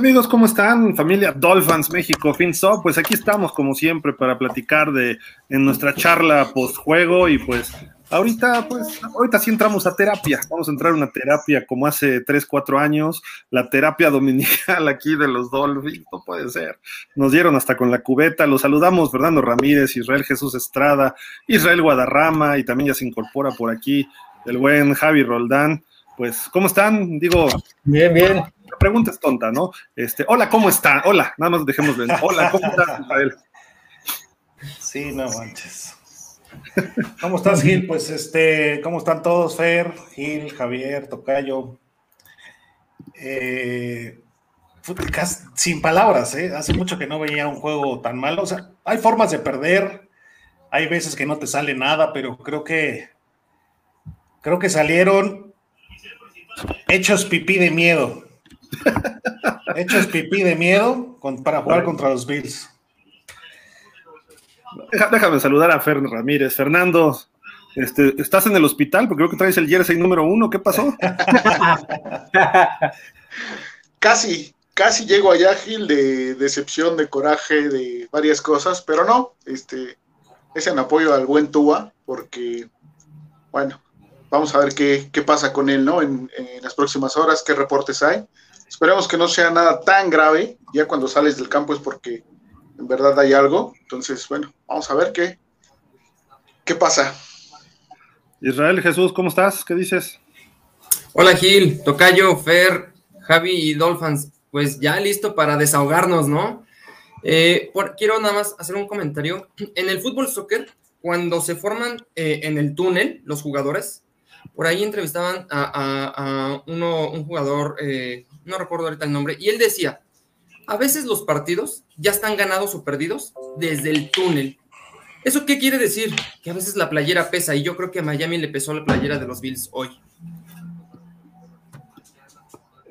amigos? ¿Cómo están? Familia Dolphins México, FinSop. Pues aquí estamos como siempre para platicar de en nuestra charla post juego y pues ahorita pues ahorita sí entramos a terapia. Vamos a entrar a una terapia como hace 3, 4 años, la terapia dominical aquí de los Dolphins, no puede ser. Nos dieron hasta con la cubeta. Los saludamos Fernando Ramírez, Israel Jesús Estrada, Israel Guadarrama y también ya se incorpora por aquí el buen Javi Roldán. Pues, ¿cómo están? Digo, bien, bien la pregunta es tonta, ¿no? Este, hola, ¿cómo está? Hola, nada más dejemos ver. Hola, ¿cómo estás, Rafael? Sí, no manches. ¿Cómo estás, Gil? Pues, este, ¿cómo están todos? Fer, Gil, Javier, Tocayo. Eh, sin palabras, ¿eh? Hace mucho que no veía un juego tan malo. O sea, hay formas de perder, hay veces que no te sale nada, pero creo que creo que salieron hechos pipí de miedo. Hechos pipí de miedo para jugar contra los Bills. Déjame saludar a Fernando Ramírez. Fernando, este, ¿estás en el hospital? Porque creo que traes el jersey número uno. ¿Qué pasó? casi, casi llego allá, Gil, de decepción, de coraje, de varias cosas, pero no, este, es en apoyo al buen Tua, porque, bueno, vamos a ver qué, pasa con él, ¿no? En, en, las próximas horas, qué reportes hay. Esperemos que no sea nada tan grave. Ya cuando sales del campo es porque en verdad hay algo. Entonces, bueno, vamos a ver qué, qué pasa. Israel Jesús, ¿cómo estás? ¿Qué dices? Hola Gil, Tocayo, Fer, Javi y Dolphins. Pues ya listo para desahogarnos, ¿no? Eh, quiero nada más hacer un comentario. En el fútbol soccer, cuando se forman eh, en el túnel los jugadores, por ahí entrevistaban a, uno, un jugador eh, no recuerdo ahorita el nombre, y él decía, a veces los partidos ya están ganados o perdidos desde el túnel. ¿Eso qué quiere decir? Que a veces la playera pesa y yo creo que a Miami le pesó la playera de los Bills hoy.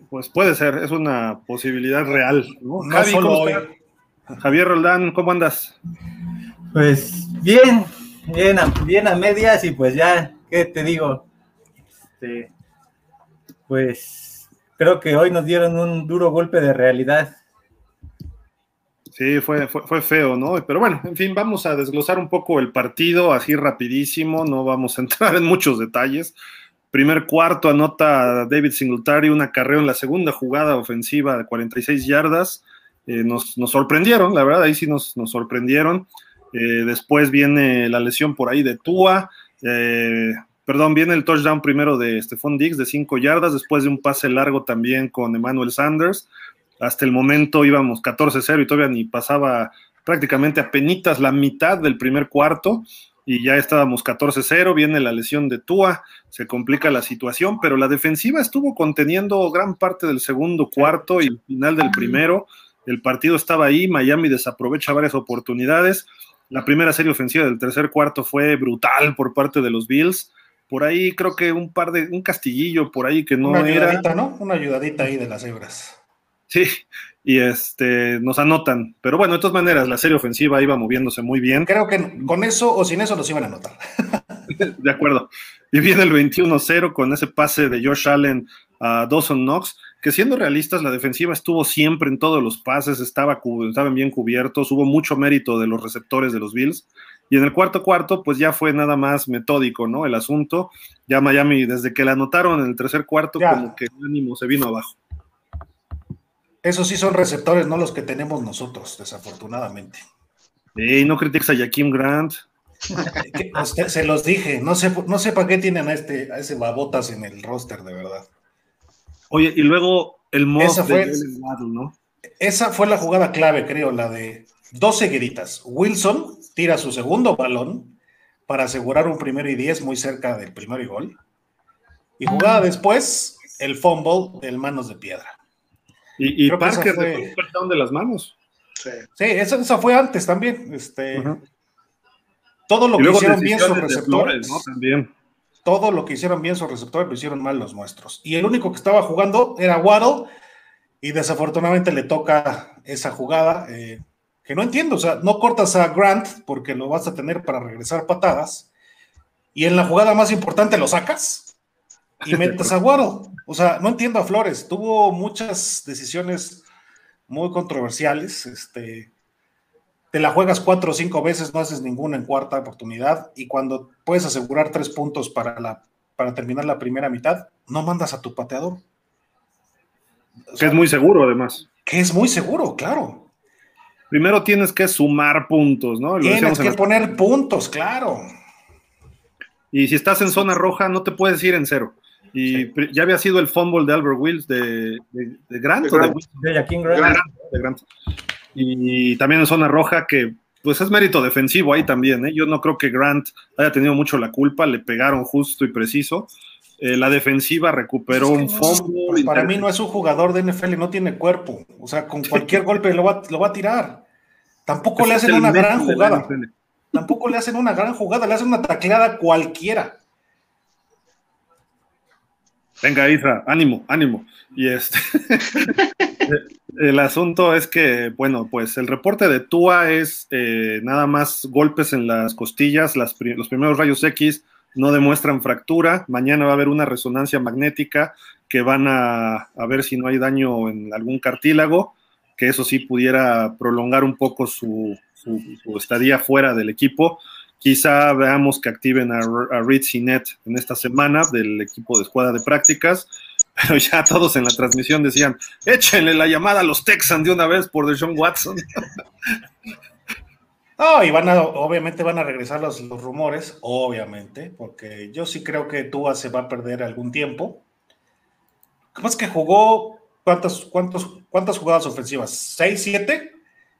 Pues puede ser, es una posibilidad real. Javier Roldán, ¿cómo andas? Pues bien, bien a, bien a medias y pues ya, ¿qué te digo? Este, pues creo que hoy nos dieron un duro golpe de realidad. Sí, fue, fue, feo, ¿no? Pero bueno, en fin, vamos a desglosar un poco el partido así rapidísimo, no vamos a entrar en muchos detalles. Primer cuarto anota David Singletary un acarreo en la segunda jugada ofensiva de 46 yardas. Eh, nos, sorprendieron, la verdad, ahí sí nos, nos sorprendieron. Eh, después viene la lesión por ahí de Tua. Eh, perdón, viene el touchdown primero de Stephon Diggs de 5 yardas, después de un pase largo también con Emmanuel Sanders. Hasta el momento íbamos 14-0 y todavía ni pasaba prácticamente a penitas la mitad del primer cuarto y ya estábamos 14-0, viene la lesión de Tua, se complica la situación, pero la defensiva estuvo conteniendo gran parte del segundo cuarto y final del primero. El partido estaba ahí, Miami desaprovecha varias oportunidades. La primera serie ofensiva del tercer cuarto fue brutal por parte de los Bills por ahí creo que un par de, un castillillo por ahí que no Una ayudadita, ¿no? Una ayudadita ahí de las hebras. Sí, y este, nos anotan. Pero bueno, de todas maneras, la serie ofensiva iba moviéndose muy bien. Creo que con eso o sin eso nos iban a anotar. de acuerdo. Y viene el 21-0 con ese pase de Josh Allen a Dawson Knox, que siendo realistas, la defensiva estuvo siempre en todos los pases, estaba, estaban bien cubiertos, hubo mucho mérito de los receptores de los Bills. Y en el cuarto cuarto, pues ya fue nada más metódico, ¿no? El asunto. Ya Miami, desde que la anotaron en el tercer cuarto, como que el ánimo se vino abajo. Esos sí son receptores, no los que tenemos nosotros, desafortunadamente. Y no critiques a Jaquim Grant. se los dije, no sé, no sé para qué tienen a, este, a ese babotas en el roster, de verdad. Oye, y luego el mod fue, ¿no? Esa fue la jugada clave, creo, la de dos seguiditas. Wilson tira su segundo balón para asegurar un primero y diez muy cerca del primer gol. Y jugada después, el fumble del manos de piedra. Y, y Parker fue... de las manos. Sí, sí esa, fue antes también. Este, Todo lo que hicieron bien sus receptores. También. Todo lo que hicieron bien sus receptores lo hicieron mal los nuestros. Y el único que estaba jugando era Waddle. Y desafortunadamente le toca esa jugada. Eh, que no entiendo, o sea, no cortas a Grant porque lo vas a tener para regresar patadas y en la jugada más importante lo sacas y metes a Waddle. O sea, no entiendo a Flores, tuvo muchas decisiones muy controversiales. Este, te la juegas cuatro o cinco veces, no haces ninguna en cuarta oportunidad, y cuando puedes asegurar tres puntos para, la, para terminar la primera mitad, no mandas a tu pateador. que es muy seguro, además. Que es muy seguro, claro. Primero tienes que sumar puntos, ¿no? tienes que poner puntos, claro. Y si estás en zona roja, no te puedes ir en cero. Y ya había sido el fumble de Albert Wills de, Grant. De, Grant. Y también en zona roja, que pues es mérito defensivo ahí también. ¿eh? Yo no creo que Grant haya tenido mucho la culpa, le pegaron justo y preciso. Eh, la defensiva recuperó un fumble. para mí no es un jugador de NFL, no tiene cuerpo. O sea, con cualquier golpe lo va, lo va a tirar. Tampoco le hacen una gran jugada. Tampoco le hacen una gran jugada, le hacen una tacleada cualquiera. Venga, Isra, ánimo, ánimo. Y este, el asunto es que, bueno, pues el reporte de Tua es eh, nada más golpes en las costillas, los primeros rayos X no demuestran fractura. Mañana va a haber una resonancia magnética que van a, ver si no hay daño en algún cartílago, que eso sí pudiera prolongar un poco su, estadía fuera del equipo. Quizá veamos que activen a, a y Net en esta semana del equipo de escuadra de prácticas, pero ya todos en la transmisión decían, échenle la llamada a los Texans de una vez por Deshaun Watson. No, y van a, obviamente van a regresar los, rumores, obviamente, porque yo sí creo que Tua se va a perder algún tiempo. ¿Cómo es que jugó cuántas, cuántos, cuántas jugadas ofensivas? ¿Seis, siete?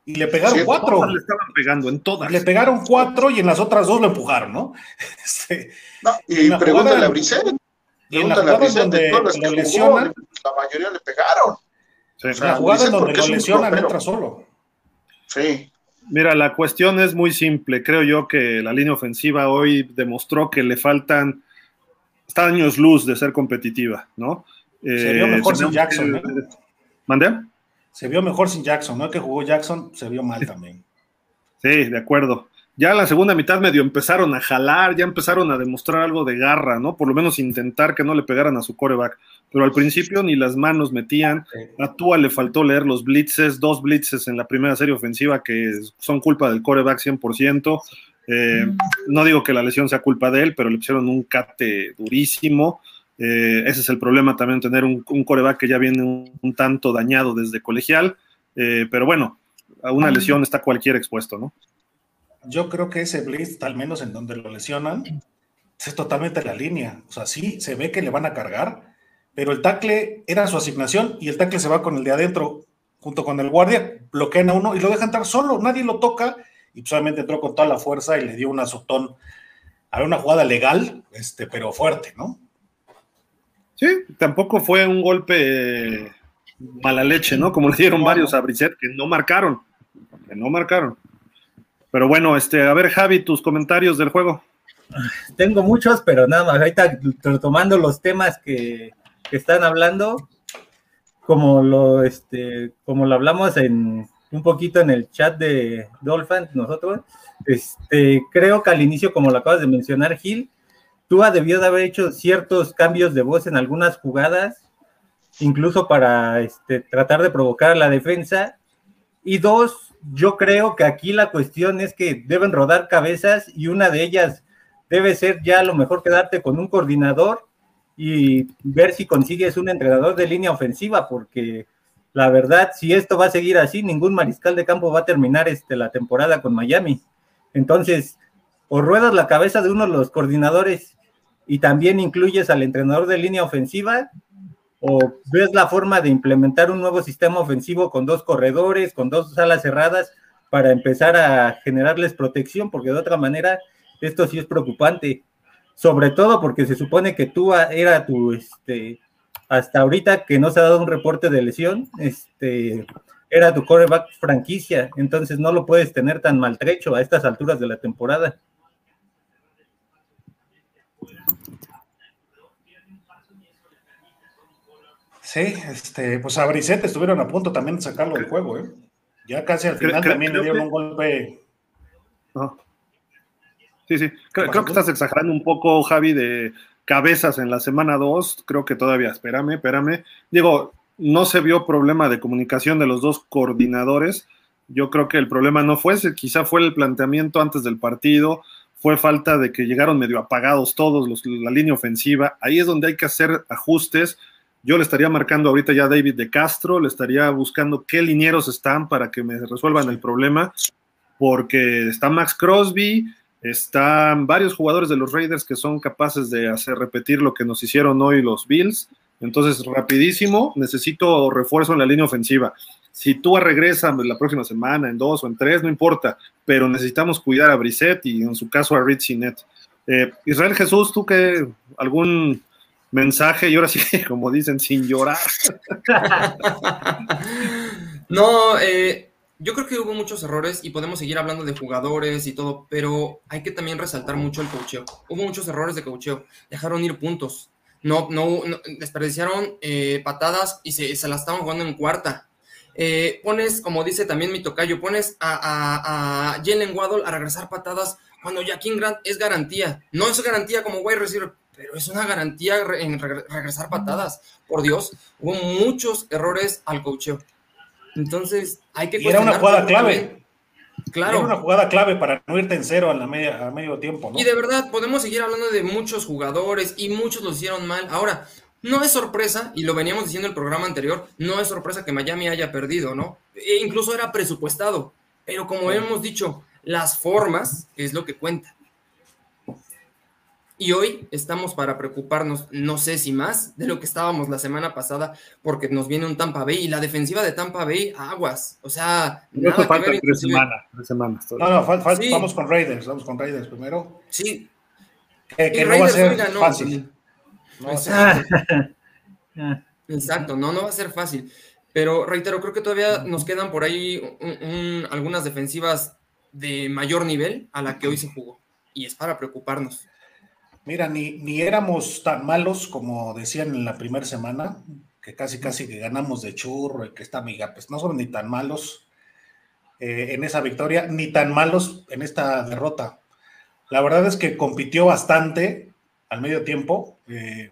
Y le pegaron cuatro. Le estaban pegando en todas. Le pegaron cuatro y en las otras dos lo empujaron, ¿no? Este, no y pregúntale a Brissett. Y en la jugada donde lo lesionan. la mayoría le pegaron. Sí. en la jugada donde lo lesionan entra solo. Sí. Mira, la cuestión es muy simple. Creo yo que la línea ofensiva hoy demostró que le faltan está años luz de ser competitiva, ¿no? Se vio mejor sin Jackson. ¿no? ¿Mandé? Se vio mejor sin Jackson, ¿no? Que jugó Jackson, se vio mal también. Sí, de acuerdo. Ya en la segunda mitad medio empezaron a jalar, ya empezaron a demostrar algo de garra, ¿no? Por lo menos intentar que no le pegaran a su coreback. Pero al principio ni las manos metían. A Tua le faltó leer los blitzes, dos blitzes en la primera serie ofensiva que son culpa del coreback 100%. Eh, no digo que la lesión sea culpa de él, pero le pusieron un cate durísimo. Eh, ese es el problema también, tener un, coreback que ya viene un, tanto dañado desde colegial. Eh, pero bueno, a una lesión está cualquier expuesto, ¿no? Yo creo que ese blitz, al menos en donde lo lesionan, es totalmente la línea. O sea, sí, se ve que le van a cargar, pero el tackle era su asignación y el tackle se va con el de adentro junto con el guardia, bloquean a uno y lo dejan entrar solo, nadie lo toca y solamente entró con toda la fuerza y le dio un azotón. a una jugada legal, este, pero fuerte, ¿no? Sí, tampoco fue un golpe mala leche, ¿no? Como le dieron varios a Brissett, que no marcaron, que no marcaron. Pero bueno, este, a ver, Javi, tus comentarios del juego. Tengo muchos, pero nada más, ahorita retomando los temas que, están hablando, como lo, este, como lo hablamos en un poquito en el chat de Dolphins, nosotros, este, creo que al inicio, como lo acabas de mencionar, Gil, Tua debió de haber hecho ciertos cambios de voz en algunas jugadas, incluso para este, tratar de provocar a la defensa. Y dos, yo creo que aquí la cuestión es que deben rodar cabezas y una de ellas debe ser ya a lo mejor quedarte con un coordinador y ver si consigues un entrenador de línea ofensiva, porque la verdad, si esto va a seguir así, ningún mariscal de campo va a terminar este, la temporada con Miami. Entonces, o ruedas la cabeza de uno de los coordinadores y también incluyes al entrenador de línea ofensiva o ves la forma de implementar un nuevo sistema ofensivo con dos corredores, con dos salas cerradas para empezar a generarles protección, porque de otra manera esto sí es preocupante, sobre todo porque se supone que tú era tu, este, hasta ahorita que no se ha dado un reporte de lesión, este, era tu coreback franquicia, entonces no lo puedes tener tan maltrecho a estas alturas de la temporada. Sí, este, pues a Brissette estuvieron a punto también de sacarlo del juego, ¿eh? Ya casi al final también le dieron un golpe. Sí, sí. Creo, que estás exagerando un poco, Javi, de cabezas en la semana 2. Creo que todavía, espérame, espérame. Digo, no se vio problema de comunicación de los dos coordinadores. Yo creo que el problema no fue ese, quizá fue el planteamiento antes del partido, fue falta de que llegaron medio apagados todos, los, la línea ofensiva. Ahí es donde hay que hacer ajustes. Yo le estaría marcando ahorita ya a David de Castro, le estaría buscando qué linieros están para que me resuelvan el problema, porque está Max Crosby, están varios jugadores de los Raiders que son capaces de hacer repetir lo que nos hicieron hoy los Bills. Entonces, rapidísimo, necesito refuerzo en la línea ofensiva. Si tú regresas la próxima semana, en dos o en tres, no importa, pero necesitamos cuidar a Brissett y en su caso a Richie Net. Eh, Israel Jesús, ¿tú qué? ¿Algún mensaje? Y ahora sí, como dicen, sin llorar. no, eh, yo creo que hubo muchos errores y podemos seguir hablando de jugadores y todo, pero hay que también resaltar mucho el cocheo. Hubo muchos errores de cocheo. Dejaron ir puntos. No, no, desperdiciaron eh, patadas y se, se la estaban jugando en cuarta. Eh, pones, como dice también mi tocayo, pones a, a, Jalen Waddle a regresar patadas cuando Jaquín Grant es garantía. No es garantía como wide receiver, pero es una garantía en regresar patadas. Por Dios, hubo muchos errores al cocheo. Entonces, hay que... Y era una jugada clave. Claro. Era una jugada clave para no irte en cero a, la media, a medio tiempo. Y de verdad, podemos seguir hablando de muchos jugadores y muchos lo hicieron mal. Ahora, no es sorpresa, y lo veníamos diciendo en el programa anterior, no es sorpresa que Miami haya perdido, ¿no? E incluso era presupuestado, pero como hemos dicho, las formas es lo que cuenta. Y hoy estamos para preocuparnos, no sé si más, de lo que estábamos la semana pasada, porque nos viene un Tampa Bay y la defensiva de Tampa Bay, aguas. O sea, no nada falta tres semanas, tres semanas. No, no, vamos con Raiders, vamos con Raiders primero. Sí. Que, no va a ser fácil. Exacto, no, no va a ser fácil. Pero reitero, creo que todavía nos quedan por ahí algunas defensivas de mayor nivel a la que hoy se jugó. Y es para preocuparnos. Mira, ni, ni éramos tan malos como decían en la primera semana, que casi casi que ganamos de churro y que esta amiga, pues no son ni tan malos eh, en esa victoria, ni tan malos en esta derrota. La verdad es que compitió bastante al medio tiempo. Eh,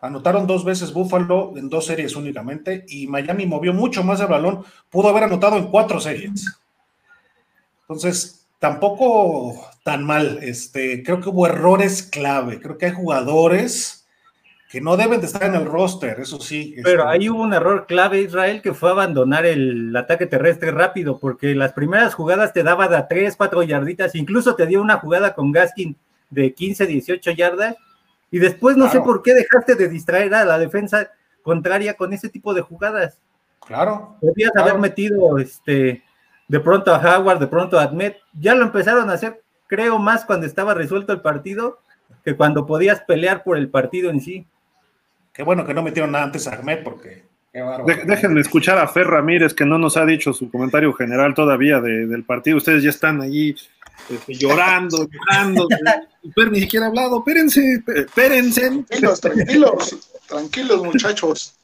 anotaron dos veces Buffalo en dos series únicamente y Miami movió mucho más el balón. Pudo haber anotado en cuatro series. Entonces, tampoco tan mal. Este, creo que hubo errores clave. Creo que hay jugadores que no deben de estar en el roster, eso sí. Pero este, ahí hubo un error clave, Israel, que fue abandonar el ataque terrestre rápido, porque las primeras jugadas te daba de tres, 3, 4 yarditas, incluso te dio una jugada con Gaskin de 15, 18 yardas, y después no sé por qué dejaste de distraer a la defensa contraria con ese tipo de jugadas. Claro. Podrías haber metido este de pronto a Howard, de pronto a Admet. Ya lo empezaron a hacer, creo, más cuando estaba resuelto el partido que cuando podías pelear por el partido en sí. Qué bueno que no metieron nada antes a Ahmed porque déjenme escuchar a Fer Ramírez, que no nos ha dicho su comentario general todavía del partido. Ustedes ya están allí este, llorando, llorando. Fer ni siquiera ha hablado. Espérense, espérense. Tranquilos, tranquilos, tranquilos, muchachos.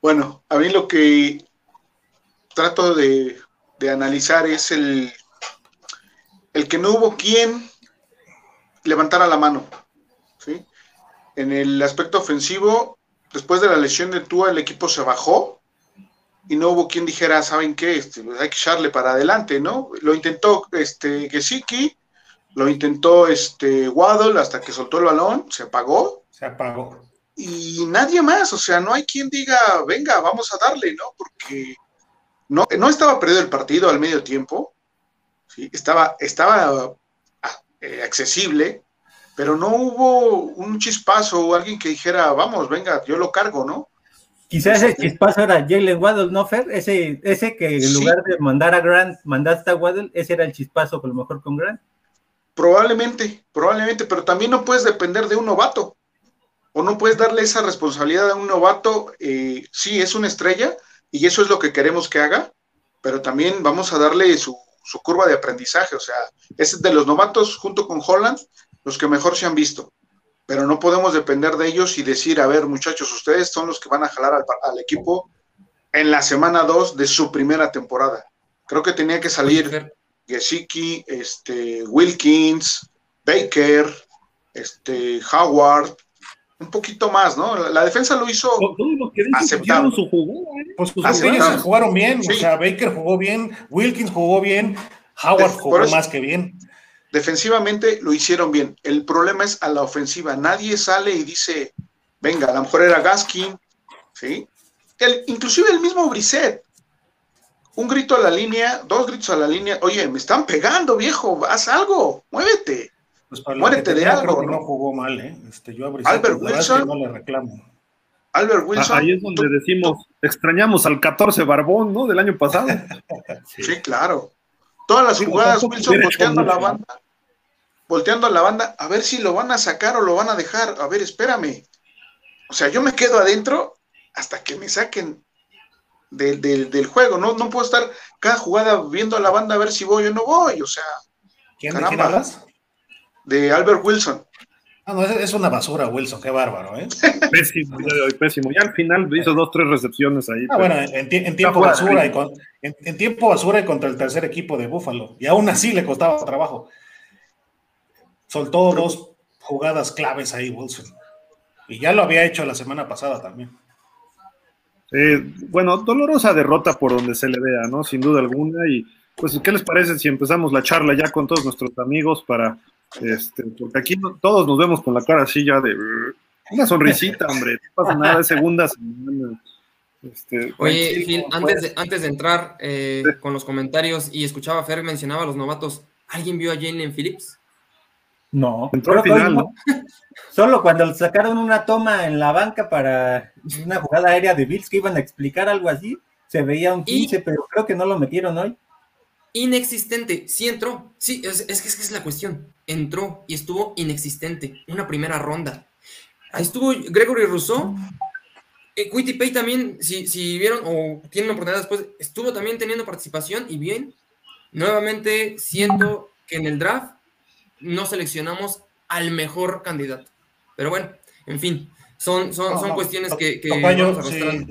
Bueno, a mí lo que trato de, de analizar es el, el que no hubo quien levantara la mano. ¿sí? En el aspecto ofensivo, después de la lesión de Tua, el equipo se bajó y no hubo quien dijera, ¿saben qué? Este, pues, hay que echarle para adelante, ¿no? Lo intentó este, Gesicki, lo intentó este, Waddle hasta que soltó el balón, se apagó. Se apagó. Y nadie más, o sea, no hay quien diga, venga, vamos a darle, ¿no? Porque no, no estaba perdido el partido al medio tiempo, ¿sí? estaba, estaba ah, eh, accesible, pero no hubo un chispazo o alguien que dijera, vamos, venga, yo lo cargo, ¿no? Quizás ese chispazo era Jalen Waddle, ¿no, Fer? Ese, ese que en lugar de mandar a Grant, mandaste a Waddle, ese era el chispazo, a lo mejor con Grant. Probablemente, probablemente, pero también no puedes depender de un novato. O no puedes darle esa responsabilidad a un novato. Eh, sí, es una estrella y eso es lo que queremos que haga, pero también vamos a darle su, su curva de aprendizaje. O sea, es de los novatos junto con Holland los que mejor se han visto, pero no podemos depender de ellos y decir, a ver, muchachos, ustedes son los que van a jalar al, equipo en la semana 2 de su primera temporada. Creo que tenía que salir Gesicki, este, Wilkins, Baker, este, Howard, un poquito más, ¿no? La, defensa lo hizo aceptable. Su ¿eh? Pues jugaron bien, o sea, Baker jugó bien, Wilkins jugó bien, Howard jugó más que bien. Defensivamente lo hicieron bien. El problema es a la ofensiva. Nadie sale y dice, venga, a lo mejor era Gaskin, ¿sí? El, inclusive el mismo Brisset. Un grito a la línea, dos gritos a la línea. Oye, me están pegando, viejo, haz algo, muévete. Pues Muérete de algo. ¿no? jugó mal, ¿eh? Este, yo Albert Wilson. No le reclamo. Albert Wilson. ahí es donde decimos, extrañamos al 14 Barbón, ¿no? Del año pasado. sí. claro. Todas las jugadas, Wilson volteando a la banda, volteando a la banda, a ver si lo van a sacar o lo van a dejar. A ver, espérame. O sea, yo me quedo adentro hasta que me saquen del juego. No, no puedo estar cada jugada viendo a la banda a ver si voy o no voy. O sea, ¿quién, caramba, De Albert Wilson. Ah, no, es una basura, Wilson, qué bárbaro, ¿eh? Pésimo, pésimo. Ya al final hizo dos, tres recepciones ahí. Ah, bueno, en, tiempo basura y en, tiempo basura y contra el tercer equipo de Buffalo. Y aún así le costaba trabajo. Soltó dos jugadas claves ahí, Wilson. Y ya lo había hecho la semana pasada también. bueno, dolorosa derrota por donde se le vea, ¿no? Sin duda alguna. Y pues, ¿qué les parece si empezamos la charla ya con todos nuestros amigos para este, porque aquí todos nos vemos con la cara así ya de una sonrisita, hombre, no pasa nada, de segundas. Este, Oye, Gil, antes de, antes de entrar eh, con los comentarios y escuchaba a Fer mencionaba a los novatos, ¿alguien vio a Jalen Phillips? No, Entró al final, ¿no? Solo cuando sacaron una toma en la banca para una jugada aérea de Bills que iban a explicar algo así, se veía un 15, pero creo que no lo metieron hoy inexistente. Sí entró. Sí, es, que, es, la cuestión. Entró y estuvo inexistente. Una primera ronda. Ahí estuvo Gregory Rousseau. Eh, Pay también, si, si vieron o tienen oportunidad después, estuvo también teniendo participación y bien. Nuevamente siento que en el draft no seleccionamos al mejor candidato. Pero bueno, en fin, son, son, son cuestiones que...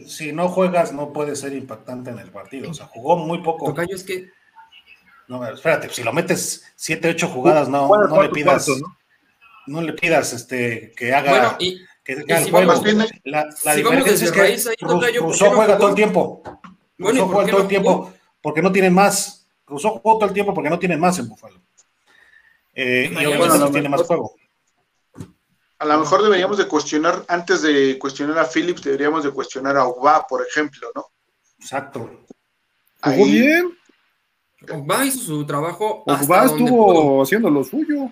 si, no juegas no puedes ser impactante en el partido. O sea, jugó muy poco. Tocayo es que no, espérate, si lo metes 7, 8 jugadas, no, no le pidas, ¿no? le pidas este, que haga, bueno, y, que, el juego. la, la diferencia es que Rousseau juega todo el tiempo. Bueno, juega todo el tiempo porque no tienen más. Rousseau juega todo el tiempo porque no tienen más en Búfalo. Eh, y obviamente no tiene más juego. A lo mejor deberíamos de cuestionar, antes de cuestionar a Phillips, deberíamos de cuestionar a Uba, por ejemplo, ¿no? Exacto. Jugó bien. Ogba hizo su trabajo. Ogba estuvo haciendo lo suyo.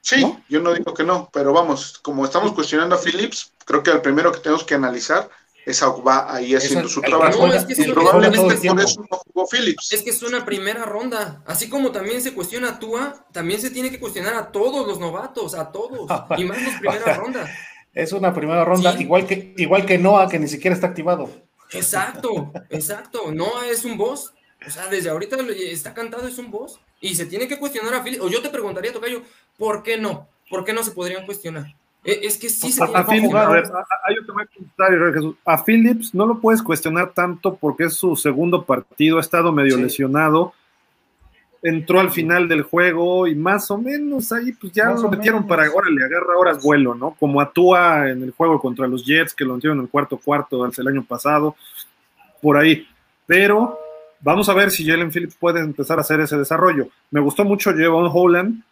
Sí, yo no digo que no, pero vamos, como estamos cuestionando a Phillips, creo que el primero que tenemos que analizar es a Ogba ahí haciendo su trabajo. No, es que probablemente por eso no jugó Phillips. Es que es una primera ronda. Así como también se cuestiona a Tua, también se tiene que cuestionar a todos los novatos, a todos, y más los primera ronda. Es una primera ronda, igual que igual que Noah, que ni siquiera está activado. Exacto, exacto. Noah es un boss o sea, desde ahorita está cantado, es un boss. Y se tiene que cuestionar a Phillips. O yo te preguntaría, Tocayo, ¿por qué no? ¿Por qué no se podrían cuestionar? E, es que sí se tiene que cuestionar. A, ver, a, Jesús. A Phillips no lo puedes cuestionar tanto porque es su segundo partido, ha estado medio lesionado. Entró al final del juego y más o menos ahí pues ya lo metieron para, le agarra horas vuelo, ¿no? Como actúa en el juego contra los Jets, que lo metieron en el cuarto cuarto el año pasado, por ahí. Pero Vamos a ver si Jalen Phillips puede empezar a hacer ese desarrollo. Me gustó mucho Jevon Holland,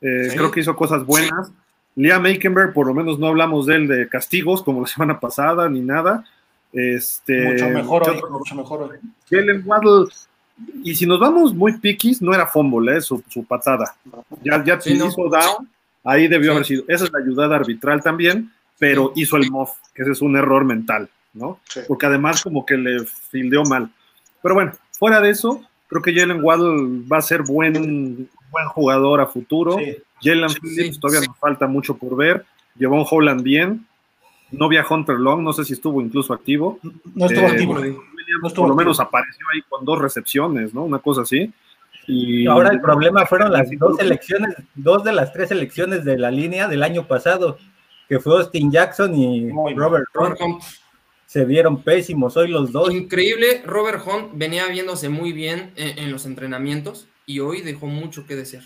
eh, creo que hizo cosas buenas. Liam Aikenberg, por lo menos no hablamos de él de castigos como la semana pasada ni nada. Este, mucho mejor hoy, mucho mejor Jalen Waddle, y si nos vamos muy piquis, no era fumble, eh, su, patada. Ya, ya hizo down, ahí debió haber sido. Esa es la ayudada arbitral también, pero hizo el muff, que ese es un error mental, ¿no? Porque además como que le fildeó mal. Pero bueno, Fuera de eso, creo que Jalen Waddle va a ser buen, buen jugador a futuro. Jalen Phillips todavía nos falta mucho por ver. Llevó un Holland bien. No vi a Hunter Long, no sé si estuvo incluso activo. No estuvo eh, activo. por lo menos apareció ahí con dos recepciones, ¿no? Una cosa así. Y ahora el problema fueron las dos elecciones, dos de las tres elecciones de la línea del año pasado, que fue Austin Jackson y Robert Hunt se vieron pésimos hoy los dos. Increíble, Robert Hunt venía viéndose muy bien en, los entrenamientos y hoy dejó mucho que desear.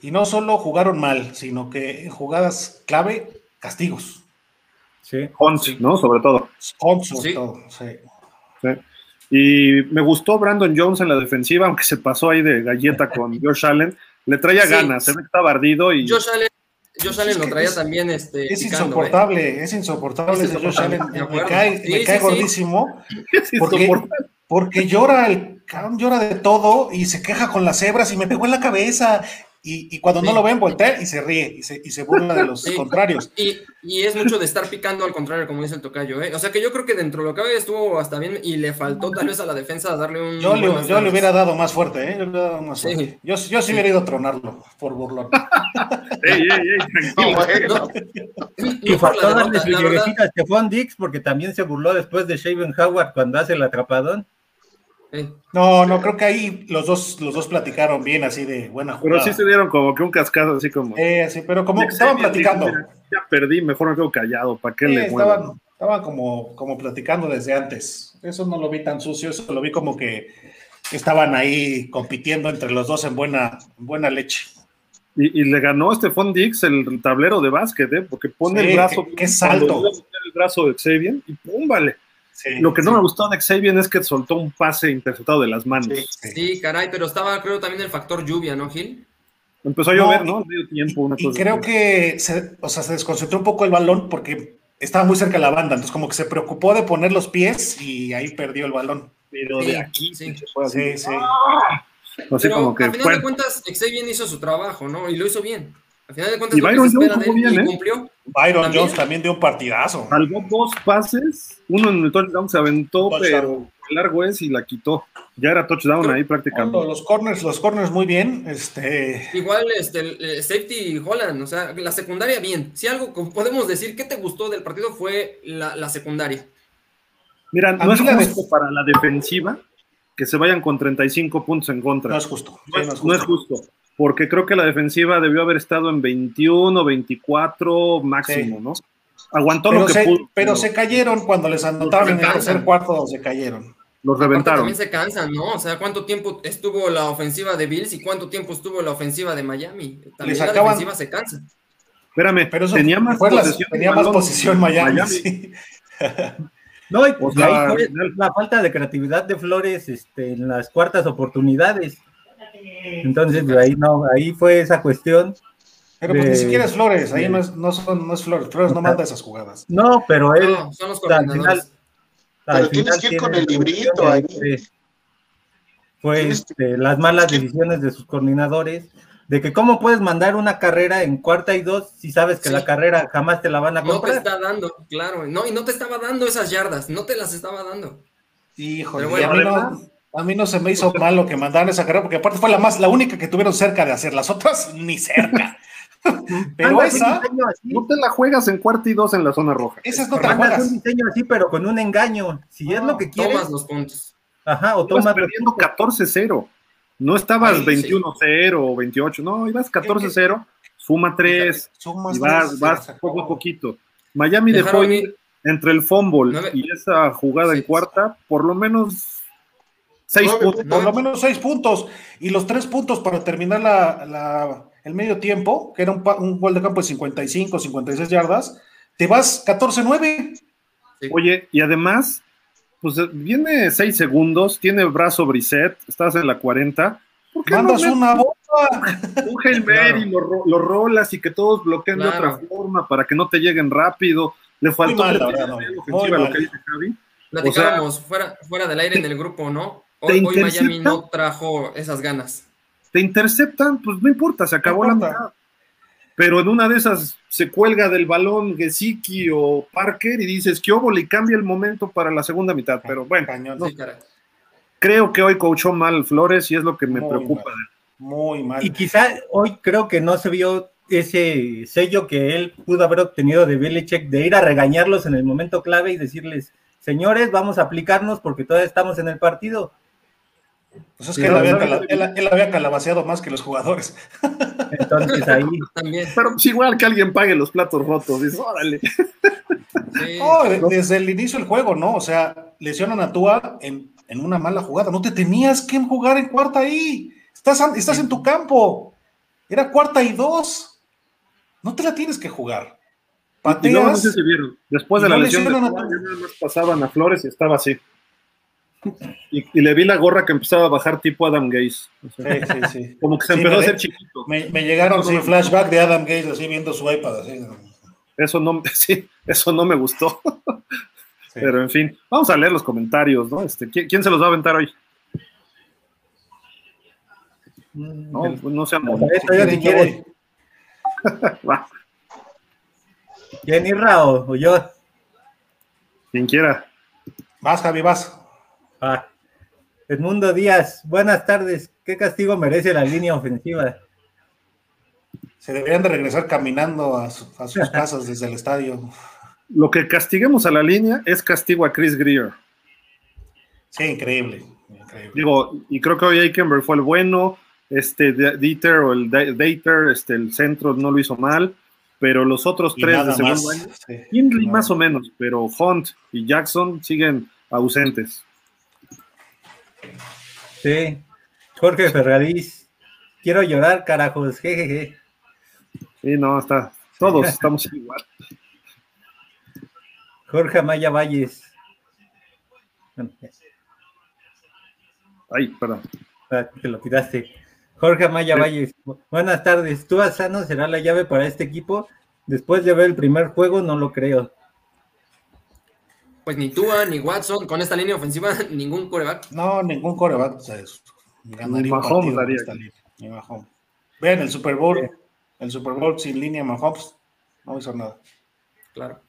Y no solo jugaron mal, sino que en jugadas clave, castigos. Sí. Hunt, ¿no? Sobre todo. Hunt, sobre todo, sí. sí. Y me gustó Brandon Jones en la defensiva, aunque se pasó ahí de galleta con Josh Allen. Le traía ganas, se ve que estaba ardido y. Josh Allen, Josh Allen lo traía también. Este, es, insoportable, es insoportable, ese Josh Allen. Me cae, me cae gordísimo. Porque, porque llora, el llora de todo y se queja con las cebras y me pegó en la cabeza y, cuando no lo ven, voltea y se ríe y se, y se burla de los contrarios. Y, y, es mucho de estar picando al contrario, como dice el tocayo. ¿eh? O sea que yo creo que dentro de lo que había estuvo hasta bien y le faltó tal vez a la defensa darle un. Yo, le, yo le hubiera dado más fuerte, ¿eh? Yo, le dado más fuerte. yo, yo sí, hubiera ido a tronarlo por burlón. ey, ey, ey, y faltó darle su a Stephon Dix porque también se burló después de Shaven Howard cuando hace el atrapadón. No, no, creo que ahí los dos, los dos platicaron bien, así de buena jugada. Pero sí se dieron como que un cascado, así como. Eh, sí, pero como que estaban platicando. ya perdí, mejor me quedo callado, ¿para qué le estaban, estaban como, como platicando desde antes. Eso no lo vi tan sucio, eso lo vi como que estaban ahí compitiendo entre los dos en buena, buena leche. Y, le ganó este Dix el tablero de básquet, ¿eh? porque pone el brazo. Qué, salto. El brazo de Xavier y pum, vale lo que no me gustó de Xavier es que soltó un pase interceptado de las manos. Sí, caray, pero estaba, creo, también el factor lluvia, ¿no, Gil? Empezó a llover, ¿no? Medio tiempo, una y, creo que se, o sea, se desconcentró un poco el balón porque estaba muy cerca de la banda, entonces como que se preocupó de poner los pies y ahí perdió el balón. Pero de aquí sí, se fue Sí, sí. Así como que a final de cuentas, Xavier hizo su trabajo, ¿no? Y lo hizo bien. Al final de cuentas, y Byron Jones de bien, ¿eh? cumplió. Byron ¿También? Jones también dio un partidazo. Salvó dos pases, uno en el touchdown se aventó, pero el largo es y la quitó. Ya era touchdown ahí prácticamente. los corners, los corners muy bien. Este... Igual este, safety Holland, o sea, la secundaria bien. Si algo podemos decir, ¿qué te gustó del partido? Fue la, secundaria. Mira, no es justo para la defensiva que se vayan con 35 puntos en contra. No es justo. no es justo porque creo que la defensiva debió haber estado en 21, 24 máximo, ¿no? Aguantó lo que pudo. Pero, se cayeron cuando les anotaron en el tercer cuarto, se cayeron. Los reventaron. también se cansan, ¿no? O sea, ¿cuánto tiempo estuvo la ofensiva de Bills y cuánto tiempo estuvo la ofensiva de Miami? También la defensiva se cansa. Espérame, pero tenía más posición, tenía más posición Miami. No, y pues ahí fue la falta de creatividad de Flores este, en las cuartas oportunidades. Entonces, ahí no, ahí fue esa cuestión. Pero pues ni siquiera es Flores, ahí no es, no, son, no es Flores, Flores no manda esas jugadas. No, pero él. son los coordinadores. pero tienes que ir con el librito ahí. Fue este, las malas decisiones de sus coordinadores, de que cómo puedes mandar una carrera en cuarta y dos si sabes que la carrera jamás te la van a comprar. No te está dando, claro, no, y no te estaba dando esas yardas, no te las estaba dando. Híjole, bueno, a mí no se me hizo mal lo que mandaron esa carrera, porque aparte fue la más, la única que tuvieron cerca de hacer, las otras ni cerca. pero esa. No te la juegas en cuarto y dos en la zona roja. Esa no te la juegas. un diseño así, pero con un engaño. Si es lo que quieres. Tomas los puntos. Ajá, o tomas. perdiendo 14-0. No estabas 21-0 o 28, no, ibas 14-0, suma 3, y vas, vas poco a poquito. Miami dejó ir entre el fumble y esa jugada en cuarta, por lo menos Seis puntos, por lo menos seis puntos. Y los tres puntos para terminar la, el medio tiempo, que era un, gol de campo de 55, 56 yardas, te vas 14-9. Oye, y además, pues viene seis segundos, tiene brazo Brisset, estás en la 40. ¿Por qué Mandas una bomba. Un Hail Mary, lo, rolas y que todos bloqueen de otra forma para que no te lleguen rápido. Le faltó mal, lo que dice Javi. Platicábamos fuera, fuera del aire en el grupo, ¿no? Hoy, Miami no trajo esas ganas. Te interceptan, pues no importa, se acabó la mitad. Pero en una de esas se cuelga del balón Gesicki o Parker y dices que y cambia el momento para la segunda mitad. Pero bueno, creo que hoy coachó mal Flores y es lo que me preocupa. Muy mal. Y quizá hoy creo que no se vio ese sello que él pudo haber obtenido de Belichick de ir a regañarlos en el momento clave y decirles, señores, vamos a aplicarnos porque todavía estamos en el partido. Pues es que él, había calabaceado más que los jugadores. Entonces ahí también. Pero pues igual que alguien pague los platos rotos, dices, órale. desde el inicio del juego, ¿no? O sea, lesionan a Tua en, una mala jugada. No te tenías que jugar en cuarta ahí. Estás, estás en tu campo. Era cuarta y dos. No te la tienes que jugar. no, sé si vieron. Después de la lesión de pasaban a Flores y estaba así. Y, le vi la gorra que empezaba a bajar tipo Adam Gaze. sí, sí, sí. Como que se empezó a hacer chiquito. Me, llegaron sí, flashback de Adam Gaze así viendo su iPad. Eso no, sí, eso no me gustó. Pero en fin, vamos a leer los comentarios, ¿no? Este, ¿quién, se los va a aventar hoy? No, pues no sean si quiere. ¿Quién irra o, o yo? Quien quiera. Vas, Javi, vas. Ah. Edmundo Díaz, buenas tardes. ¿Qué castigo merece la línea ofensiva? Se deberían de regresar caminando a, sus casas desde el estadio. Lo que castiguemos a la línea es castigo a Chris Greer. Sí, increíble. Digo, y creo que hoy Aikenberg fue el bueno, este Dieter o el Dater, este, el centro no lo hizo mal, pero los otros tres de segundo año, más o menos, pero Hunt y Jackson siguen ausentes. Sí, Jorge Ferrariz, quiero llorar, carajos, jejeje. Sí, no, está, todos estamos igual. Jorge Amaya Valles. Ay, perdón. Ah, te lo tiraste. Jorge Amaya Valles, buenas tardes. ¿Tú, Sano, será la llave para este equipo? Después de ver el primer juego, no lo creo. Pues ni Tua, ni Watson, con esta línea ofensiva, ningún coreback. No, ningún coreback. O sea, ganaría un daría. Ni Mahomes. Vean el Super Bowl, el Super Bowl sin línea Mahomes, no hizo nada. Claro.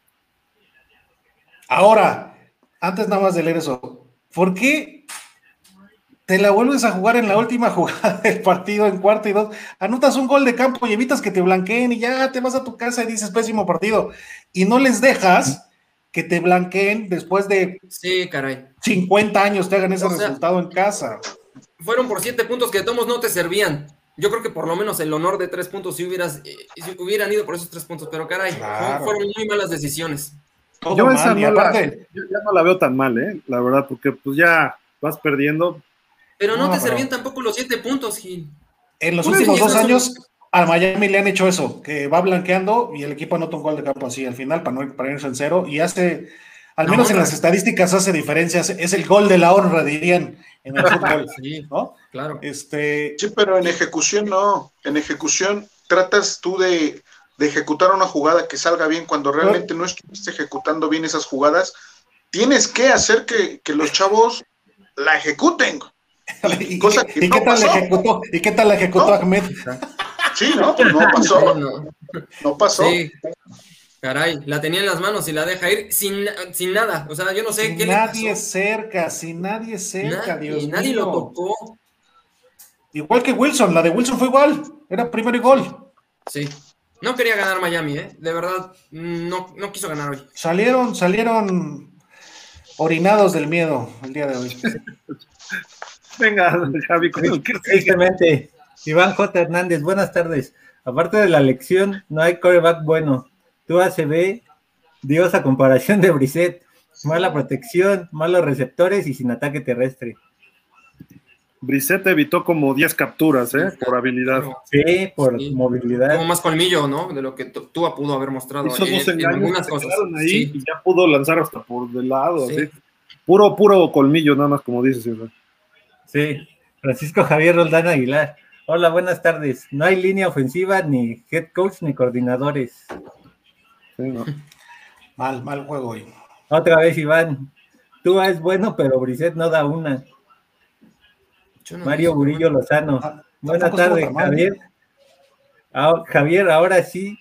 Ahora, antes nada más de leer eso, ¿por qué te la vuelves a jugar en la última jugada del partido en cuarto y dos, anotas un gol de campo y evitas que te blanqueen y ya te vas a tu casa y dices pésimo partido y no les dejas que te blanqueen después de sí, caray. 50 años te hagan ese resultado en casa. Fueron por siete puntos que de todos no te servían. Yo creo que por lo menos el honor de tres puntos si hubieras eh, si hubieran ido por esos tres puntos, pero caray, fueron muy malas decisiones. yo esa no la, ya no la veo tan mal, ¿eh? La verdad, porque pues ya vas perdiendo. Pero no, te servían tampoco los siete puntos, Gil. En los últimos dos años, a Miami le han hecho eso, que va blanqueando y el equipo anota un gol de campo así al final para no para irse en cero y hace, al menos en las estadísticas hace diferencias, es el gol de la honra, dirían en el fútbol, sí, ¿no? Claro. Este... Sí, pero en ejecución no, en ejecución tratas tú de, ejecutar una jugada que salga bien cuando realmente no estuviste ejecutando bien esas jugadas, tienes que hacer que, los chavos la ejecuten. ¿Y, Cosa que ¿y qué tal la ejecutó? ¿Y qué tal la ejecutó Ahmed? Sí, ¿no? Pues no pasó. No, pasó. Sí. Caray, la tenía en las manos y la deja ir sin, sin nada. O sea, yo no sé qué nadie cerca, sin nadie cerca, Dios y nadie lo tocó. Igual que Wilson, la de Wilson fue igual. Era primero y gol. Sí. No quería ganar Miami, ¿eh? De verdad, no, no quiso ganar hoy. Salieron, salieron orinados del miedo el día de hoy. Venga, Javi, con el Iván J. Hernández, buenas tardes. Aparte de la lección, no hay coreback bueno. Tú ACB, Dios a comparación de Brisset. Mala protección, malos receptores y sin ataque terrestre. Brisset evitó como 10 capturas, ¿eh? Por habilidad. Sí, por movilidad. Como más colmillo, ¿no? De lo que tú pudo haber mostrado. en, algunas cosas. Ahí y ya pudo lanzar hasta por del lado. Puro, puro colmillo, nada más, como dices. Sí, Francisco Javier Roldán Aguilar. Hola, buenas tardes. No hay línea ofensiva, ni head coach, ni coordinadores. Mal, mal juego hoy. Otra vez, Iván. Tú es bueno, pero Brisset no da una. Mario Burillo Lozano. Ah, buenas tardes, Javier. Ah, Javier, ahora sí,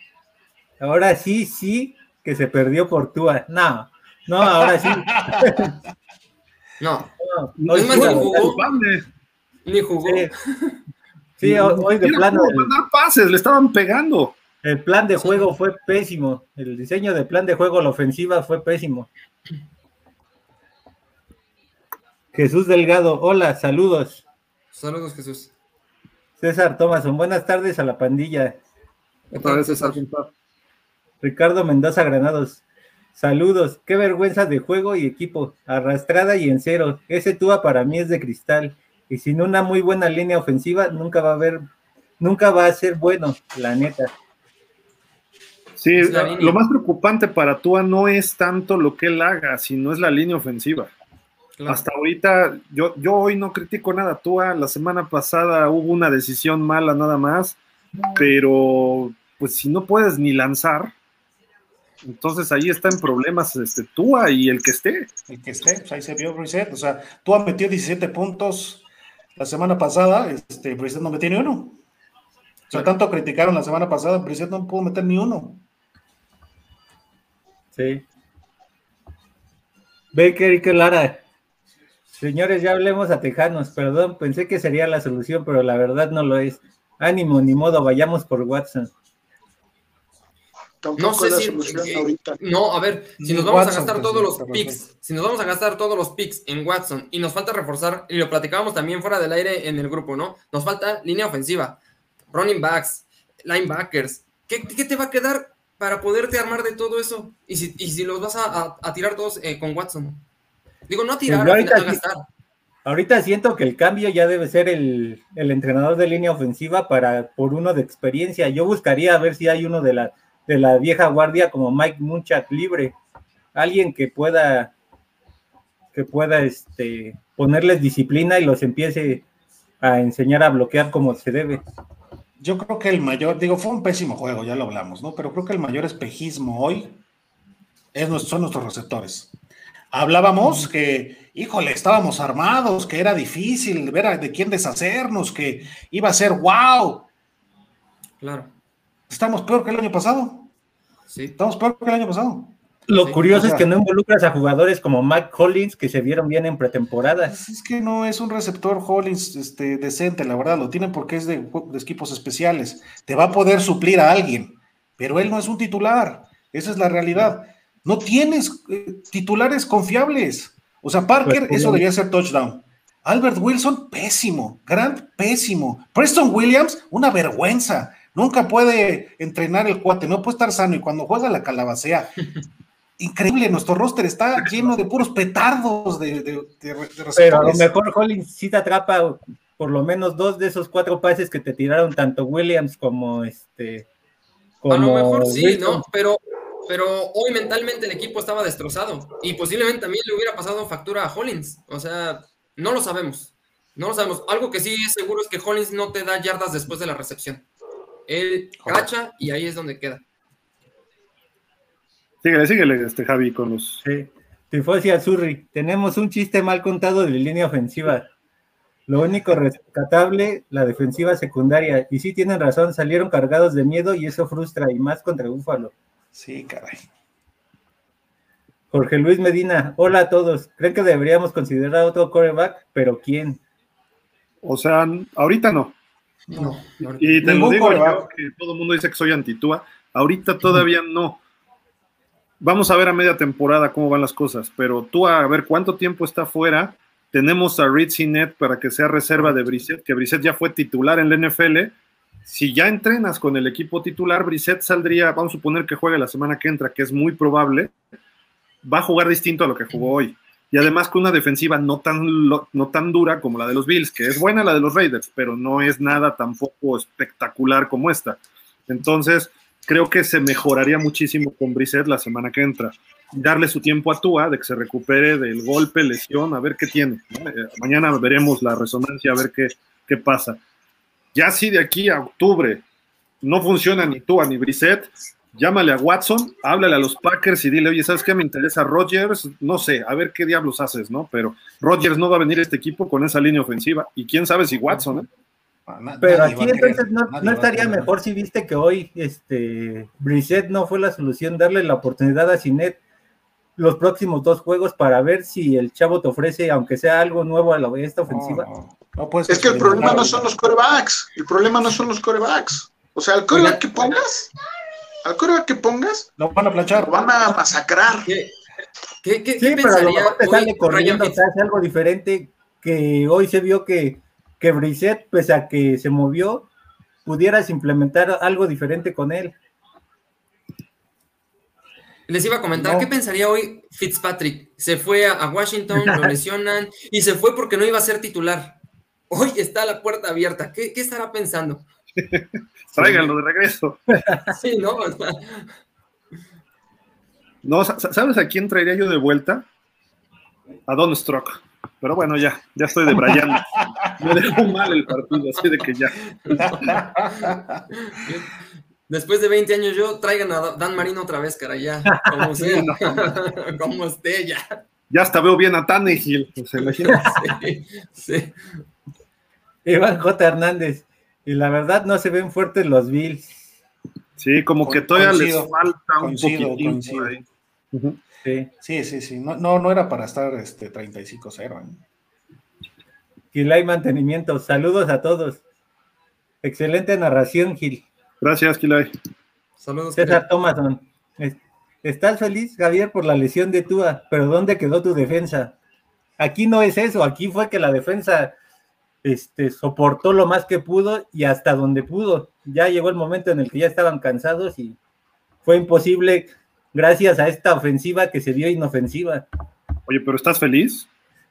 ahora sí, sí, que se perdió por Tua. No, no, ahora sí. no. no, es más, ni jugó. Ni jugó. Sí, hoy de plano. mandar pases, le estaban pegando. El plan de juego fue pésimo. El diseño del plan de juego, la ofensiva fue pésimo. Jesús Delgado, hola, saludos. Saludos, Jesús. César Thomason, buenas tardes a la pandilla. Otra vez César. Ricardo Mendoza Granados, saludos. Qué vergüenza de juego y equipo. Arrastrada y en cero. Ese tuba para mí es de cristal y sin una muy buena línea ofensiva nunca va a haber, nunca va a ser bueno, la neta. Sí, lo más preocupante para Tua no es tanto lo que él haga, sino es la línea ofensiva. Hasta ahorita, yo, yo hoy no critico nada. Tua, la semana pasada hubo una decisión mala nada más, pero pues si no puedes ni lanzar, entonces ahí está en problemas este, Tua y el que esté. El que esté, pues ahí se vio Reset. O sea, Tua metió 17 puntos la semana pasada, este, Reset no metió ni uno. O tanto criticaron la semana pasada, Reset no pudo meter ni uno. Sí. Baker y Lara. Señores, ya hablemos a Tejanos. Perdón, pensé que sería la solución, pero la verdad no lo es. Ánimo, ni modo, vayamos por Watson no sé si. no, a ver, si nos vamos a gastar todos los picks, si nos vamos a gastar todos los picks en Watson y nos falta reforzar, y lo platicábamos también fuera del aire en el grupo, ¿no? Nos falta línea ofensiva, running backs, linebackers. ¿Qué, te va a quedar para poderte armar de todo eso? Y si, y si los vas a, tirar todos eh, con Watson. Digo, no a tirar, pues ahorita, a gastar. Ahorita siento que el cambio ya debe ser el, el entrenador de línea ofensiva para por uno de experiencia. Yo buscaría ver si hay uno de la de la vieja guardia como Mike Munchak libre, alguien que pueda que pueda este, ponerles disciplina y los empiece a enseñar a bloquear como se debe. Yo creo que el mayor, digo, fue un pésimo juego, ya lo hablamos, ¿no? Pero creo que el mayor espejismo hoy es, son nuestros receptores. Hablábamos que, híjole, estábamos armados, que era difícil ver de quién deshacernos, que iba a ser wow. Claro. Estamos peor que el año pasado. Sí. Estamos peor que el año pasado. Lo curioso es que no involucras a jugadores como Mike Collins que se vieron bien en pretemporada. Pues es que no es un receptor Collins este, decente, la verdad, lo tienen porque es de, equipos especiales. Te va a poder suplir a alguien, pero él no es un titular. Esa es la realidad. No tienes eh, titulares confiables. O sea, Parker, pues, eso debería ser touchdown. Albert Wilson, pésimo. Grant, pésimo. Preston Williams, una vergüenza. Nunca puede entrenar el cuate, no puede estar sano y cuando juega la calabacea. Increíble, nuestro roster está lleno de puros petardos de, de, Pero a lo mejor Hollins sí te atrapa por lo menos dos de esos cuatro pases que te tiraron tanto Williams como este. a lo mejor sí, ¿no? Pero, pero hoy mentalmente el equipo estaba destrozado y posiblemente también le hubiera pasado factura a Hollins. O sea, no lo sabemos. No lo sabemos. Algo que sí es seguro es que Hollins no te da yardas después de la recepción. Él cacha y ahí es donde queda. Síguele, síguele, este Javi, con los. Sí. Tifosi Azurri, tenemos un chiste mal contado de línea ofensiva. Lo único rescatable, la defensiva secundaria. Y sí tienen razón, salieron cargados de miedo y eso frustra, y más contra Búfalo. Sí, caray. Jorge Luis Medina, hola a todos. ¿Creen que deberíamos considerar otro coreback? ¿Pero quién? O sea, ahorita no. No, y te lo digo yo, que todo el mundo dice que soy antitúa. Ahorita todavía no. Vamos a ver a media temporada cómo van las cosas, pero tú a ver cuánto tiempo está fuera. Tenemos a Ritzy Net para que sea reserva de Brissett, que Brissett ya fue titular en la NFL. Si ya entrenas con el equipo titular, Brissett saldría, vamos a suponer que juegue la semana que entra, que es muy probable, va a jugar distinto a lo que jugó hoy y además con una defensiva no tan, no tan dura como la de los Bills, que es buena la de los Raiders, pero no es nada tampoco espectacular como esta. Entonces, creo que se mejoraría muchísimo con Brissett la semana que entra. Darle su tiempo a Tua de que se recupere del golpe, lesión, a ver qué tiene. Eh, mañana veremos la resonancia, a ver qué, qué pasa. Ya si de aquí a octubre no funciona ni Tua ni Brissett, llámale a Watson, háblale a los Packers y dile, oye, ¿sabes qué me interesa Rodgers? No sé, a ver qué diablos haces, ¿no? Pero Rodgers no va a venir a este equipo con esa línea ofensiva. Y quién sabe si Watson, ¿eh? Pero aquí entonces no, estaría mejor si viste que hoy este Brissett no fue la solución, darle la oportunidad a Cinet los próximos dos juegos para ver si el chavo te ofrece, aunque sea algo nuevo a la esta ofensiva. es que el problema no son los corebacks, el problema no son los corebacks. O sea, el coreback que pongas al que pongas, lo van a planchar. Lo van a masacrar. ¿Qué, qué, qué, sí, pero a lo mejor te sale corriendo, te hace algo diferente que hoy se vio que, que Brissett, pese a que se movió, pudieras implementar algo diferente con él. Les iba a comentar, ¿qué pensaría hoy Fitzpatrick? Se fue a, Washington, lo lesionan y se fue porque no iba a ser titular. Hoy está la puerta abierta. ¿Qué, qué estará pensando? Tráiganlo de regreso. sí, ¿no? No, ¿sabes a quién traería yo de vuelta? A Don Strock. Pero bueno, ya, ya estoy de Brian. Me dejó mal el partido, así de que ya. Después de 20 años, yo traigan a Dan Marino otra vez, cara, ya. Como sea, como esté, ya. Ya hasta veo bien a Tannehill, se imagina. Sí, sí. Iván J. Hernández. Y la verdad no se ven fuertes los Bills. Sí, como que todavía les falta un poquito. Sí, sí, sí, sí. No, no, era para estar este 35-0. ¿eh? hay Mantenimiento. Saludos a todos. Excelente narración, Gil. Gracias, Kilay. Saludos. César Thomason. ¿Estás feliz, Javier, por la lesión de Tua? Pero ¿dónde quedó tu defensa? Aquí no es eso. Aquí fue que la defensa este, soportó lo más que pudo y hasta donde pudo. Ya llegó el momento en el que ya estaban cansados y fue imposible gracias a esta ofensiva que se vio inofensiva. Oye, pero ¿estás feliz?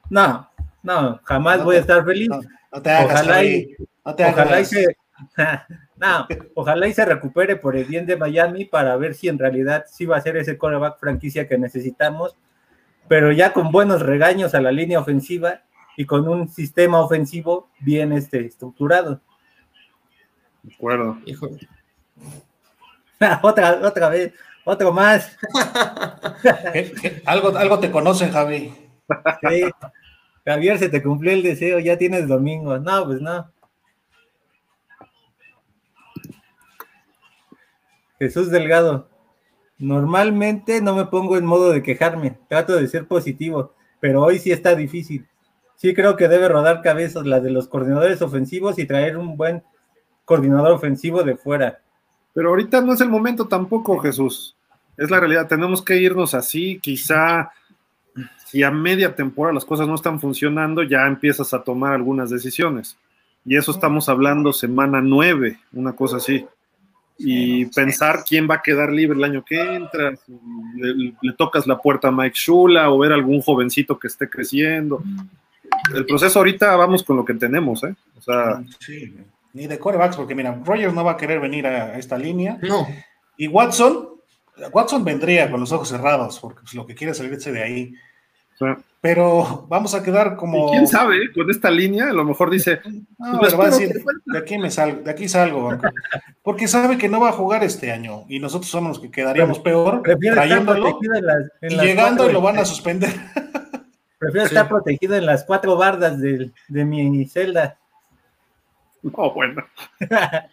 No, no, jamás voy a estar feliz. No, te hagas, ojalá y, no te ojalá y se, no, ojalá y se recupere por el bien de Miami para ver si en realidad sí va a ser ese coreback franquicia que necesitamos, pero ya con buenos regaños a la línea ofensiva y con un sistema ofensivo bien este, estructurado. De acuerdo. otra, otra vez. Otro más. Algo, algo te conocen, Javi. Javier, se te cumplió el deseo, ya tienes domingo. No, pues no. Jesús Delgado. Normalmente no me pongo en modo de quejarme, trato de ser positivo, pero hoy sí está difícil. Sí creo que debe rodar cabezas la de los coordinadores ofensivos y traer un buen coordinador ofensivo de fuera. Pero ahorita no es el momento tampoco, Jesús. Es la realidad, tenemos que irnos así, quizá si a media temporada las cosas no están funcionando, ya empiezas a tomar algunas decisiones. Y eso estamos hablando semana nueve, una cosa así. Y pensar quién va a quedar libre el año que entra, le, tocas la puerta a Mike Shula o ver algún jovencito que esté creciendo. El proceso ahorita vamos con lo que tenemos, ¿eh? O sea, sí ni de corebacks, porque mira, Rogers no va a querer venir a esta línea. No. Y Watson, Watson vendría con los ojos cerrados, porque pues, lo que quiere es salirse de ahí. Pero vamos a quedar como. ¿Quién sabe? Con esta línea, a lo mejor dice. No, pues, va a decir, de aquí, me salgo, de aquí salgo. Porque sabe que no va a jugar este año y nosotros somos los que quedaríamos peor trayéndolo y llegando y lo van a suspender. Prefiero estar protegido en las cuatro bardas de, de mi celda. No, bueno.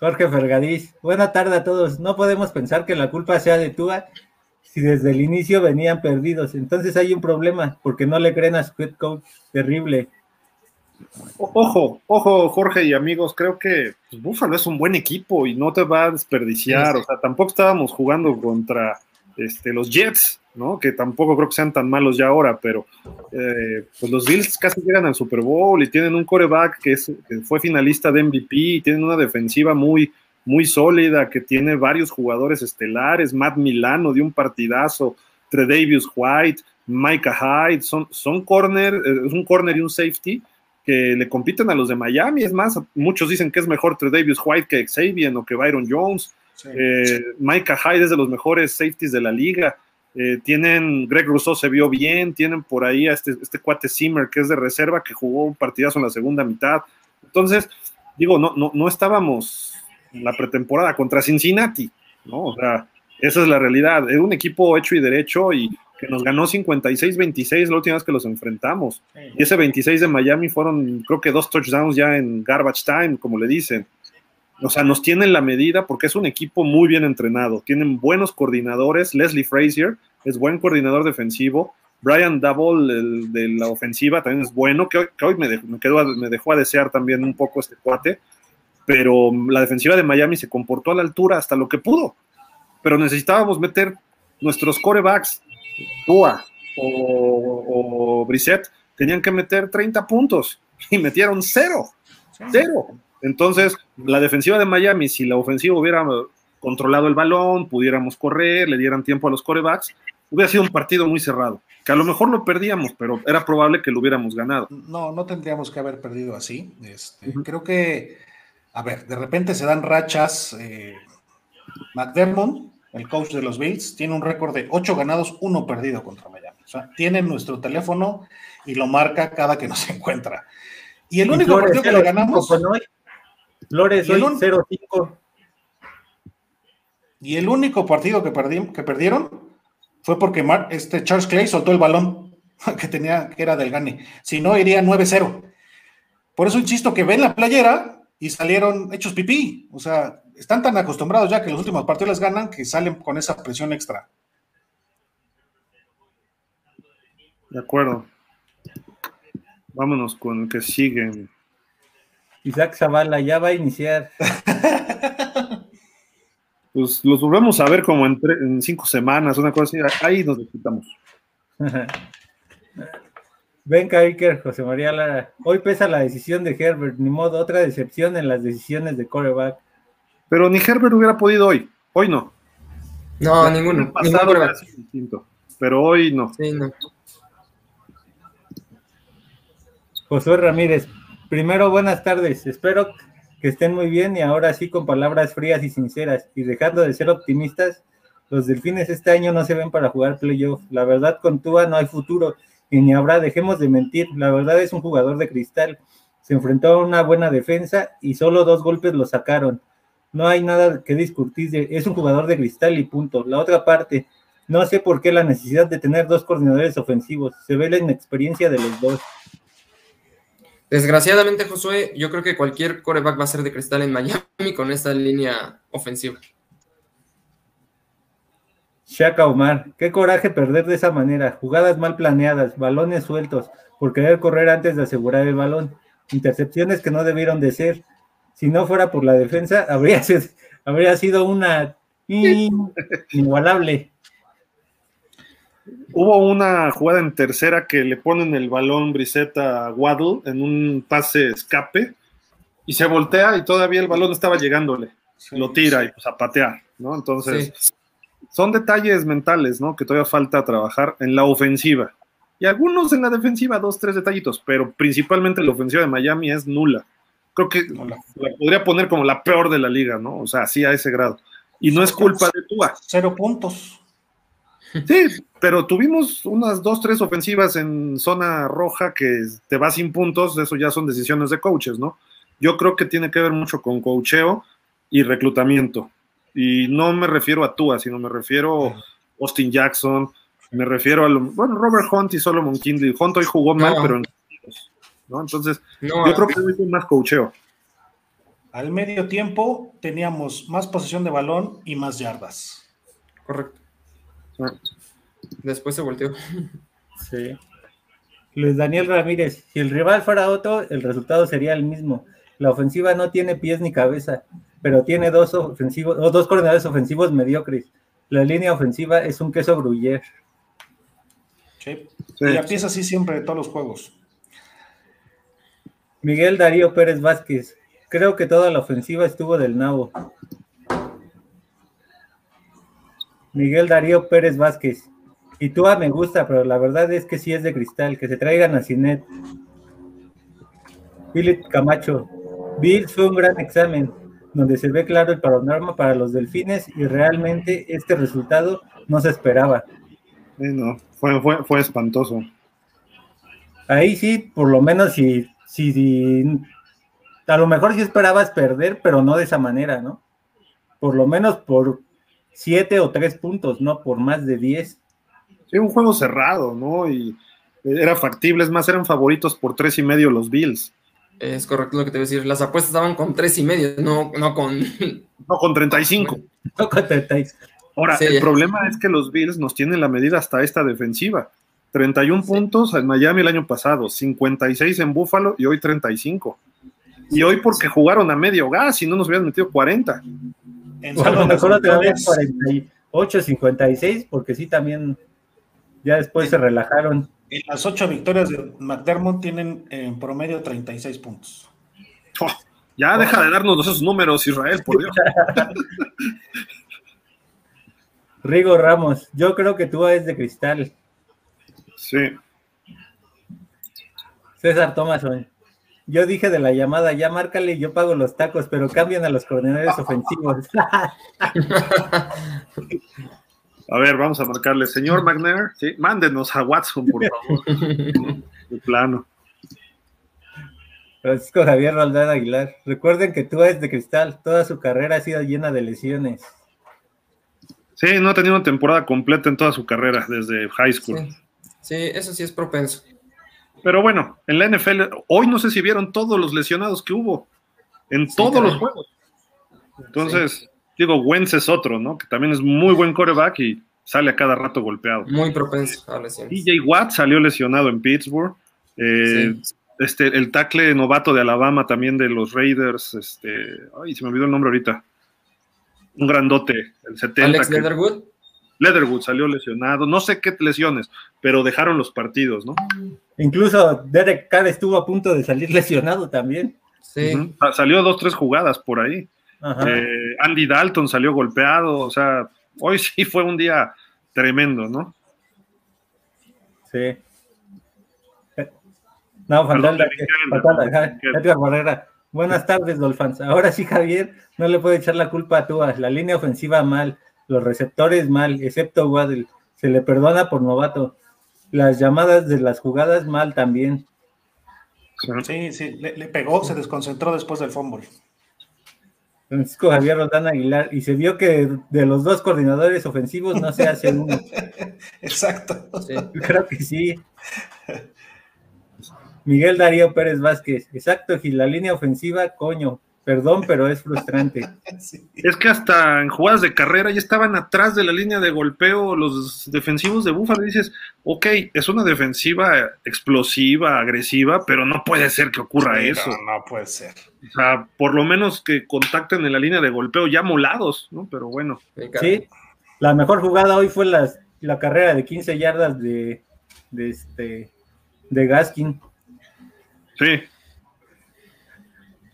Jorge Fergadís, buena tarde a todos. No podemos pensar que la culpa sea de Tua si desde el inicio venían perdidos. Entonces hay un problema, porque no le creen a su coach. Terrible. Ojo, ojo, Jorge y amigos, creo que pues, Buffalo es un buen equipo y no te va a desperdiciar. O sea, tampoco estábamos jugando contra este, los Jets, ¿no? Que tampoco creo que sean tan malos ya ahora, pero eh, pues los Bills casi llegan al Super Bowl y tienen un coreback que, es, fue finalista de MVP y tienen una defensiva muy, muy sólida, que tiene varios jugadores estelares, Matt Milano dio un partidazo, Tredavious White, Micah Hyde, son, son corner, eh, es un corner y un safety que le compiten a los de Miami, es más, muchos dicen que es mejor Tredavious White que Xavier o que Byron Jones, eh, Micah Hyde es de los mejores safeties de la liga. Eh, tienen, Greg Rousseau se vio bien, tienen por ahí a este, este cuate Zimmer que es de reserva, que jugó un partidazo en la segunda mitad. Entonces, digo, no, no, no estábamos en la pretemporada contra Cincinnati, ¿no? O sea, esa es la realidad. Es un equipo hecho y derecho y que nos ganó 56-26 la última vez que los enfrentamos. Y ese 26 de Miami fueron, creo que dos touchdowns ya en garbage time, como le dicen. O sea, nos tienen la medida porque es un equipo muy bien entrenado. Tienen buenos coordinadores. Leslie Frazier es buen coordinador defensivo. Brian Double el de la ofensiva también es bueno, que hoy, me, dejó, me, quedó, me dejó a desear también un poco este cuate, pero la defensiva de Miami se comportó a la altura hasta lo que pudo, pero necesitábamos meter nuestros corebacks, Tua o, o Brissett, tenían que meter 30 puntos y metieron cero, cero. Entonces, la defensiva de Miami, si la ofensiva hubiera controlado el balón, pudiéramos correr, le dieran tiempo a los corebacks, hubiera sido un partido muy cerrado, que a lo mejor lo perdíamos, pero era probable que lo hubiéramos ganado. No, no tendríamos que haber perdido así. Este, creo que, a ver, de repente se dan rachas. Eh, McDermott el coach de los Bills, tiene un récord de 8 ganados, 1 perdido contra Miami. O sea, tiene nuestro teléfono y lo marca cada que nos encuentra. Y el único partido que le ganamos. Flores hoy 0-5. Y el único partido que, que perdieron fue porque este Charles Clay soltó el balón que tenía, que era del Gane. Si no, iría 9-0. Por eso insisto que ven la playera y salieron hechos pipí. O sea, están tan acostumbrados ya que los últimos partidos les ganan que salen con esa presión extra. De acuerdo. Vámonos con el que sigue. Isaac Zavala ya va a iniciar. pues los volvemos a ver como en, cinco semanas, una cosa así. Ahí nos disfrutamos. Venga, Iker, José María Lara. Hoy pesa la decisión de Herbert, ni modo, otra decepción en las decisiones de coreback. Pero ni Herbert hubiera podido hoy. Hoy no. No, ninguno. pero hoy no. Sí, no. José Ramírez, primero buenas tardes. Espero que estén muy bien y ahora sí con palabras frías y sinceras y dejando de ser optimistas. Los delfines este año no se ven para jugar playoff. La verdad, con Tua no hay futuro y ni habrá, dejemos de mentir, la verdad es un jugador de cristal. Se enfrentó a una buena defensa y solo dos golpes lo sacaron. No hay nada que discutir, es un jugador de cristal y punto. La otra parte, no sé por qué la necesidad de tener dos coordinadores ofensivos, se ve la inexperiencia de los dos. Desgraciadamente, Josué, yo creo que cualquier coreback va a ser de cristal en Miami con esta línea ofensiva. Shaka Omar, qué coraje perder de esa manera, jugadas mal planeadas, balones sueltos, por querer correr antes de asegurar el balón, intercepciones que no debieron de ser. Si no fuera por la defensa, habría sido, habría sido una inigualable. Hubo una jugada en tercera que le ponen el balón Briseta a Waddle en un pase escape y se voltea y todavía el balón estaba llegándole. Lo tira y pues a patear, ¿no? Entonces, son detalles mentales, ¿no? Que todavía falta trabajar en la ofensiva. Y algunos en la defensiva, dos, tres detallitos, pero principalmente la ofensiva de Miami es nula. Creo que la, podría poner como la peor de la liga, ¿no? O sea, así a ese grado. Y no es culpa de Tua. Cero puntos. Sí, pero tuvimos unas dos, tres ofensivas en zona roja que te va sin puntos, eso ya son decisiones de coaches, ¿no? Yo creo que tiene que ver mucho con coacheo y reclutamiento. Y no me refiero a Tua, sino me refiero a Austin Jackson, me refiero a, bueno, Robert Hunt y Solomon Kindley. Hunt hoy jugó mal, pero en, ¿no? Entonces, yo creo que es más coacheo. Al medio tiempo teníamos más posesión de balón y más yardas. Correcto. Después se volteó. Sí. Luis Daniel Ramírez, si el rival fuera otro, el resultado sería el mismo. La ofensiva no tiene pies ni cabeza pero tiene dos ofensivos, o dos coordinadores ofensivos mediocres. La línea ofensiva es un queso gruyere. Sí. Y empieza así siempre de todos los juegos. Miguel Darío Pérez Vázquez. Creo que toda la ofensiva estuvo del nabo. Miguel Darío Pérez Vázquez. Y tú me gusta, pero la verdad es que sí es de cristal. Que se traigan a Cinet. Philip Camacho. Bill fue un gran examen donde se ve claro el panorama para los delfines y realmente este resultado no se esperaba. no, fue, fue, fue espantoso. Ahí sí, por lo menos si, si, a lo mejor sí esperabas perder, pero no de esa manera, ¿no? Por lo menos por siete o tres puntos, no por más de diez. Sí, un juego cerrado, ¿no? Y era factible, es más, eran favoritos por tres y medio los Bills. Es correcto lo que te voy a decir. Las apuestas estaban con tres y medio, no, no con. No con 35. No con 35. Ahora, el problema es que los Bills nos tienen la medida hasta esta defensiva. 31 puntos en Miami el año pasado, 56 en Buffalo y hoy 35. Y hoy porque jugaron a medio gas y no nos hubieran metido 40. En a lo mejor te 48, 56, porque sí también ya después se relajaron. En las ocho victorias de McDermott tienen en promedio 36 puntos. Oh, ya deja de darnos esos números, Israel, por Dios. Rigo Ramos, yo creo que tú eres de cristal. Sí. César Thomason, yo dije de la llamada, ya márcale, yo pago los tacos, pero cambian a los coordinadores ofensivos. A ver, vamos a marcarle. Señor McNair, sí, mándenos a Watson, por favor. de plano. Francisco Javier Roldán Aguilar. Recuerden que tú eres de cristal. Toda su carrera ha sido llena de lesiones. Sí, no ha tenido una temporada completa en toda su carrera desde high school. Sí, eso sí es propenso. Pero bueno, en la NFL, hoy no sé si vieron todos los lesionados que hubo en todos los juegos. Entonces, digo, Wentz es otro, ¿no? Que también es muy buen coreback y sale a cada rato golpeado. Muy propenso a lesiones. DJ Watt salió lesionado en Pittsburgh. Eh, este, el tackle novato de Alabama también de los Raiders, este, ay, se me olvidó el nombre ahorita. Un grandote, el 70. Alex Leatherwood. Leatherwood salió lesionado, no sé qué lesiones, pero dejaron los partidos, ¿no? Incluso Derek Carr estuvo a punto de salir lesionado también. Sí. Salió dos, tres jugadas por ahí. Eh, Andy Dalton salió golpeado, o sea, hoy sí fue un día tremendo, ¿no? Sí. No, Fandalda, Buenas tardes, Dolphins. Ahora sí, Javier, no le puede echar la culpa a Tua. La línea ofensiva mal, los receptores mal, excepto Waddle. Se le perdona por novato. Las llamadas de las jugadas mal también. Sí, sí, le, pegó, se desconcentró después del fútbol. Francisco Javier Rodán Aguilar, y se vio que de los dos coordinadores ofensivos no se hace uno. Exacto. Creo que sí. Miguel Darío Pérez Vázquez, exacto, y la línea ofensiva, coño, perdón, pero es frustrante. Es que hasta en jugadas de carrera ya estaban atrás de la línea de golpeo los defensivos de Búfalo. dices, ok, es una defensiva explosiva, agresiva, pero no puede ser que ocurra eso. No, puede ser. O sea, por lo menos que contacten en la línea de golpeo ya molados, ¿no? Pero bueno. Sí, la mejor jugada hoy fue la, la carrera de 15 yardas de, de, este, de Gaskin. Sí.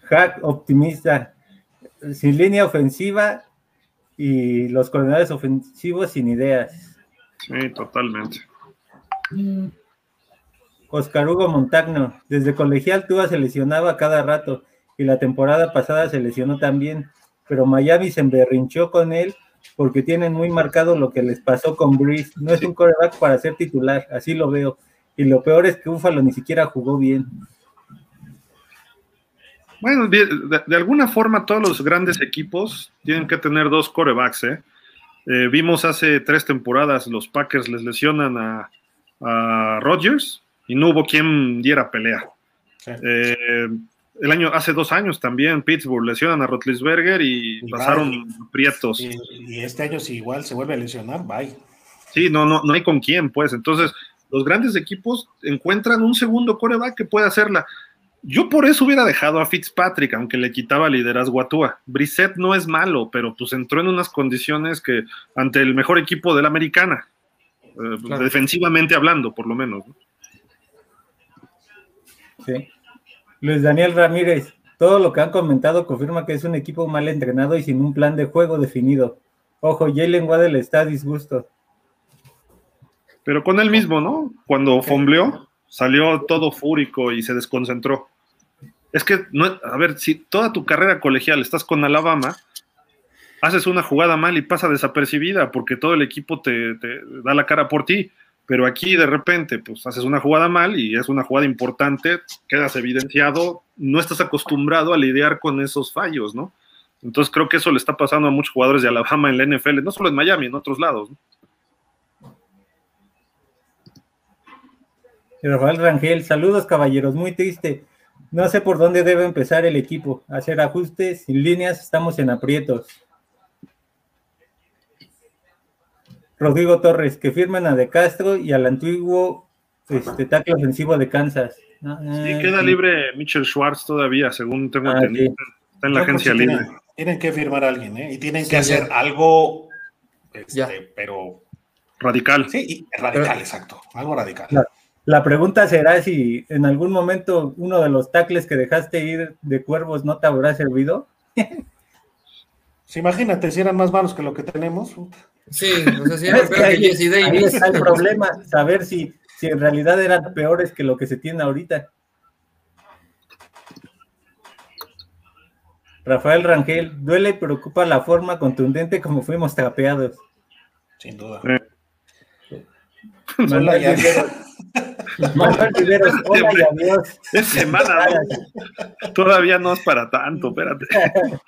Hack optimista, sin línea ofensiva y los coordinadores ofensivos sin ideas. Sí, totalmente. Oscar Hugo Montagno, desde colegial Tua se lesionaba cada rato y la temporada pasada se lesionó también, pero Miami se emberrinchó con él porque tienen muy marcado lo que les pasó con Breeze. No es un coreback para ser titular, así lo veo. Y lo peor es que Búfalo ni siquiera jugó bien. Bueno, de, alguna forma todos los grandes equipos tienen que tener dos corebacks. ¿eh? ¿eh? vimos hace tres temporadas los Packers les lesionan a, a Rodgers y no hubo quien diera pelea. Eh, el año, hace dos años también Pittsburgh lesionan a Rotlisberger y, pasaron prietos. Y, este año si igual se vuelve a lesionar, bye. Sí, no, no, no hay con quién, pues. Entonces, los grandes equipos encuentran un segundo coreback que puede hacerla. Yo por eso hubiera dejado a Fitzpatrick, aunque le quitaba liderazgo a Tua. Brissett no es malo, pero pues entró en unas condiciones que ante el mejor equipo de la americana, eh, defensivamente hablando, por lo menos. Sí. Luis Daniel Ramírez, todo lo que han comentado confirma que es un equipo mal entrenado y sin un plan de juego definido. Ojo, Jalen Waddell está a disgusto. Pero con él mismo, ¿no? Cuando fombleó salió todo fúrico y se desconcentró. Es que, a ver, si toda tu carrera colegial estás con Alabama, haces una jugada mal y pasa desapercibida porque todo el equipo te, da la cara por ti. Pero aquí de repente, pues haces una jugada mal y es una jugada importante, quedas evidenciado, no estás acostumbrado a lidiar con esos fallos, ¿no? Entonces creo que eso le está pasando a muchos jugadores de Alabama en la NFL, no solo en Miami, en otros lados. ¿no? Rafael Rangel, saludos caballeros, muy triste. No sé por dónde debe empezar el equipo. Hacer ajustes, sin líneas, estamos en aprietos. Rodrigo Torres, que firmen a De Castro y al antiguo este, tackle ofensivo de Kansas. Ah, sí, queda libre Mitchell Schwartz todavía, según tengo ah, entendido. Está en la agencia libre. Tienen, que firmar a alguien, ¿eh? Y tienen que hacer algo, este, pero... Radical. Sí, radical, exacto. Algo radical. La pregunta será si en algún momento uno de los tacles que dejaste ir de cuervos no te habrá servido. imagínate si eran más malos que lo que tenemos. Sí, o sea, si eran peores que Ahí está el problema, saber si, si en realidad eran peores que lo que se tiene ahorita. Rafael Rangel, duele y preocupa la forma contundente como fuimos tapeados. Sin duda. Manuel Riveros, hola y adiós. Es semana, Todavía no es para tanto, espérate.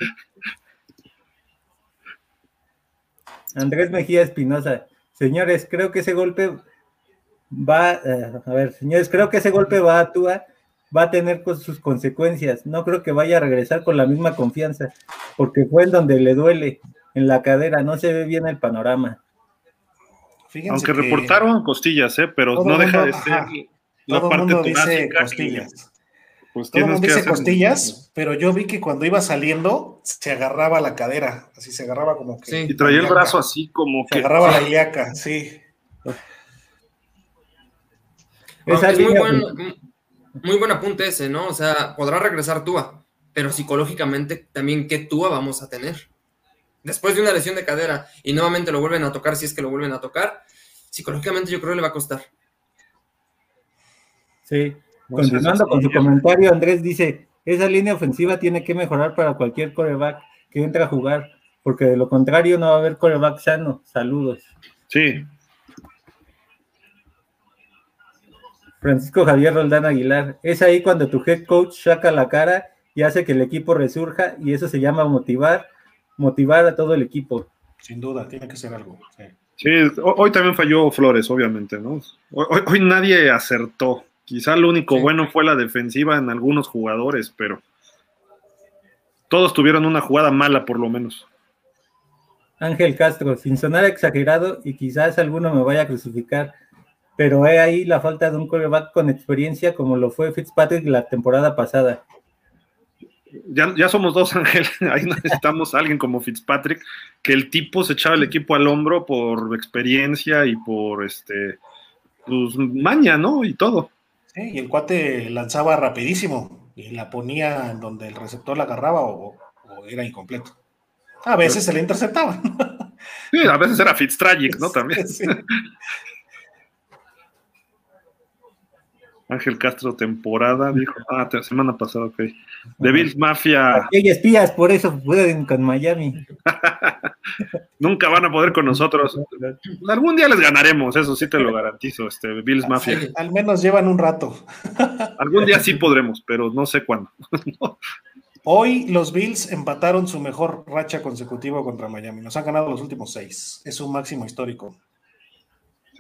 Andrés Mejía Espinosa. Señores, creo que ese golpe va, eh, a ver, señores, creo que ese golpe va a Tua, va a tener sus consecuencias. No creo que vaya a regresar con la misma confianza, porque fue en donde le duele, en la cadera, no se ve bien el panorama. Aunque reportaron costillas, ¿eh? pero no deja de ser la parte torácica. Costillas. pues Todo el mundo dice costillas, pero yo vi que cuando iba saliendo se agarraba la cadera, así se agarraba como que. Sí. Y traía el brazo así como se que. agarraba la ilíaca, sí. es muy buen, muy buen apunte ese, ¿no? O sea, podrá regresar Tua, pero psicológicamente también, ¿qué Tua vamos a tener? Después de una lesión de cadera y nuevamente lo vuelven a tocar, si es que lo vuelven a tocar, psicológicamente yo creo que le va a costar. Sí, continuando con su comentario, Andrés dice, esa línea ofensiva tiene que mejorar para cualquier coreback que entre a jugar, porque de lo contrario no va a haber coreback sano. Saludos. Sí. Francisco Javier Roldán Aguilar, es ahí cuando tu head coach saca la cara y hace que el equipo resurja y eso se llama motivar motivar a todo el equipo. Sin duda, tiene que ser algo. Sí, hoy también falló Flores, obviamente, ¿no? Hoy, nadie acertó. Quizá lo único bueno fue la defensiva en algunos jugadores, pero todos tuvieron una jugada mala por lo menos. Ángel Castro, sin sonar exagerado y quizás alguno me vaya a crucificar, pero he ahí la falta de un coreback con experiencia como lo fue Fitzpatrick la temporada pasada ya, somos dos, Ángel. Ahí necesitamos a alguien como Fitzpatrick, que el tipo se echaba el equipo al hombro por experiencia y por este pues, maña, ¿no? Y todo. Sí, y el cuate lanzaba rapidísimo y la ponía en donde el receptor la agarraba o, era incompleto. A veces se le interceptaban. Sí, a veces era Fitztragic, ¿no? También. Ángel Castro, temporada, dijo, ah, semana pasada, ok. De Bills Mafia. Hay espías, por eso pueden con Miami. Nunca van a poder con nosotros. Algún día les ganaremos, eso sí te lo garantizo, este Bills Mafia. al menos llevan un rato. Algún día sí podremos, pero no sé cuándo. Hoy los Bills empataron su mejor racha consecutiva contra Miami. Nos han ganado los últimos seis. Es un máximo histórico.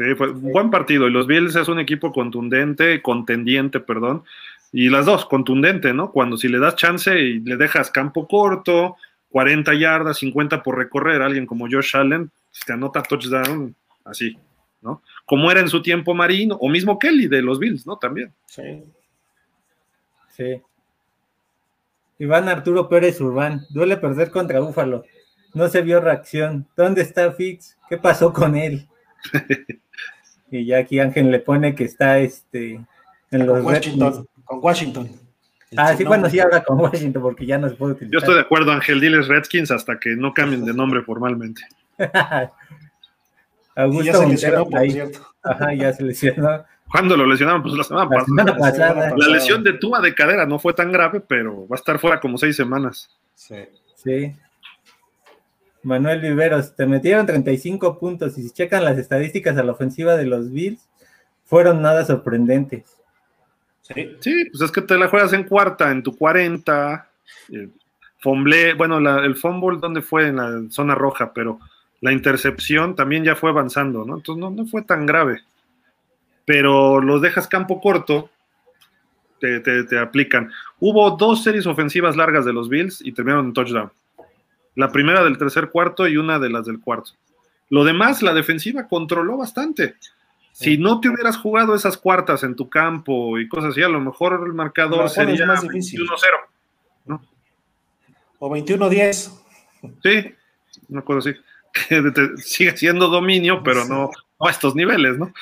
Sí, fue un buen partido. Y los Bills es un equipo contundente, contendiente, perdón. Y las dos, contundente, ¿no? Cuando si le das chance y le dejas campo corto, 40 yardas, 50 por recorrer, alguien como Josh Allen, pues, te anota touchdown así, ¿no? Como era en su tiempo Marino, o mismo Kelly de los Bills, ¿no? También. Sí. Sí. Iván Arturo Pérez Urbán, duele perder contra Búfalo. No se vio reacción. ¿Dónde está Fitz? ¿Qué pasó con él? y ya aquí Ángel le pone que está este en los con Washington, con Washington. Ah, sí, bueno, sí habla con Washington porque ya no se puede utilizar. Yo estoy de acuerdo, Ángel, diles Redskins hasta que no cambien de nombre formalmente. Augusto ya se lesionó, por cierto. Ajá, ya se lesionó. ¿Cuándo lo lesionaron? Pues la semana, pasada. La lesión de Tua de cadera no fue tan grave, pero va a estar fuera como seis semanas. Sí. Sí. Manuel Viveros, te metieron 35 puntos y si checan las estadísticas a la ofensiva de los Bills, fueron nada sorprendentes. Sí, sí pues es que te la juegas en cuarta, en tu 40. Eh, bueno, el fumble, ¿dónde fue? En la zona roja, pero la intercepción también ya fue avanzando, ¿no? Entonces no, fue tan grave. Pero los dejas campo corto, te, te aplican. Hubo dos series ofensivas largas de los Bills y terminaron en touchdown. La primera del tercer cuarto y una de las del cuarto. Lo demás, la defensiva controló bastante. Si no te hubieras jugado esas cuartas en tu campo y cosas así, a lo mejor el marcador sería 21-0. ¿no? O 21-10. Sí, una cosa así. Que sigue siendo dominio, pero no, a estos niveles, ¿no?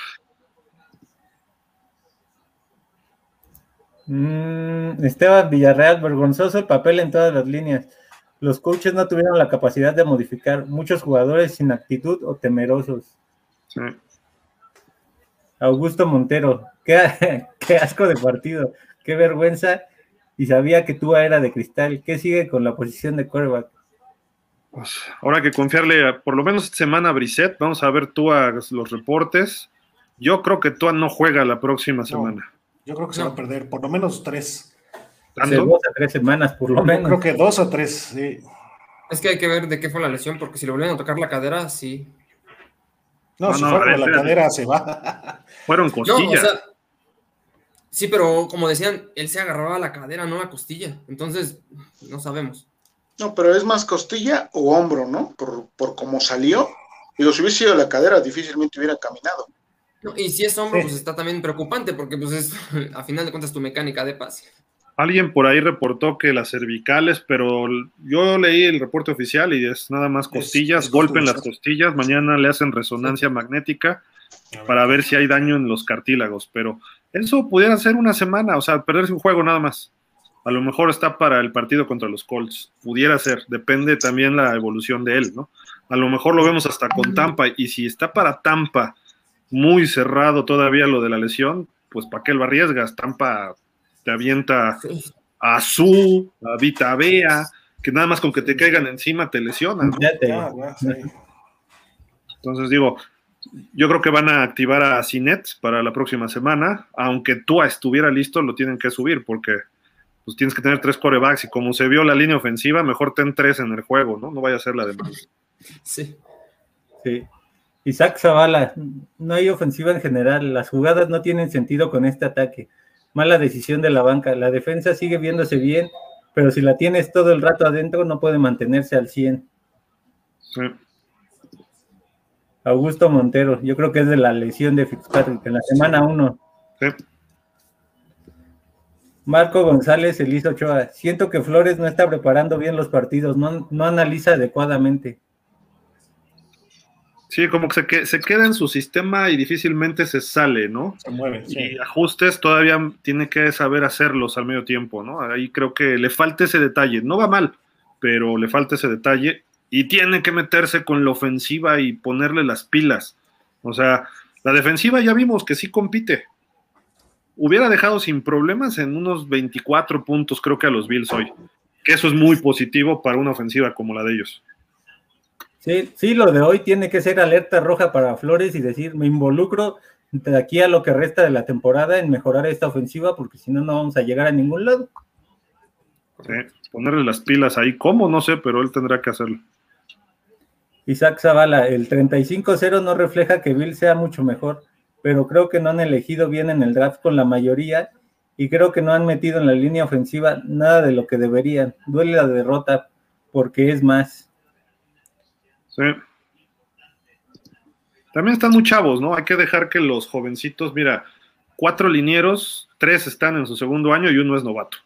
Mm, Esteban Villarreal, vergonzoso el papel en todas las líneas. Los coaches no tuvieron la capacidad de modificar muchos jugadores sin actitud o temerosos. Augusto Montero, qué, qué, asco de partido, qué vergüenza. Y sabía que tú era de cristal. ¿Qué sigue con la posición de quarterback? Pues ahora que confiarle por lo menos esta semana a Brisset, vamos a ver tú a los reportes. Yo creo que Tua no juega la próxima semana. yo creo que se va a perder por lo menos tres. Dos a tres semanas, por lo menos. Creo que dos o tres, sí. Es que hay que ver de qué fue la lesión, porque si le volvieron a tocar la cadera, sí. No, si fue la cadera, se va. Fueron costillas. sí, pero como decían, él se agarraba a la cadera, no a la costilla. Entonces, no sabemos. No, pero es más costilla o hombro, ¿no? Por, por cómo salió. Digo, si hubiese sido la cadera, difícilmente hubiera caminado y si es hombro, pues está también preocupante, porque pues es, a final de cuentas, tu mecánica de pase. Alguien por ahí reportó que las cervicales, pero yo leí el reporte oficial y es nada más costillas, golpe en las costillas, mañana le hacen resonancia magnética para ver si hay daño en los cartílagos, pero eso pudiera ser una semana, o sea, perderse un juego nada más. A lo mejor está para el partido contra los Colts, pudiera ser, depende también la evolución de él, ¿no? A lo mejor lo vemos hasta con Tampa, y si está para Tampa muy cerrado todavía lo de la lesión, pues ¿para qué lo arriesgas? Tampa te avienta a Su, a Vita Bea, que nada más con que te caigan encima te lesionan. Entonces digo, yo creo que van a activar a Cinet para la próxima semana, aunque Tua estuviera listo, lo tienen que subir porque pues tienes que tener tres corebacks y como se vio la línea ofensiva, mejor ten tres en el juego, ¿no? No vaya a ser la demás. Sí. Sí. Isaac Zavala, no hay ofensiva en general, las jugadas no tienen sentido con este ataque. Mala decisión de la banca, la defensa sigue viéndose bien, pero si la tienes todo el rato adentro no puede mantenerse al 100. Augusto Montero, yo creo que es de la lesión de Fitzpatrick en la semana 1. Marco González, Elisa Ochoa, siento que Flores no está preparando bien los partidos, no, no analiza adecuadamente. Sí, como que se, queda en su sistema y difícilmente se sale, ¿no? Se mueve. Y ajustes todavía tiene que saber hacerlos al medio tiempo, ¿no? Ahí creo que le falta ese detalle. No va mal, pero le falta ese detalle y tiene que meterse con la ofensiva y ponerle las pilas. O sea, la defensiva ya vimos que sí compite. Hubiera dejado sin problemas en unos 24 puntos, creo que a los Bills hoy. Que eso es muy positivo para una ofensiva como la de ellos. Sí, sí, lo de hoy tiene que ser alerta roja para Flores y decir, me involucro de aquí a lo que resta de la temporada en mejorar esta ofensiva, porque si no, no vamos a llegar a ningún lado. Sí, ponerle las pilas ahí, ¿cómo? No sé, pero él tendrá que hacerlo. Isaac Zavala, el 35-0 no refleja que Bill sea mucho mejor, pero creo que no han elegido bien en el draft con la mayoría y creo que no han metido en la línea ofensiva nada de lo que deberían. Duele la derrota porque es más. También están muy chavos, ¿no? Hay que dejar que los jovencitos, mira, cuatro linieros, tres están en su segundo año y uno es novato.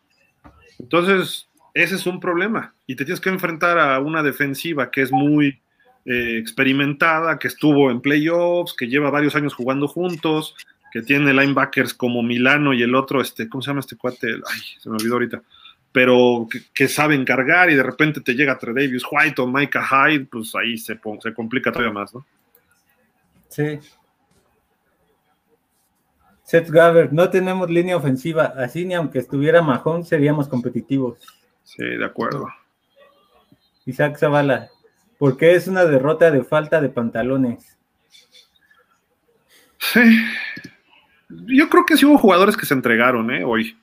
Entonces, ese es un problema. Y te tienes que enfrentar a una defensiva que es muy eh, experimentada, que estuvo en playoffs, que lleva varios años jugando juntos, que tiene linebackers como Milano y el otro, este, ¿cómo se llama este cuate? Ay, se me olvidó ahorita pero que, saben cargar y de repente te llega Davis White o Micah Hyde, pues ahí se, se complica todavía más, ¿no? Sí. Seth Gaber, no tenemos línea ofensiva, así ni aunque estuviera Mahón seríamos competitivos. Sí, de acuerdo. Isaac Zavala, ¿por qué es una derrota de falta de pantalones? Sí. Yo creo que sí hubo jugadores que se entregaron, ¿eh? Hoy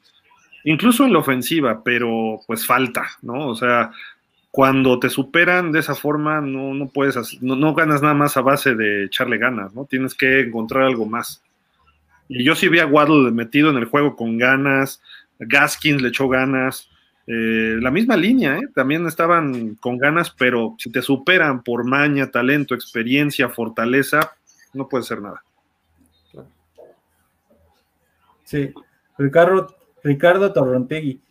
incluso en la ofensiva, pero pues falta, ¿no? O sea, cuando te superan de esa forma, no, no puedes, no, no, ganas nada más a base de echarle ganas, ¿no? Tienes que encontrar algo más. Y yo sí vi a Waddle metido en el juego con ganas, Gaskins le echó ganas, eh, la misma línea, ¿eh? también estaban con ganas, pero si te superan por maña, talento, experiencia, fortaleza, no puede ser nada. Sí, Ricardo, Ricardo Torrontegui.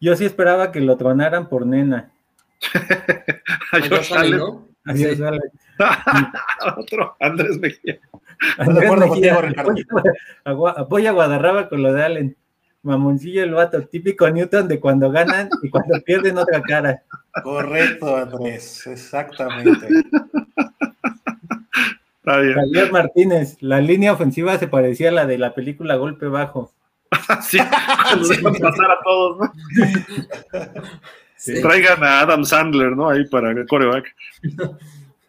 Yo sí esperaba que lo tronaran por nena. ¿no? Otro, Andrés Mejía. Andrés Mejía. Apoya a Guadarraba con lo de Allen. Mamoncillo el vato, típico Newton de cuando ganan y cuando pierden otra cara. Correcto, Andrés, exactamente. Javier Martínez, la línea ofensiva se parecía a la de la película Golpe Bajo. sí, pasar a todos, Traigan a Adam Sandler, ¿no? Ahí para el coreback.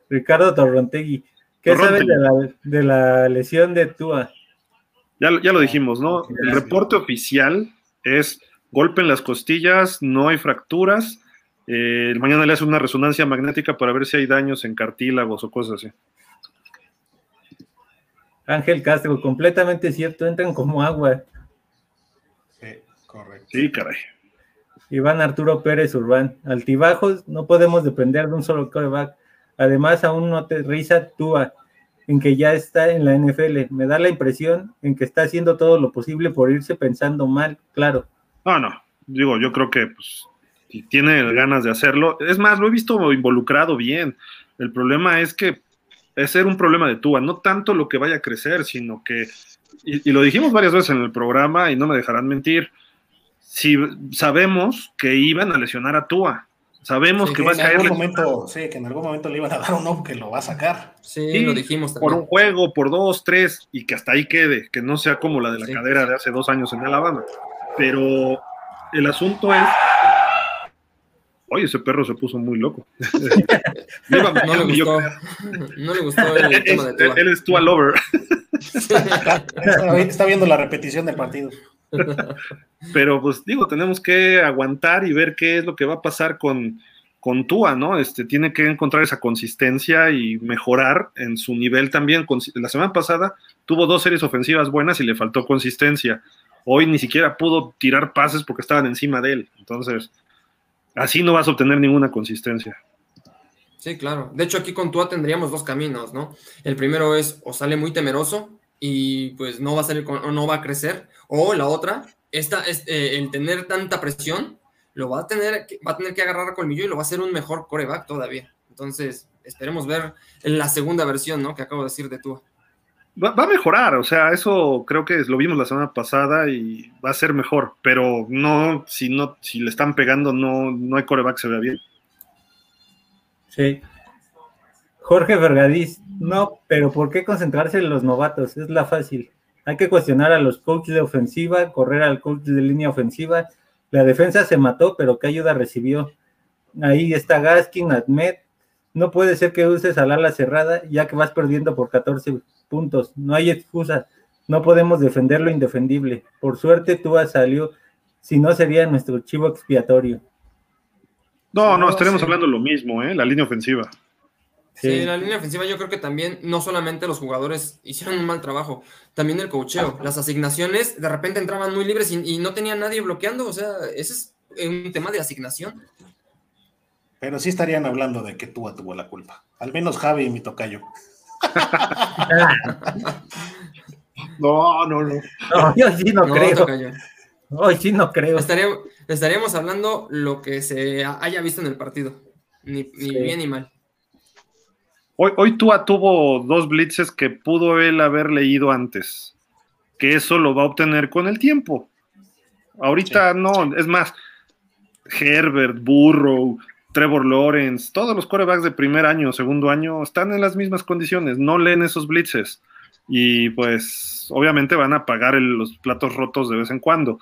Ricardo Torrontegui. ¿Qué sabes de la, lesión de Tua? Ya, ya lo dijimos, ¿no? El reporte oficial es golpe en las costillas, no hay fracturas. Eh, mañana le hace una resonancia magnética para ver si hay daños en cartílagos o cosas así. Ángel Castro, completamente cierto, entran como agua. Correcto. Sí, caray. Iván Arturo Pérez Urbán, altibajos, no podemos depender de un solo coreback. Además, aún no te risa Tua, en que ya está en la NFL. Me da la impresión en que está haciendo todo lo posible por irse pensando mal, claro. No, no, digo, yo creo que pues, tiene ganas de hacerlo. Es más, lo he visto involucrado bien. El problema es que es ser un problema de Tua, no tanto lo que vaya a crecer, sino que, y, lo dijimos varias veces en el programa y no me dejarán mentir, si sabemos que iban a lesionar a Tua, sabemos que, va a caer. Momento, sí, que en algún momento le iban a dar un ojo que lo va a sacar. Sí, lo dijimos también. Por un juego, por dos, tres, y que hasta ahí quede, que no sea como la de la cadera de hace dos años en Alabama. Pero el asunto es Oye, ese perro se puso muy loco. no, le gustó, no le gustó el tema de Tua. Él es Tua Lover. Está viendo la repetición del partido. Pero pues digo, tenemos que aguantar y ver qué es lo que va a pasar con, con Tua, ¿no? Este, tiene que encontrar esa consistencia y mejorar en su nivel también. La semana pasada tuvo dos series ofensivas buenas y le faltó consistencia. Hoy ni siquiera pudo tirar pases porque estaban encima de él. Entonces, Así no vas a obtener ninguna consistencia. Sí, claro. De hecho, aquí con Tua tendríamos dos caminos, ¿no? El primero es o sale muy temeroso y pues no va a salir no va a crecer, o la otra, esta, es, eh, el tener tanta presión, lo va a tener, va a tener que agarrar a colmillo y lo va a hacer un mejor coreback todavía. Entonces, esperemos ver la segunda versión, ¿no? Que acabo de decir de Tua. Va, a mejorar, o sea, eso creo que lo vimos la semana pasada y va a ser mejor, pero no, si no, si le están pegando, no, no hay coreback que se vea bien. Sí. Jorge Vergadís, no, pero ¿por qué concentrarse en los novatos? Es la fácil. Hay que cuestionar a los coaches de ofensiva, correr al coach de línea ofensiva. La defensa se mató, pero ¿qué ayuda recibió? Ahí está Gaskin, Admet. No puede ser que uses al ala cerrada ya que vas perdiendo por 14 puntos. No hay excusa. No podemos defender lo indefendible. Por suerte, Tua salió, si no sería nuestro chivo expiatorio. No, no, estaremos hablando lo mismo, ¿eh? La línea ofensiva. Sí. la línea ofensiva yo creo que también no solamente los jugadores hicieron un mal trabajo, también el cocheo, las asignaciones de repente entraban muy libres y, no tenía nadie bloqueando, o sea, ese es un tema de asignación. Pero sí estarían hablando de que Tua tuvo la culpa, al menos Javi y mi tocayo. no, no, no. yo sí no, creo. Hoy sí no creo. Estaríamos, hablando lo que se haya visto en el partido. Ni, bien ni mal. Hoy, hoy Tua tuvo dos blitzes que pudo él haber leído antes. Que eso lo va a obtener con el tiempo. Ahorita no, es más, Herbert, Burrow, Trevor Lawrence, todos los corebacks de primer año, segundo año, están en las mismas condiciones, no leen esos blitzes. Y pues obviamente van a pagar los platos rotos de vez en cuando.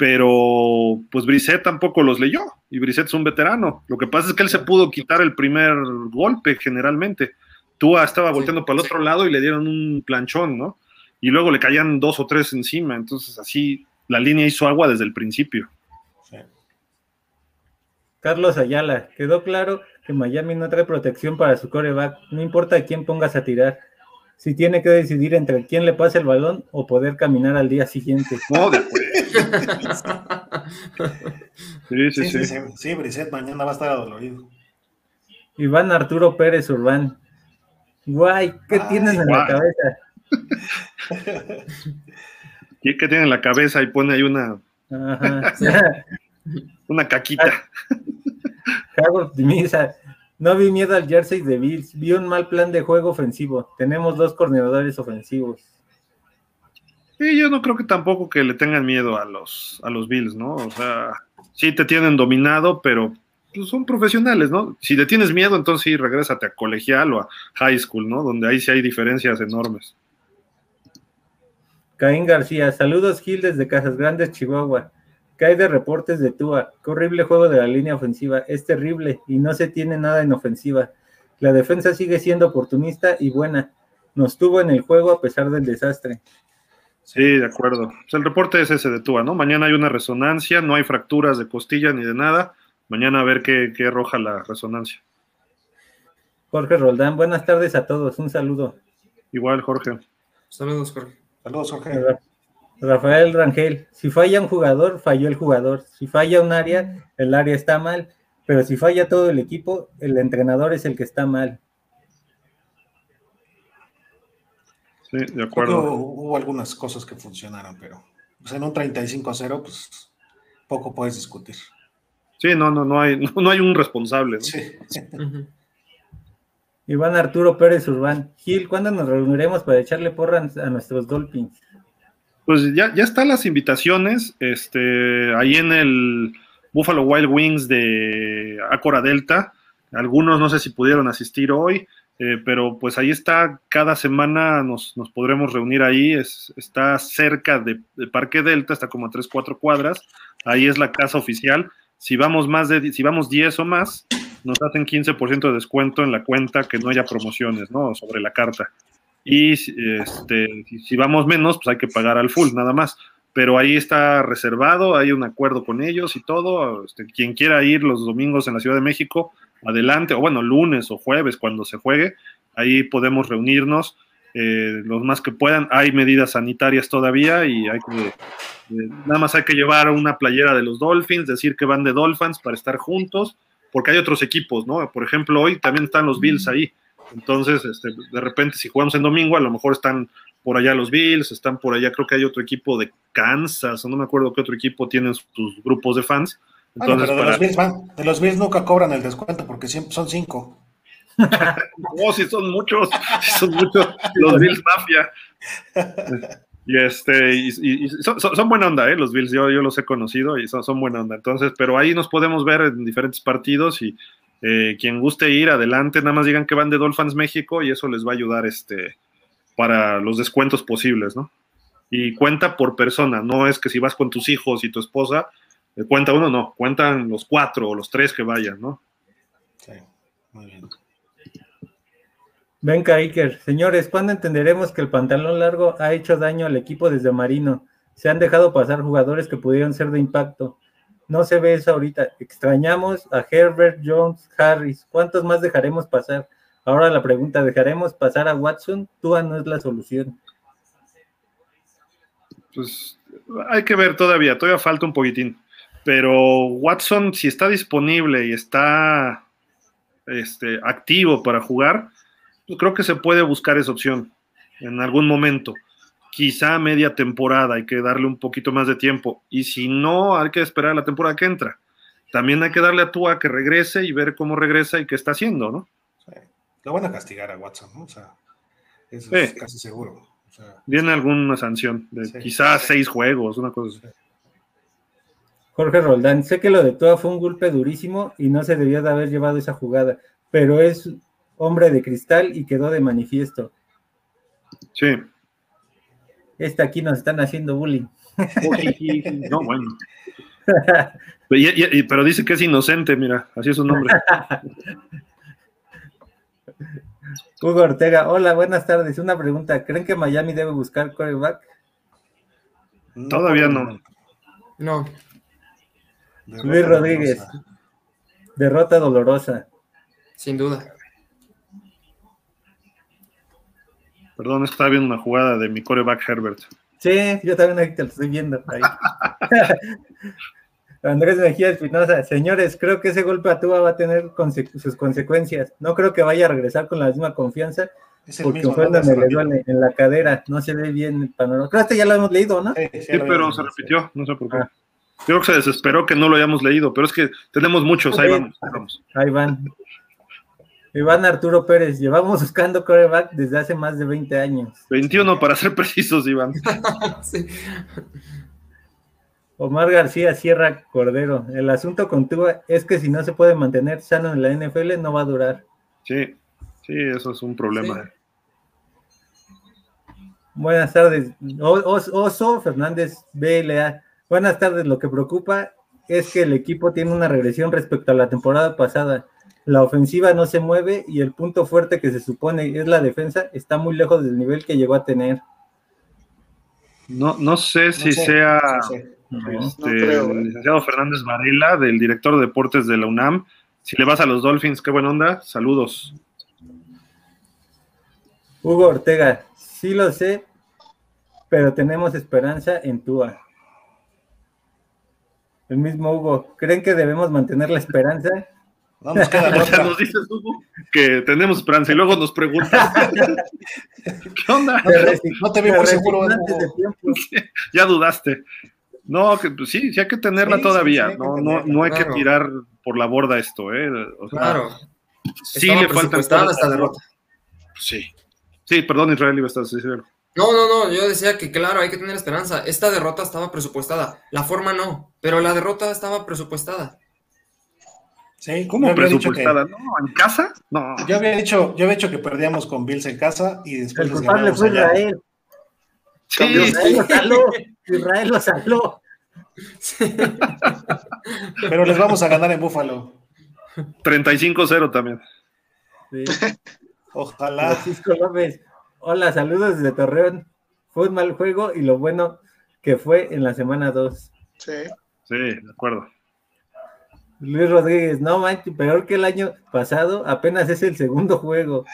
Pero pues Brissett tampoco los leyó y Brissett es un veterano. Lo que pasa es que él se pudo quitar el primer golpe generalmente. Tua estaba volteando para el otro lado y le dieron un planchón, ¿no? Y luego le caían dos o tres encima. Entonces así la línea hizo agua desde el principio. Carlos Ayala, quedó claro que Miami no trae protección para su coreback, no importa a quién pongas a tirar. Si tiene que decidir entre quién le pase el balón o poder caminar al día siguiente. No, sí, sí, sí. Sí, sí, mañana va a estar adolorido. Iván Arturo Pérez Urbán. Guay, ¿qué tienes en la cabeza? ¿Qué, ¿Qué tiene en la cabeza? Y pone ahí una. Ajá. Una caquita. optimista. No vi miedo al jersey de Bills. Vi un mal plan de juego ofensivo. Tenemos dos coordinadores ofensivos. Y yo no creo que tampoco que le tengan miedo a los, a los Bills, ¿no? O sea, sí te tienen dominado, pero pues, son profesionales, ¿no? Si le tienes miedo, entonces sí, regrésate a colegial o a high school, ¿no? Donde ahí sí hay diferencias enormes. Caín García, saludos Gil desde Casas Grandes, Chihuahua. ¿Qué hay de reportes de Tua? Qué horrible juego de la línea ofensiva. Es terrible y no se tiene nada en ofensiva. La defensa sigue siendo oportunista y buena. Nos tuvo en el juego a pesar del desastre. Sí, de acuerdo. Pues el reporte es ese de Tua, ¿no? Mañana hay una resonancia, no hay fracturas de costilla ni de nada. Mañana a ver qué, qué arroja la resonancia. Jorge Roldán, buenas tardes a todos. Un saludo. Igual, Jorge. Saludos, Jorge. Saludos, Jorge. Rafael Rangel, si falla un jugador, falló el jugador. Si falla un área, el área está mal. Pero si falla todo el equipo, el entrenador es el que está mal. Sí, de acuerdo. Hubo, algunas cosas que funcionaron, pero pues, en un 35 a 0, pues poco puedes discutir. Sí, no, no, no hay, no, hay un responsable. Sí. Iván Arturo Pérez Urbán. Gil, ¿cuándo nos reuniremos para echarle porras a nuestros Dolphins? Pues ya, ya están las invitaciones, este, ahí en el Buffalo Wild Wings de Acora Delta. Algunos no sé si pudieron asistir hoy, eh, pero pues ahí está, cada semana nos, podremos reunir ahí, es, está cerca de, Parque Delta, está como a 3, 4 cuadras, ahí es la casa oficial. Si vamos más de, si vamos 10 o más, nos hacen 15% de descuento en la cuenta que no haya promociones, ¿no? Sobre la carta. Y este, si vamos menos, pues hay que pagar al full, nada más. Pero ahí está reservado, hay un acuerdo con ellos y todo. Este, quien quiera ir los domingos en la Ciudad de México, adelante, o bueno, lunes o jueves cuando se juegue, ahí podemos reunirnos eh, los más que puedan. Hay medidas sanitarias todavía y hay que, eh, nada más hay que llevar una playera de los Dolphins, decir que van de Dolphins para estar juntos, porque hay otros equipos, ¿no? Por ejemplo, hoy también están los Bills ahí. Entonces, este, de repente, si jugamos en domingo, a lo mejor están por allá los Bills, están por allá, creo que hay otro equipo de Kansas, no me acuerdo qué otro equipo tiene sus grupos de fans. Entonces, pero de, los Bills de los Bills nunca cobran el descuento porque siempre son cinco. oh, sí, son muchos, son muchos los Bills Mafia. Y este, y, son, buena onda, ¿eh? Los Bills, yo, yo los he conocido y son, son buena onda. Entonces, pero ahí nos podemos ver en diferentes partidos y eh, quien guste ir, adelante, nada más digan que van de Dolphins México y eso les va a ayudar este, para los descuentos posibles, ¿no? Y cuenta por persona, no es que si vas con tus hijos y tu esposa, eh, cuenta uno, no, cuentan los cuatro o los tres que vayan, ¿no? Sí, muy bien. Venga, Iker, señores, ¿cuándo entenderemos que el pantalón largo ha hecho daño al equipo desde Marino? Se han dejado pasar jugadores que pudieron ser de impacto. No se ve eso ahorita. Extrañamos a Herbert, Jones, Harris. ¿Cuántos más dejaremos pasar? Ahora la pregunta, ¿dejaremos pasar a Watson? Tua no es la solución. Pues hay que ver todavía, todavía falta un poquitín. Pero Watson, si está disponible y está este, activo para jugar, pues creo que se puede buscar esa opción en algún momento quizá media temporada, hay que darle un poquito más de tiempo. Y si no, hay que esperar la temporada que entra. También hay que darle a Tua que regrese y ver cómo regresa y qué está haciendo, ¿no? Lo van a castigar a Watson, ¿no? O sea, eso es casi seguro. Viene alguna sanción, de quizás seis juegos, una cosa así. Jorge Roldán, sé que lo de Tua fue un golpe durísimo y no se debía de haber llevado esa jugada, pero es hombre de cristal y quedó de manifiesto. Sí. Este aquí nos están haciendo bullying. no, bueno. pero dice que es inocente, mira, así es su nombre. Hugo Ortega, hola, buenas tardes. Una pregunta, ¿creen que Miami debe buscar coreback? Todavía no. No. Luis Rodríguez, derrota dolorosa. Sin duda. Perdón, estaba viendo una jugada de mi coreback Herbert. Sí, yo también te lo estoy viendo. Ahí. Andrés Mejía Espinosa, señores, creo que ese golpe a Tuba va a tener sus consecuencias. No creo que vaya a regresar con la misma confianza, porque fue donde le duele en la cadera. No se ve bien el panorama. Creo que este ya lo hemos leído, ¿no? Sí, pero se repitió, no sé por qué. Ah. Creo que se desesperó que no lo hayamos leído, pero es que tenemos muchos, ahí vamos. Ahí van. Iván Arturo Pérez, llevamos buscando coreback desde hace más de 20 años. 21 para ser precisos, Iván. Omar García Sierra Cordero, el asunto con Tua es que si no se puede mantener sano en la NFL no va a durar. Sí, sí, eso es un problema. Buenas tardes. Oso Fernández BLA. Buenas tardes, lo que preocupa es que el equipo tiene una regresión respecto a la temporada pasada. La ofensiva no se mueve y el punto fuerte que se supone es la defensa está muy lejos del nivel que llegó a tener. No, no sé si sea este, el licenciado Fernández Varela, del director de deportes de la UNAM. Si le vas a los Dolphins, qué buena onda. Saludos. Hugo Ortega, sí lo sé, pero tenemos esperanza en Tua. El mismo Hugo, ¿creen que debemos mantener la esperanza? Vamos, queda nos dices Hugo que tenemos esperanza y luego nos preguntas ¿qué onda? No te, veo muy seguro. ya dudaste. No, que, pues sí, sí hay que tenerla todavía. no, no, no hay que tirar por la borda esto, ¿eh? claro. Sí le falta esta derrota. Sí. Sí, perdón, Israel, iba a estar. No, no, no, yo decía que claro, hay que tener esperanza. Esta derrota estaba presupuestada, la forma no, pero la derrota estaba presupuestada. Sí, ¿cómo presupuestada? ¿No? ¿En casa? No. Yo había dicho, yo había dicho que perdíamos con Bills en casa y después El culpable fue Israel. Sí, Israel lo saló. Israel lo saló. Pero les vamos a ganar en Búfalo. 35-0 también. Sí. Ojalá. Francisco López. Hola, saludos desde Torreón. Fue un mal juego y lo bueno que fue en la semana 2. Sí. Sí, de acuerdo. Luis Rodríguez, no manches, peor que el año pasado, apenas es el segundo juego.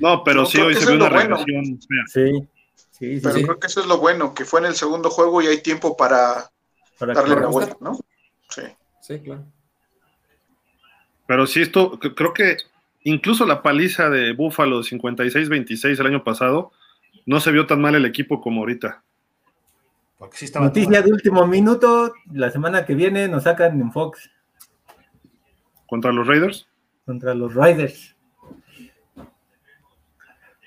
No, pero sí, hoy se ve una regresión. Sí, sí, Pero creo que eso es lo bueno, que fue en el segundo juego y hay tiempo para, darle la vuelta, ¿no? Sí. Sí, claro. Pero sí, esto, creo que incluso la paliza de Búfalo 56-26 el año pasado, no se vio tan mal el equipo como ahorita. Noticia de último minuto, la semana que viene nos sacan en Fox. ¿Contra los Raiders? Contra los Raiders.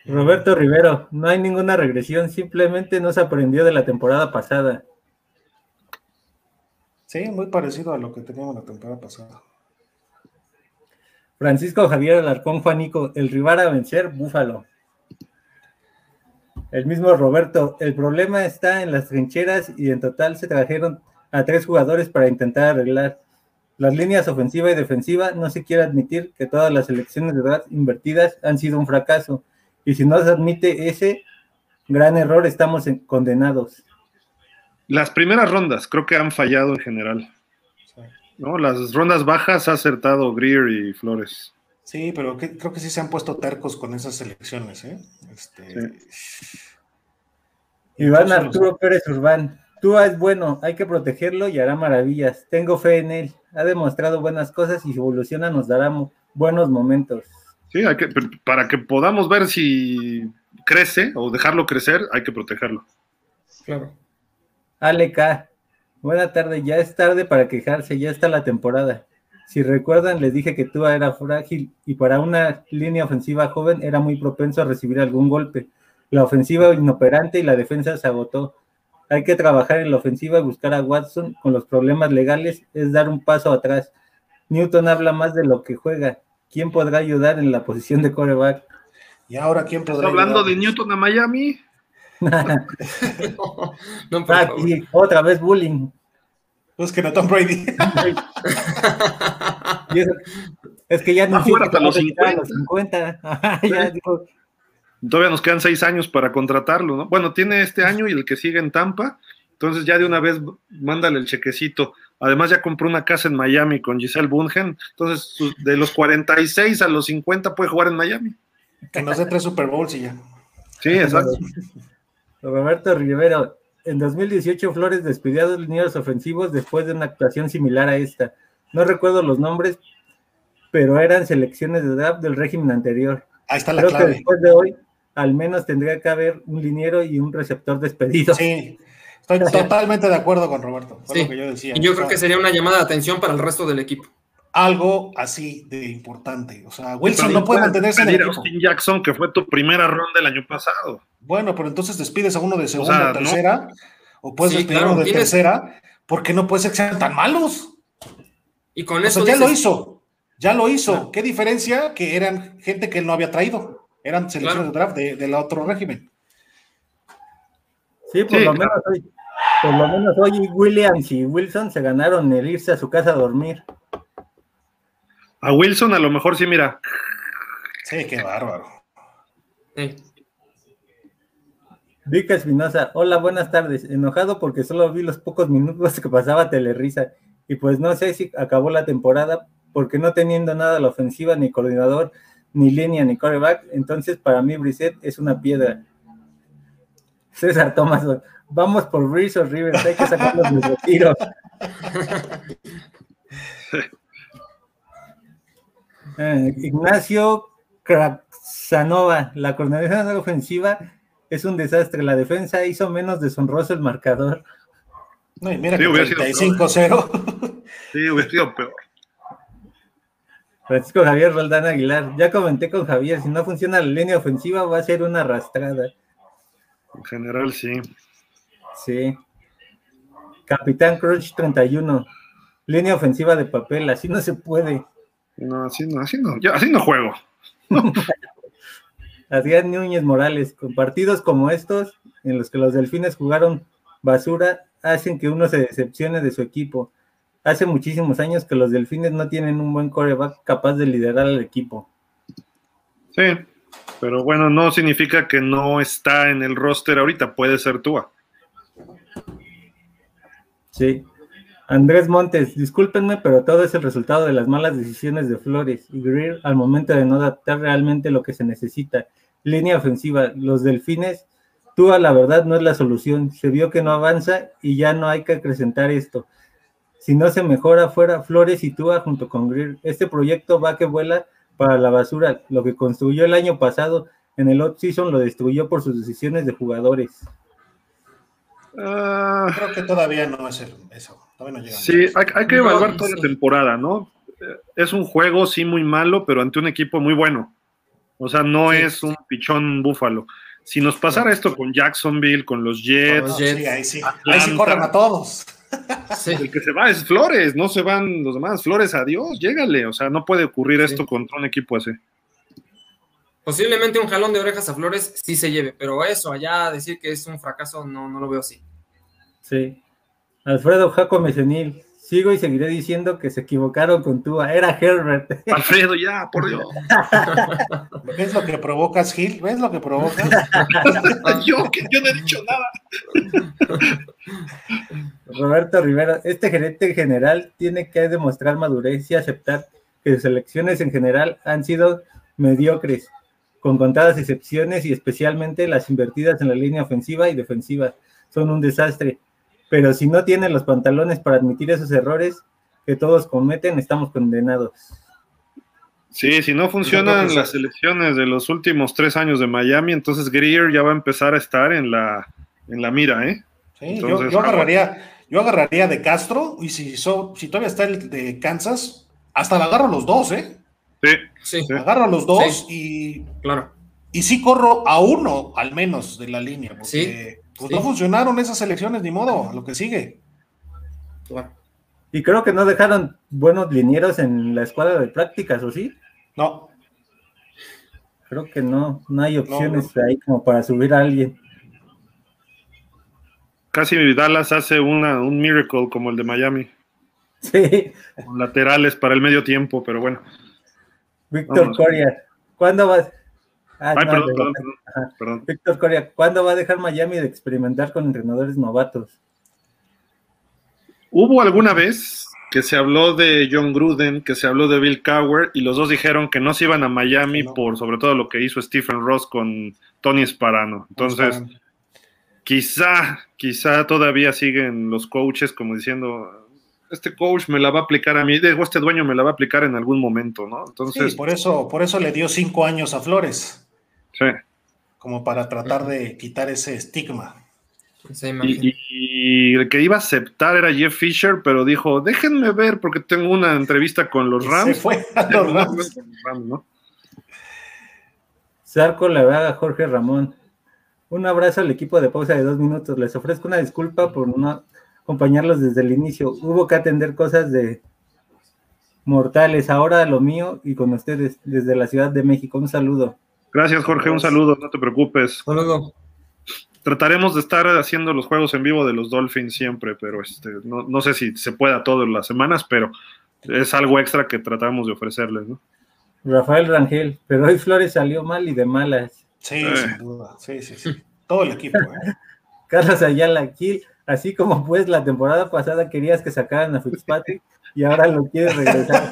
Roberto Rivero, no hay ninguna regresión, simplemente no se aprendió de la temporada pasada. Sí, muy parecido a lo que teníamos la temporada pasada. Francisco Javier Alarcón Juanico, el rival a vencer, Búfalo. El mismo Roberto, el problema está en las trincheras y en total se trajeron a tres jugadores para intentar arreglar. Las líneas ofensiva y defensiva no se quiere admitir que todas las elecciones de edad invertidas han sido un fracaso. Y si no se admite ese gran error, estamos condenados. Las primeras rondas creo que han fallado en general. ¿no? Las rondas bajas ha acertado Greer y Flores. Sí, pero creo que sí se han puesto tercos con esas elecciones, ¿eh? Este... Iván Arturo Pérez Urbán. Tú es bueno, hay que protegerlo y hará maravillas. Tengo fe en él. Ha demostrado buenas cosas y si evoluciona nos dará buenos momentos. Sí, hay que, para que podamos ver si crece o dejarlo crecer, hay que protegerlo. Claro. Ale K. Buena tarde, ya es tarde para quejarse, ya está la temporada. Si recuerdan, les dije que Tua era frágil y para una línea ofensiva joven era muy propenso a recibir algún golpe. La ofensiva inoperante y la defensa se agotó. Hay que trabajar en la ofensiva y buscar a Watson con los problemas legales, es dar un paso atrás. Newton habla más de lo que juega. ¿Quién podrá ayudar en la posición de coreback? ¿Y ahora quién podrá hablando de Newton a Miami? no, ah, otra vez bullying. Pues que no Tom Brady. es, que ya no fuera hasta los 50. Todavía nos quedan seis años para contratarlo, ¿no? Bueno, tiene este año y el que sigue en Tampa. Entonces ya de una vez mándale el chequecito. Además ya compró una casa en Miami con Giselle Bungen. Entonces de los 46 a los 50 puede jugar en Miami. Que no se tres Super Bowls y ya. Sí, exacto. Roberto Rivero, en 2018 Flores despidió a dos lineros ofensivos después de una actuación similar a esta. No recuerdo los nombres, pero eran selecciones de draft del régimen anterior. Ahí está la Creo que después de hoy, al menos tendría que haber un liniero y un receptor despedido. Sí, estoy totalmente de acuerdo con Roberto. Sí. yo decía. Y yo creo que sería una llamada de atención para el resto del equipo algo así de importante. O sea, Wilson no puede mantenerse en el equipo. Austin Jackson, que fue tu primera ronda el año pasado. Bueno, pero entonces despides a uno de segunda o tercera, o puedes despedir a uno de tercera, porque no puede ser que sean tan malos. Y con eso. ya lo hizo, ya lo hizo. ¿Qué diferencia? Que eran gente que él no había traído, eran selecciones de draft del otro régimen. Sí, por lo menos Por lo menos hoy Williams y Wilson se ganaron el irse a su casa a dormir. A Wilson a lo mejor sí, mira. Sí, qué bárbaro. Sí. Vika Espinosa, hola, buenas tardes. Enojado porque solo vi los pocos minutos que pasaba Telerisa y pues no sé si acabó la temporada porque no teniendo nada la ofensiva, ni coordinador, ni línea, ni coreback, entonces para mí Brissett es una piedra. César Tomás, vamos por Brice o Rivers, hay que sacarlos del retiro. Eh, Ignacio Kraxanova, la coordinación ofensiva es un desastre. La defensa hizo menos deshonroso el marcador. No, y mira que 35-0. Sí, hubiera sido peor. Francisco Javier Roldán Aguilar, ya comenté con Javier, si no funciona la línea ofensiva va a ser una arrastrada. En general, sí. Sí. Capitán Crunch 31, línea ofensiva de papel, así no se puede. No, así no, así no, así no juego. Adrián Núñez Morales, con partidos como estos, en los que los delfines jugaron basura, hacen que uno se decepcione de su equipo hace muchísimos años que los delfines no tienen un buen coreback capaz de liderar al equipo. Sí, pero bueno, no significa que no está en el roster ahorita, puede ser Tua. Sí. Andrés Montes, discúlpenme, pero todo es el resultado de las malas decisiones de Flores y Greer al momento de no adaptar realmente lo que se necesita. Línea ofensiva, los delfines, Tua la verdad no es la solución. Se vio que no avanza y ya no hay que acrecentar esto si no se mejora fuera Flores y Túa junto con Greer. Este proyecto va que vuela para la basura. Lo que construyó el año pasado en el off-season lo destruyó por sus decisiones de jugadores. Ah. Creo que todavía no es eso. Todavía no llega sí, hay, que evaluar toda la temporada, ¿no? Es un juego, sí, muy malo, pero ante un equipo muy bueno. O sea, no es un pichón búfalo. Si nos pasara esto con Jacksonville, con los Jets, sí, ahí sí, ahí sí corren a todos. El que se va es Flores, no se van los demás. Flores, adiós, llégale. O sea, no puede ocurrir esto contra un equipo así. Posiblemente un jalón de orejas a Flores sí se lleve, pero eso, allá decir que es un fracaso, no, no lo veo así. Sí. Alfredo Jaco Mesenil, sigo y seguiré diciendo que se equivocaron con Tua, era Herbert. Alfredo, ya, por Dios. ¿Ves lo que provocas, Gil? ¿Ves lo que provocas? yo, que yo no he dicho nada. Roberto Rivera, este gerente general tiene que demostrar madurez y aceptar que sus elecciones en general han sido mediocres, con contadas excepciones y especialmente las invertidas en la línea ofensiva y defensiva. Son un desastre pero si no tienen los pantalones para admitir esos errores que todos cometen, estamos condenados. Sí, si no funcionan las elecciones de los últimos tres años de Miami, entonces Greer ya va a empezar a estar en la, en la mira, ¿eh? Sí, yo, agarraría, yo agarraría de Castro y si, si todavía está el de Kansas, hasta la agarro los dos, ¿eh? Sí, sí. Agarro los dos y. Claro. Y sí corro a uno al menos de la línea, porque sí. Pues no funcionaron esas elecciones, ni modo, lo que sigue. Y creo que no dejaron buenos linieros en la escuadra de prácticas, ¿o sí? No. Creo que no, no hay opciones ahí como para subir a alguien. Casi Dallas hace una, un miracle como el de Miami. Sí. Con laterales para el medio tiempo, pero bueno. Víctor Coria, ¿cuándo vas? Ah, perdón, perdón, Víctor Coria, ¿cuándo va a dejar Miami de experimentar con entrenadores novatos? Hubo alguna vez que se habló de John Gruden, que se habló de Bill Cowher, y los dos dijeron que no se iban a Miami por sobre todo lo que hizo Stephen Ross con Tony Sparano. Entonces, quizá, quizá todavía siguen los coaches como diciendo, este coach me la va a aplicar a mí, este dueño me la va a aplicar en algún momento, ¿no? Entonces, sí, por eso, por eso le dio cinco años a Flores. Sí. Como para tratar de quitar ese estigma. y, el que iba a aceptar era Jeff Fisher, pero dijo, déjenme ver porque tengo una entrevista con los Rams. Se fue a los Rams. ¿no? Sarco a Jorge Ramón. Un abrazo al equipo de pausa de dos minutos. Les ofrezco una disculpa por no acompañarlos desde el inicio. Hubo que atender cosas de mortales. Ahora lo mío y con ustedes desde la Ciudad de México. Un saludo. Gracias, Jorge. Un saludo, no te preocupes. Saludo. trataremos de estar haciendo los juegos en vivo de los Dolphins siempre, pero este, no, sé si se pueda todas las semanas, pero es algo extra que tratamos de ofrecerles, ¿no? Rafael Rangel, pero hoy Flores salió mal y de malas. Sí, eh. sin duda. Sí, sí, sí. Todo el equipo, ¿eh? Carlos Ayala así como pues la temporada pasada querías que sacaran a Fitzpatrick y ahora lo quieres regresar.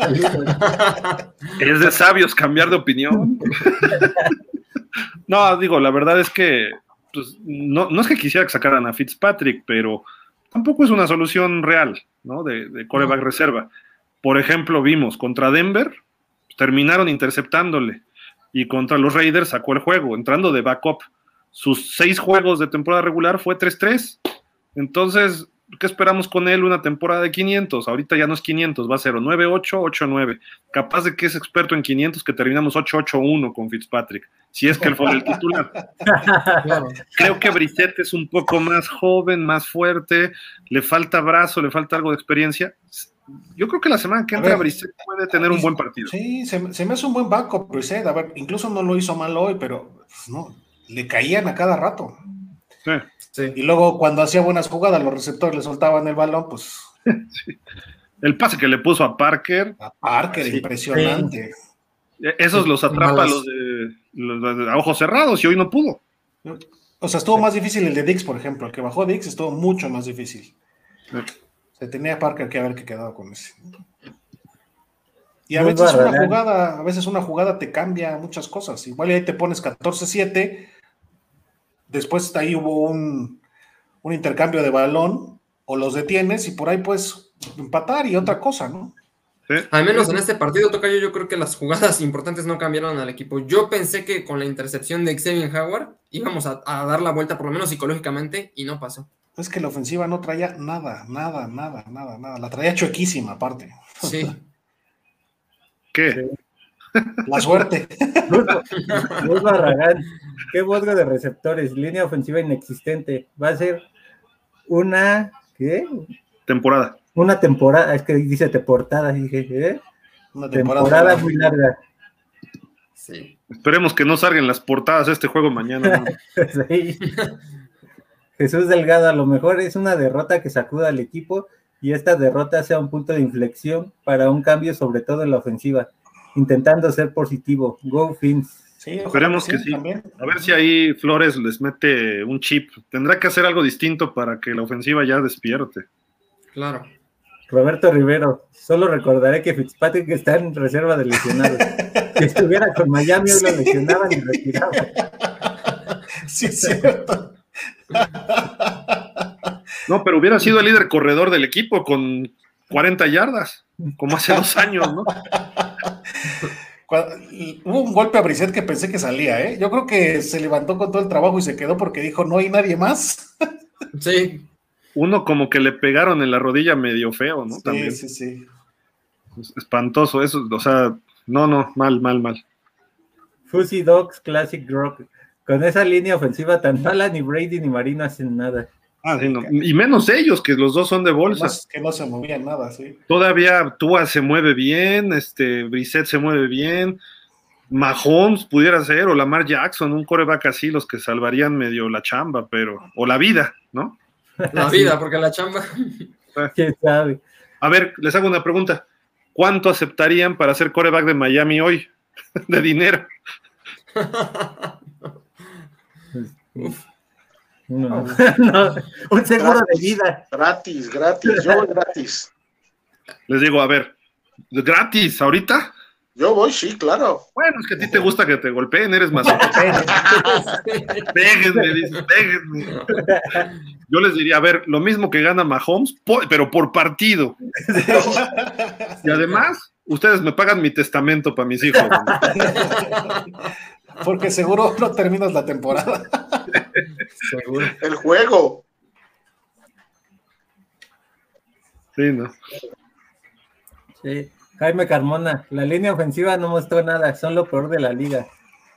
es de sabios cambiar de opinión. no, digo, la verdad es que pues, no, no, es que quisiera que sacaran a Fitzpatrick, pero tampoco es una solución real, ¿no? De, de coreback reserva. Por ejemplo, vimos contra Denver, terminaron interceptándole y contra los Raiders sacó el juego, entrando de backup. Sus seis juegos de temporada regular fue 3-3. Entonces, ¿qué esperamos con él? Una temporada de 500. Ahorita ya no es 500, va a ser 9-8, 8-9. Capaz de que es experto en 500, que terminamos 8-8-1 con Fitzpatrick, si es que él fue el titular. Creo que Brissette es un poco más joven, más fuerte, le falta brazo, le falta algo de experiencia. Yo creo que la semana que entra Brissett puede tener un buen partido. Sí, se, me hace un buen backup Brissett. A ver, incluso no lo hizo mal hoy, pero pues, no, le caían a cada rato. Sí. Y luego cuando hacía buenas jugadas, los receptores le soltaban el balón, pues. El pase que le puso a Parker. A Parker, impresionante. E-, esos los atrapa los de, a ojos cerrados y hoy no pudo. O sea, estuvo más difícil el de Dix, por ejemplo. El que bajó Dix estuvo mucho más difícil. Se tenía Parker que haber que quedado con ese. Y a veces una jugada, a veces una jugada te cambia muchas cosas. Igual ahí te pones 14-7 después ahí hubo un, intercambio de balón, o los detienes y por ahí puedes empatar y otra cosa, ¿no? Al menos en este partido, Tocayo, yo creo que las jugadas importantes no cambiaron al equipo. Yo pensé que con la intercepción de Xavier Howard íbamos a, dar la vuelta, por lo menos psicológicamente, y no pasó. Es que la ofensiva no traía nada, nada, nada, nada, nada. La traía chuequísima, aparte. Sí. ¿Qué? La suerte. Luis Barragán, qué bodga de receptores, línea ofensiva inexistente. Va a ser una, ¿qué? Temporada. Una temporada, es que dice portada, dije, ¿eh? Una temporada, muy larga. Sí. Esperemos que no salgan las portadas de este juego mañana. sí. Jesús Delgado, a lo mejor es una derrota que sacuda al equipo y esta derrota sea un punto de inflexión para un cambio, sobre todo en la ofensiva intentando ser positivo. Go Fins. Sí, Esperemos que sí. A ver si ahí Flores les mete un chip. Tendrá que hacer algo distinto para que la ofensiva ya despierte. Claro. Roberto Rivero, solo recordaré que Fitzpatrick está en reserva de lesionados. si estuviera con Miami, lo lesionaban y retiraban. Sí, es cierto. No, pero hubiera sido el líder corredor del equipo con 40 yardas, como hace dos años, ¿no? hubo un golpe a Brisset que pensé que salía, ¿eh? Yo creo que se levantó con todo el trabajo y se quedó porque dijo, no hay nadie más. Sí. Uno como que le pegaron en la rodilla medio feo, ¿no? Sí, También. sí, sí. Espantoso eso, o sea, no, no, mal, mal, mal. Fuzzy Dogs Classic Rock. Con esa línea ofensiva tan mala, ni Brady ni Marino hacen nada. Ah, y menos ellos, que los dos son de bolsa. que no se movían nada, sí. Todavía Tua se mueve bien, este, Brissett se mueve bien, Mahomes pudiera ser, o Lamar Jackson, un coreback así, los que salvarían medio la chamba, pero, o la vida, ¿no? La vida, porque la chamba. ¿Quién sabe? A ver, les hago una pregunta. ¿Cuánto aceptarían para ser coreback de Miami hoy? de dinero. Uf. No, un seguro de vida. Gratis, gratis, yo voy gratis. Les digo, a ver, gratis, ¿ahorita? Yo voy, sí, claro. Bueno, es que a ti te gusta que te golpeen, eres más. péguenme, dices, péguenme. Yo les diría, a ver, lo mismo que gana Mahomes, pero por partido. y además, ustedes me pagan mi testamento para mis hijos. Porque seguro no terminas la temporada. seguro. El juego. Sí, ¿no? Sí. Jaime Carmona, la línea ofensiva no mostró nada, son lo peor de la liga.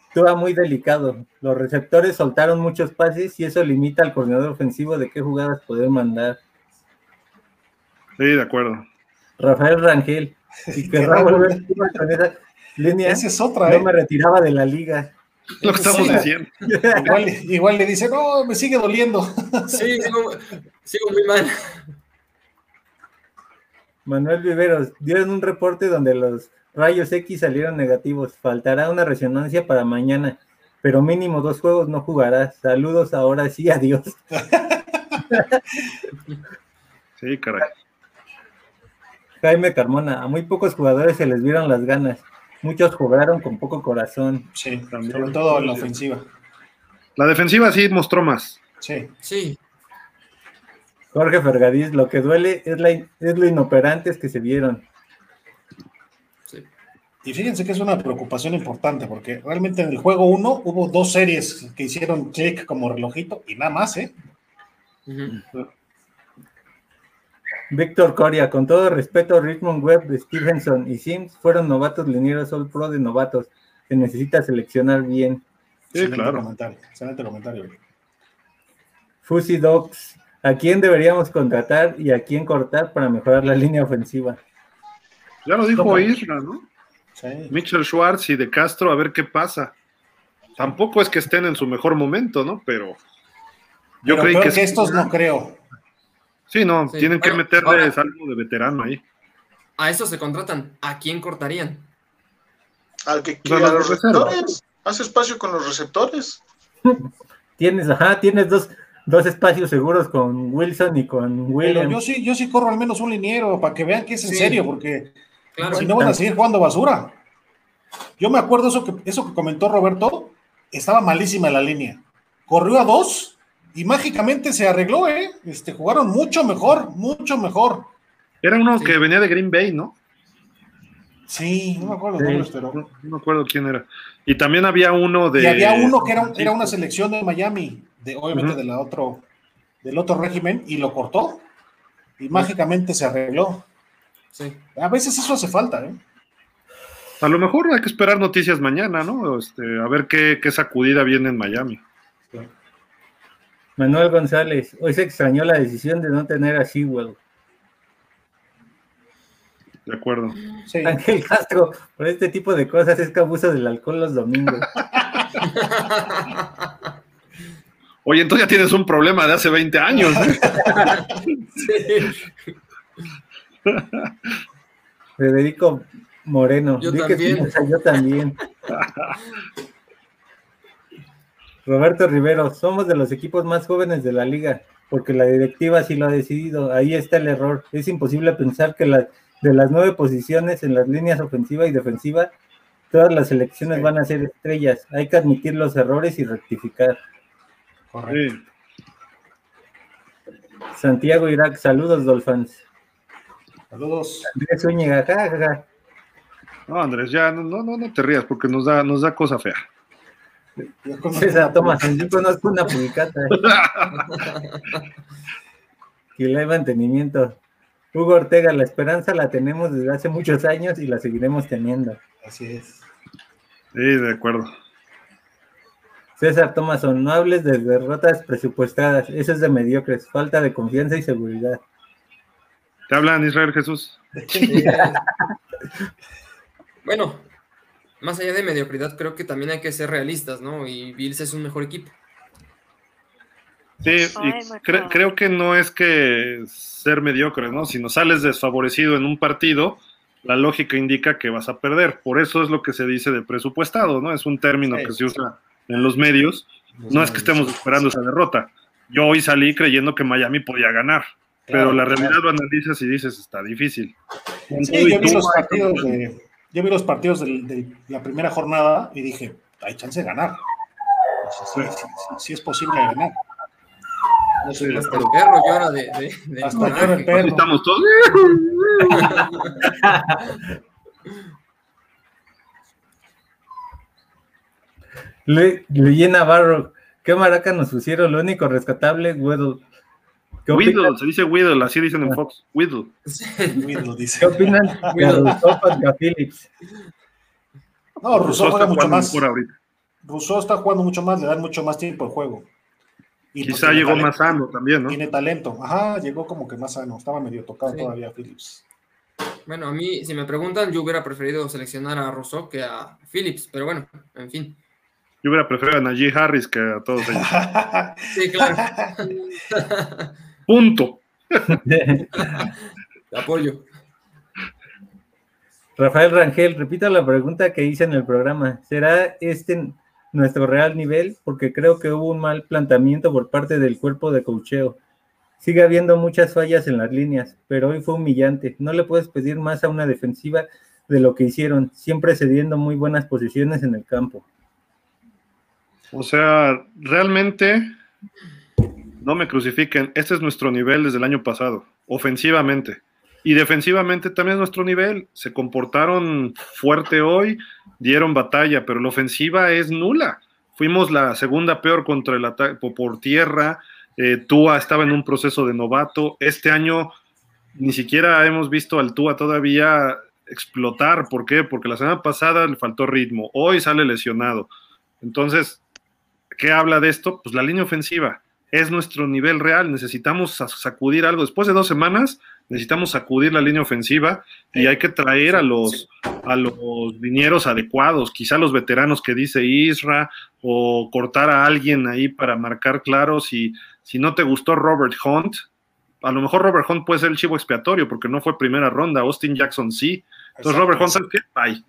Estuvo muy delicado. Los receptores soltaron muchos pases y eso limita al coordinador ofensivo de qué jugadas poder mandar. Sí, de acuerdo. Rafael Rangel, y querrá volver con esa línea. Esa es otra, No ¿eh? me retiraba de la liga. Lo que estamos diciendo. Igual, le dice, no, me sigue doliendo. Sí, sigo, muy mal. Manuel Viveros, dieron un reporte donde los rayos X salieron negativos. Faltará una resonancia para mañana, pero mínimo dos juegos no jugarás. Saludos ahora sí, adiós. Sí, caray. Jaime Carmona, a muy pocos jugadores se les vieron las ganas. Muchos jugaron con poco corazón. Sí, también. sobre todo en la ofensiva. La defensiva sí mostró más. Sí. Sí. Jorge Fergadís, lo que duele es, la, es lo inoperantes que se vieron. Sí. Y fíjense que es una preocupación importante, porque realmente en el juego 1 hubo dos series que hicieron click como relojito y nada más, ¿eh? Víctor Coria, con todo respeto, Richmond Webb, Stevenson y Sims fueron novatos linieros All Pro de novatos. Se necesita seleccionar bien. Sí, claro. Comentario, excelente comentario. Fuzzy Dogs, ¿a quién deberíamos contratar y a quién cortar para mejorar la línea ofensiva? Ya lo dijo Isra, ¿no? Sí. Mitchell Schwartz y De Castro, a ver qué pasa. Tampoco es que estén en su mejor momento, ¿no? Pero yo creo que, que estos no creo. Sí, no, tienen que meterle algo de veterano ahí. A eso se contratan. ¿A quién cortarían? Al que quiera los receptores. Haz espacio con los receptores. tienes, ajá, tienes dos, dos espacios seguros con Wilson y con William. yo sí, yo sí corro al menos un liniero para que vean que es en serio, porque si no van a seguir jugando basura. Yo me acuerdo eso que, eso que comentó Roberto, estaba malísima la línea. Corrió a dos y mágicamente se arregló, ¿eh? Este, jugaron mucho mejor, mucho mejor. Era uno que venía de Green Bay, ¿no? Sí, no me acuerdo pero. No, me acuerdo quién era. Y también había uno de. Y había uno que era, era una selección de Miami, de, obviamente de la otro, del otro régimen, y lo cortó. Y mágicamente se arregló. Sí. A veces eso hace falta, ¿eh? A lo mejor hay que esperar noticias mañana, ¿no? Este, a ver qué, qué sacudida viene en Miami. Manuel González, hoy se extrañó la decisión de no tener a Sewell. De acuerdo. Ángel Castro, por este tipo de cosas es que abusa del alcohol los domingos. Oye, entonces ya tienes un problema de hace 20 años. Federico Moreno. Yo también. yo también. Roberto Rivero, somos de los equipos más jóvenes de la liga, porque la directiva sí lo ha decidido. Ahí está el error. Es imposible pensar que la, de las nueve posiciones en las líneas ofensiva y defensiva, todas las selecciones van a ser estrellas. Hay que admitir los errores y rectificar. Correcto. Santiago Irak, saludos, Dolphins. Saludos. Andrés Zúñiga, jajaja. No, Andrés, ya no, no, no te rías porque nos da, nos da cosa fea. César Tomás, yo conozco una publicata. que le mantenimiento. Hugo Ortega, la esperanza la tenemos desde hace muchos años y la seguiremos teniendo. Así es. Sí, de acuerdo. César Thomason, no hables de derrotas presupuestadas, eso es de mediocres, falta de confianza y seguridad. ¿Te hablan Israel Jesús? bueno, más allá de mediocridad, creo que también hay que ser realistas, ¿no? Y Bills es un mejor equipo. Sí, y creo que no es que ser mediocre, ¿no? Si no sales desfavorecido en un partido, la lógica indica que vas a perder. Por eso es lo que se dice de presupuestado, ¿no? Es un término que se usa en los medios. no es que estemos esperando esa derrota. Yo hoy salí creyendo que Miami podía ganar, pero la realidad lo analizas y dices, está difícil. Sí, yo vi los partidos de yo vi los partidos de, la primera jornada y dije, hay chance de ganar. Sí, es posible ganar. No sé, hasta el perro llora de, de, de hasta el perro. Estamos todos. Le, Luis Navarro, ¿qué maraca nos pusieron? Lo único rescatable, Weddle. Whittle, se dice Whittle, así dicen en Fox. Whittle. Whittle dice. ¿Qué opinan de Rousseau Phillips? No, Rousseau juega mucho más. Rousseau está jugando mucho más, le dan mucho más tiempo al juego. Y Quizá llegó más sano también, ¿no? Tiene talento. Ajá, llegó como que más sano. Estaba medio tocado todavía Phillips. Bueno, a mí, si me preguntan, yo hubiera preferido seleccionar a Rousseau que a Phillips, pero bueno, en fin. Yo hubiera preferido a Najee Harris que a todos ellos. sí, claro. Punto. Apoyo. Rafael Rangel, repita la pregunta que hice en el programa. ¿Será este nuestro real nivel? Porque creo que hubo un mal planteamiento por parte del cuerpo de cocheo. Sigue habiendo muchas fallas en las líneas, pero hoy fue humillante. No le puedes pedir más a una defensiva de lo que hicieron, siempre cediendo muy buenas posiciones en el campo. O sea, realmente no me crucifiquen. Este es nuestro nivel desde el año pasado, ofensivamente. Y defensivamente también es nuestro nivel. Se comportaron fuerte hoy, dieron batalla, pero la ofensiva es nula. Fuimos la segunda peor contra el ataque por tierra. Eh, Tua estaba en un proceso de novato. Este año ni siquiera hemos visto al Tua todavía explotar. ¿Por qué? Porque la semana pasada le faltó ritmo. Hoy sale lesionado. Entonces, ¿qué habla de esto? Pues la línea ofensiva es nuestro nivel real. Necesitamos sacudir algo. Después de dos semanas, necesitamos sacudir la línea ofensiva y hay que traer a los, a los vinieros adecuados, quizá los veteranos que dice Isra, o cortar a alguien ahí para marcar claro si, si no te gustó Robert Hunt. A lo mejor Robert Hunt puede ser el chivo expiatorio porque no fue primera ronda, Austin Jackson sí. Entonces Robert Hunt, qué? Bye.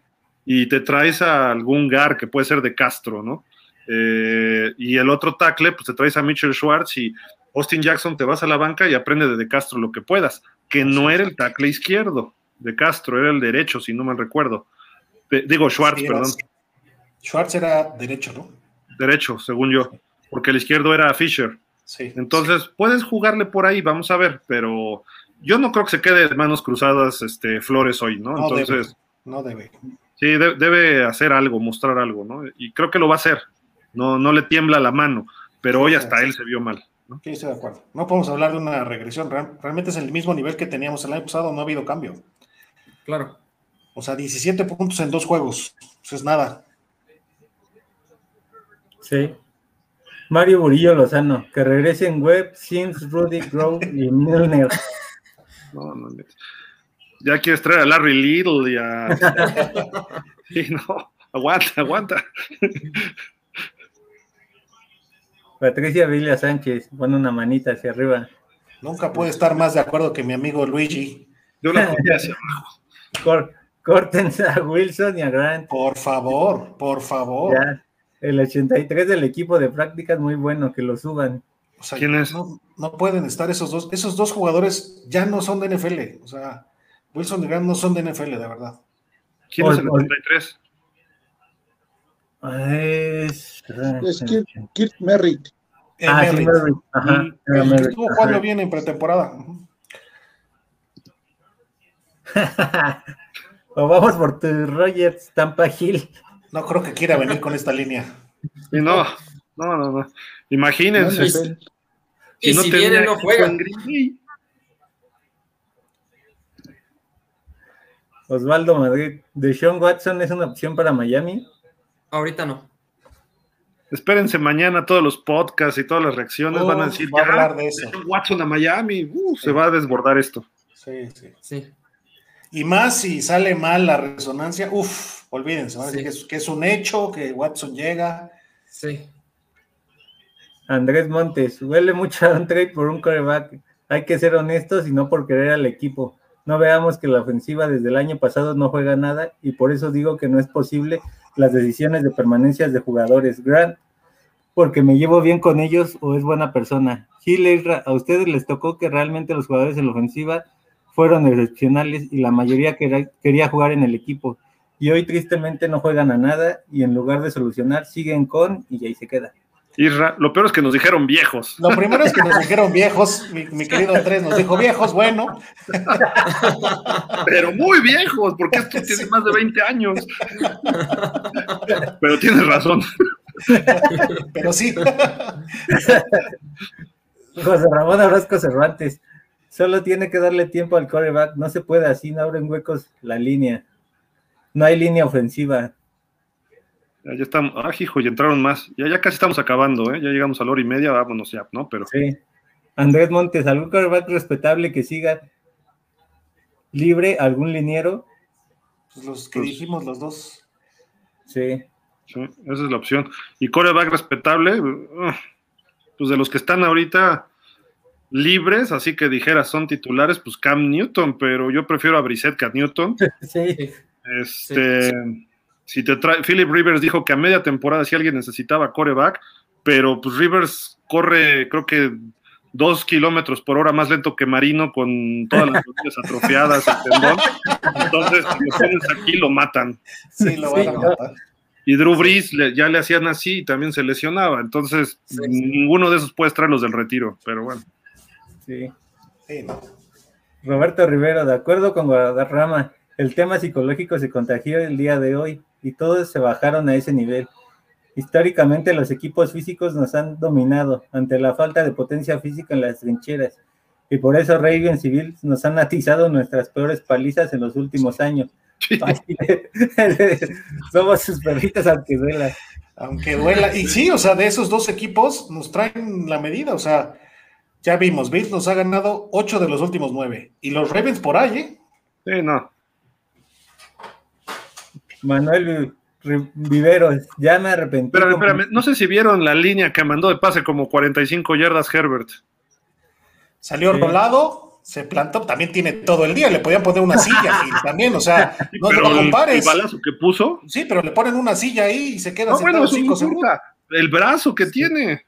Y te traes a algún GAR que puede ser de Castro, ¿no? Eh, y el otro tackle, pues te traes a Mitchell Schwartz y Austin Jackson te vas a la banca y aprende de, de Castro lo que puedas, que no era el tackle izquierdo de Castro, era el derecho, si no mal recuerdo. digo, Schwartz, perdón. Schwartz era derecho, ¿no? Derecho, según yo, porque el izquierdo era Fisher. Sí, Entonces, puedes jugarle por ahí, vamos a ver, pero yo no creo que se quede de manos cruzadas este, Flores hoy, ¿no? Entonces, no debe. Sí, debe hacer algo, mostrar algo, ¿no? Y creo que lo va a hacer no, no le tiembla la mano, pero hoy hasta él se vio mal. ¿no? Sí, estoy de acuerdo. No podemos hablar de una regresión, realmente es el mismo nivel que teníamos el año pasado, no ha habido cambio. Claro. O sea, 17 puntos en dos juegos, eso es nada. Sí. Mario Burillo Lozano, que regresen Webb, Sims, Rudy, Grow y Milner. No, no, ya quieres traer a Larry Little y a. sí, no, aguanta, aguanta. Patricia Villa Sánchez, pone una manita hacia arriba. Nunca puede estar más de acuerdo que mi amigo Luigi. Yo la hacia Córtense a Wilson y a Grant. Por favor, por favor. el 83 del equipo de prácticas, muy bueno que lo suban. O sea, ¿Quién es? No, no, pueden estar esos dos. Esos dos jugadores ya no son de NFL. O sea, Wilson y Grant no son de NFL, de verdad. ¿Quién es el 83? Es, es Kirk, Merritt. Ah, Merritt. Ajá, Estuvo jugando bien en pretemporada. o vamos por tu Rogers Tampa Hill. No creo que quiera venir con esta línea. no, no, no, no. Imagínense. y si, viene, no juega. Osvaldo Madrid, ¿de Sean Watson es una opción para Miami? Ahorita no. Espérense mañana todos los podcasts y todas las reacciones van a decir va a hablar de eso. Watson a Miami, se va a desbordar esto. Sí, sí, sí. Y más si sale mal la resonancia, uff, olvídense, van a decir que es, un hecho, que Watson llega. Sí. Andrés Montes, huele mucho a un trade por un coreback. Hay que ser honestos y no por querer al equipo. No veamos que la ofensiva desde el año pasado no juega nada y por eso digo que no es posible las decisiones de permanencias de jugadores. Grant, porque me llevo bien con ellos o es buena persona. Gil, a ustedes les tocó que realmente los jugadores en la ofensiva fueron excepcionales y la mayoría quería jugar en el equipo. Y hoy tristemente no juegan a nada y en lugar de solucionar siguen con y ahí se queda. Isra, lo peor es que nos dijeron viejos. Lo primero es que nos dijeron viejos, mi, querido Andrés nos dijo viejos, bueno. Pero muy viejos, porque esto tiene más de 20 años. Pero tienes razón. Pero sí. José Ramón Orozco Cervantes, solo tiene que darle tiempo al coreback, no se puede así, no abren huecos la línea. No hay línea ofensiva. Ya, estamos, ah, hijo, y entraron más. Ya, ya casi estamos acabando, ¿eh? Ya llegamos a la hora y media, vámonos ya, ¿no? Pero. Sí. Andrés Montes, ¿algún quarterback respetable que siga libre? ¿Algún liniero? Pues los que pues dijimos los dos. Sí. Sí, esa es la opción. Y coreback respetable, uh, pues de los que están ahorita libres, así que dijera son titulares, pues Cam Newton, pero yo prefiero a Brissett que a Newton. Sí. Este, si te trae, Philip Rivers dijo que a media temporada si alguien necesitaba coreback, pero pues Rivers corre, creo que dos kilómetros por hora más lento que Marino con todas las rodillas atrofiadas, Entonces, si lo pones aquí, lo matan. Sí, lo van a matar. Y Drew Brees ya le hacían así y también se lesionaba. Entonces, ninguno de esos puede traerlos del retiro, pero bueno. Sí. Roberto Rivero, de acuerdo con Guadarrama, el tema psicológico se contagió el día de hoy y todos se bajaron a ese nivel. Históricamente los equipos físicos nos han dominado ante la falta de potencia física en las trincheras y por eso Ravens Civil nos han atizado nuestras peores palizas en los últimos años. Somos sus perritas aunque duela. Aunque duela. Y sí, o sea, de esos dos equipos nos traen la medida. O sea, ya vimos, Bills nos ha ganado ocho de los últimos nueve. Y los Ravens por ahí, ¿eh? Sí, no. Manuel Viveros, ya me arrepentí. Pero espérame, no sé si vieron la línea que mandó de pase como 45 yardas Herbert. Salió rolado, se plantó, también tiene todo el día, le podían poner una silla también, o sea, no te lo compares. El, balazo que puso. Sí, pero le ponen una silla ahí y se queda no, bueno, cinco segundos. El brazo que tiene.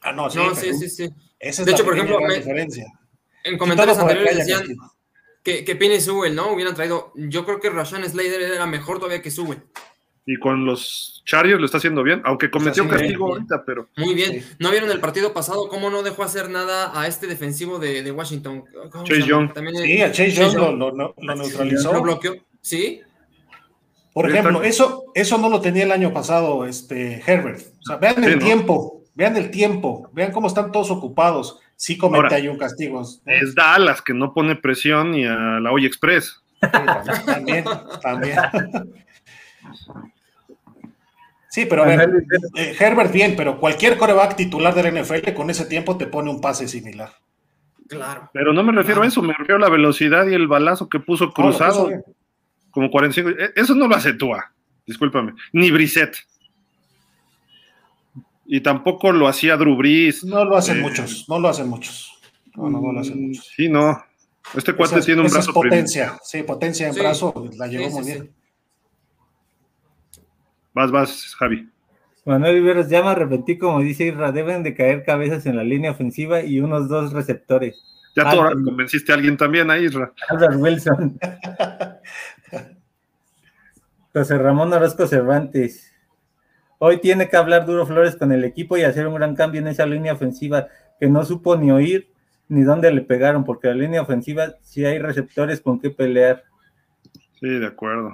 Ah, no, sí, sí, sí, sí. de hecho, por ejemplo, en comentarios anteriores decían que, que Pini Sewell, ¿no? Hubieran traído. Yo creo que Rashan Slater era mejor todavía que Sewell y con los Chargers lo está haciendo bien, aunque cometió castigo ahorita, pero. Muy bien. ¿No vieron el partido pasado cómo no dejó hacer nada a este defensivo de, Washington? Chase Young. sí, a Chase, Young, Lo, neutralizó. Lo bloqueó. Sí. Por ejemplo, eso, eso no lo tenía el año pasado, este Herbert. O sea, vean el tiempo, vean el tiempo, vean cómo están todos ocupados. Sí comete ahí un castigo. Es Dallas que no pone presión y a la Hoy Express. también, también. Sí, pero a ver, eh, Herbert bien, pero cualquier coreback titular del NFL con ese tiempo te pone un pase similar. Claro. Pero no me refiero a eso, me refiero a la velocidad y el balazo que puso cruzado. como 45. E, eso no lo hace Tua, discúlpame. Ni Brissett. Y tampoco lo hacía Drew Brees. No lo hacen eh, muchos, no lo hacen muchos. No, no, lo hacen muchos. Sí, no. Este cuate tiene un brazo. Es potencia, sí, potencia en brazo, la llevó muy bien. Vas, vas, Javi. Manuel Viveros, ya me arrepentí, como dice Irra, deben de caer cabezas en la línea ofensiva y unos dos receptores. Ya tú convenciste a alguien también a Isra. Albert Wilson. José Ramón Orozco Cervantes. Hoy tiene que hablar Duro Flores con el equipo y hacer un gran cambio en esa línea ofensiva que no supo ni oír ni dónde le pegaron, porque la línea ofensiva sí hay receptores con qué pelear. Sí, de acuerdo.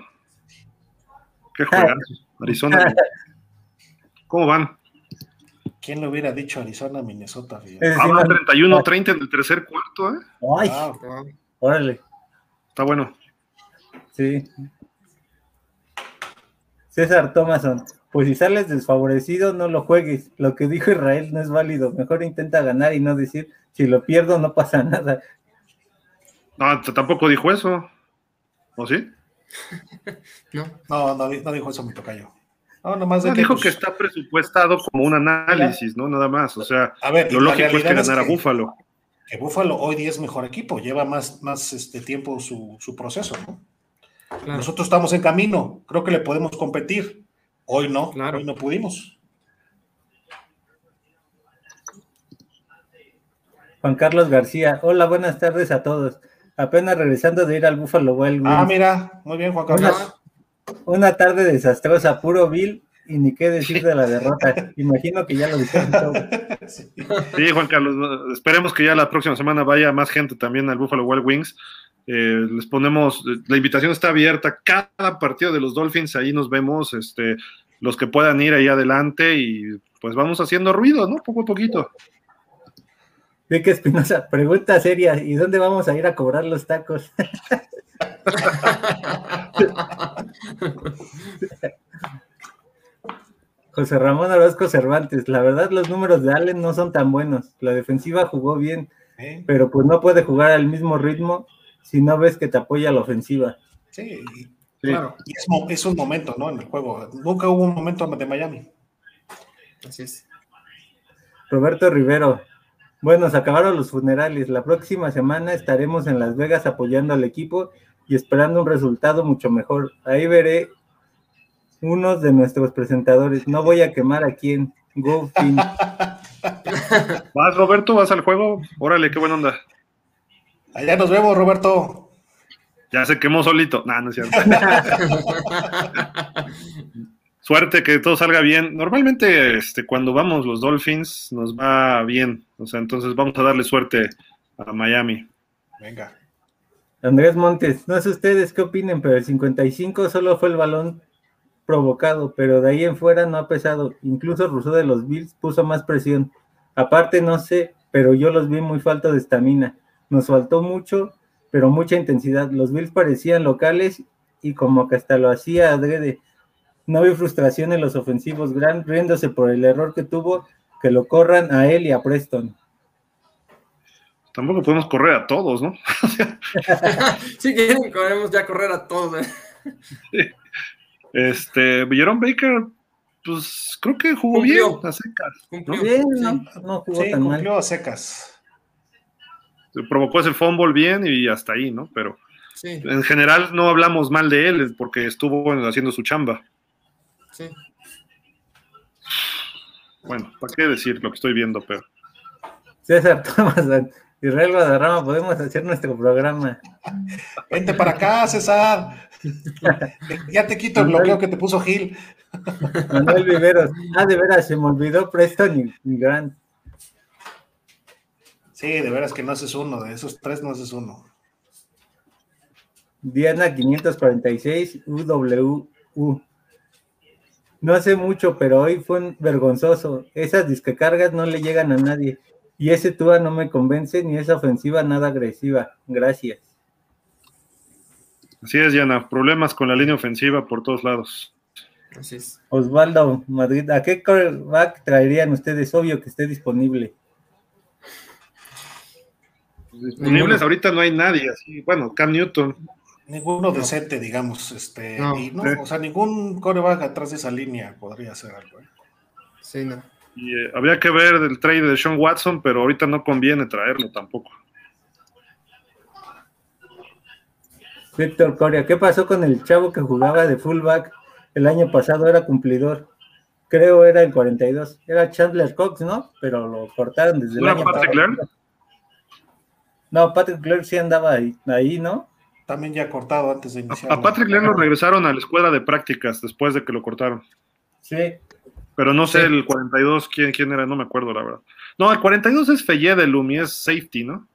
Qué juegazo. Arizona. ¿Cómo van? ¿Quién le hubiera dicho Arizona, Minnesota? Habla 31-30 en el tercer cuarto, ¿eh? Ay, órale. Está bueno. Sí. César Thomason, pues si sales desfavorecido, no lo juegues. Lo que dijo Israel no es válido. Mejor intenta ganar y no decir, si lo pierdo, no pasa nada. No, tampoco dijo eso. ¿O sí? no. No, no, dijo eso mi tocayo. No, nomás dijo que está presupuestado como un análisis, ¿no? Nada más. O sea, lo lógico es que ganara Búfalo. Que Búfalo hoy día es mejor equipo, lleva más, más este tiempo su, proceso, ¿no? Nosotros estamos en camino, creo que le podemos competir. Hoy no, hoy no pudimos. Juan Carlos García, hola, buenas tardes a todos apenas regresando de ir al Buffalo Wild Ah, mira, muy bien, Juan Carlos. Una, tarde desastrosa, puro Bill y ni qué decir de la derrota. Imagino que ya lo dijeron todo. Sí, Juan Carlos, esperemos que ya la próxima semana vaya más gente también al Buffalo Wild Wings. Eh, les ponemos, la invitación está abierta, cada partido de los Dolphins, ahí nos vemos, este, los que puedan ir ahí adelante y pues vamos haciendo ruido, ¿no? Poco a poquito. Vicky Espinosa, pregunta seria, ¿y dónde vamos a ir a cobrar los tacos? José Ramón Orozco Cervantes, la verdad los números de Allen no son tan buenos. La defensiva jugó bien, pero pues no puede jugar al mismo ritmo si no ves que te apoya la ofensiva. Sí, Claro. Y es, un momento, ¿no? En el juego. Nunca hubo un momento de Miami. Así es. Roberto Rivero. Bueno, se acabaron los funerales. La próxima semana estaremos en Las Vegas apoyando al equipo y esperando un resultado mucho mejor. Ahí veré unos de nuestros presentadores. No voy a quemar a quién. Go ¿Vas, Roberto? ¿Vas al juego? Órale, qué buena onda. Allá nos vemos, Roberto. Ya se quemó solito. No, no es cierto. Suerte que todo salga bien. Normalmente, este, cuando vamos los Dolphins, nos va bien. O sea, entonces vamos a darle suerte a Miami. Venga. Andrés Montes, no sé ustedes qué opinen, pero el 55 solo fue el balón provocado, pero de ahí en fuera no ha pesado. Incluso Rousseau de los Bills puso más presión. Aparte, no sé, pero yo los vi muy falta de estamina. Nos faltó mucho, pero mucha intensidad. Los Bills parecían locales y como que hasta lo hacía adrede. No vi frustración en los ofensivos, Grant riéndose por el error que tuvo, que lo corran a él y a Preston. Tampoco podemos correr a todos, ¿no? si quieren, podemos ya correr a todos. ¿eh? Este, Jerome Baker, pues creo que jugó bien a secas. ¿no? Bien, no, jugó sí, cumplió a secas. Provocó ese fumble bien y hasta ahí, ¿no? Pero en general no hablamos mal de él porque estuvo haciendo su chamba. Sí. Bueno, ¿para qué decir lo que estoy viendo, pero? César Tomás, Israel Guadarrama, podemos hacer nuestro programa. Vente para acá, César. ya te quito el bloqueo que te puso Gil. Manuel Viveros. Ah, de veras, se me olvidó Preston y Grant. Sí, de veras que no haces uno, de esos tres no haces uno. Diana 546 UWU. No hace mucho, pero hoy fue vergonzoso. Esas disquecargas no le llegan a nadie. Y ese Tua no me convence ni esa ofensiva nada agresiva. Gracias. Así es, Yana. Problemas con la línea ofensiva por todos lados. Así es. Osvaldo Madrid, ¿a qué coreback traerían ustedes? Obvio que esté disponible. Disponibles ahorita no hay nadie. Así. Bueno, Cam Newton. Ninguno decente, digamos. Este, O sea, ningún coreback atrás de esa línea podría hacer algo. ¿eh? Sí, no. Y eh, había que ver el trade de Sean Watson, pero ahorita no conviene traerlo tampoco. Víctor Coria, ¿qué pasó con el chavo que jugaba de fullback el año pasado? Era cumplidor. Creo era el 42. Era Chandler Cox, ¿no? Pero lo cortaron desde el año pasado. No, Patrick Clare sí andaba ahí, ahí, ¿no? También ya cortado antes de iniciar. A, Patrick Clare lo regresaron a la escuela de prácticas después de que lo cortaron. Sí, pero no sé el 42 quién, quién era, no me acuerdo la verdad. No, el 42 es Feye de Lumi, es safety, ¿no?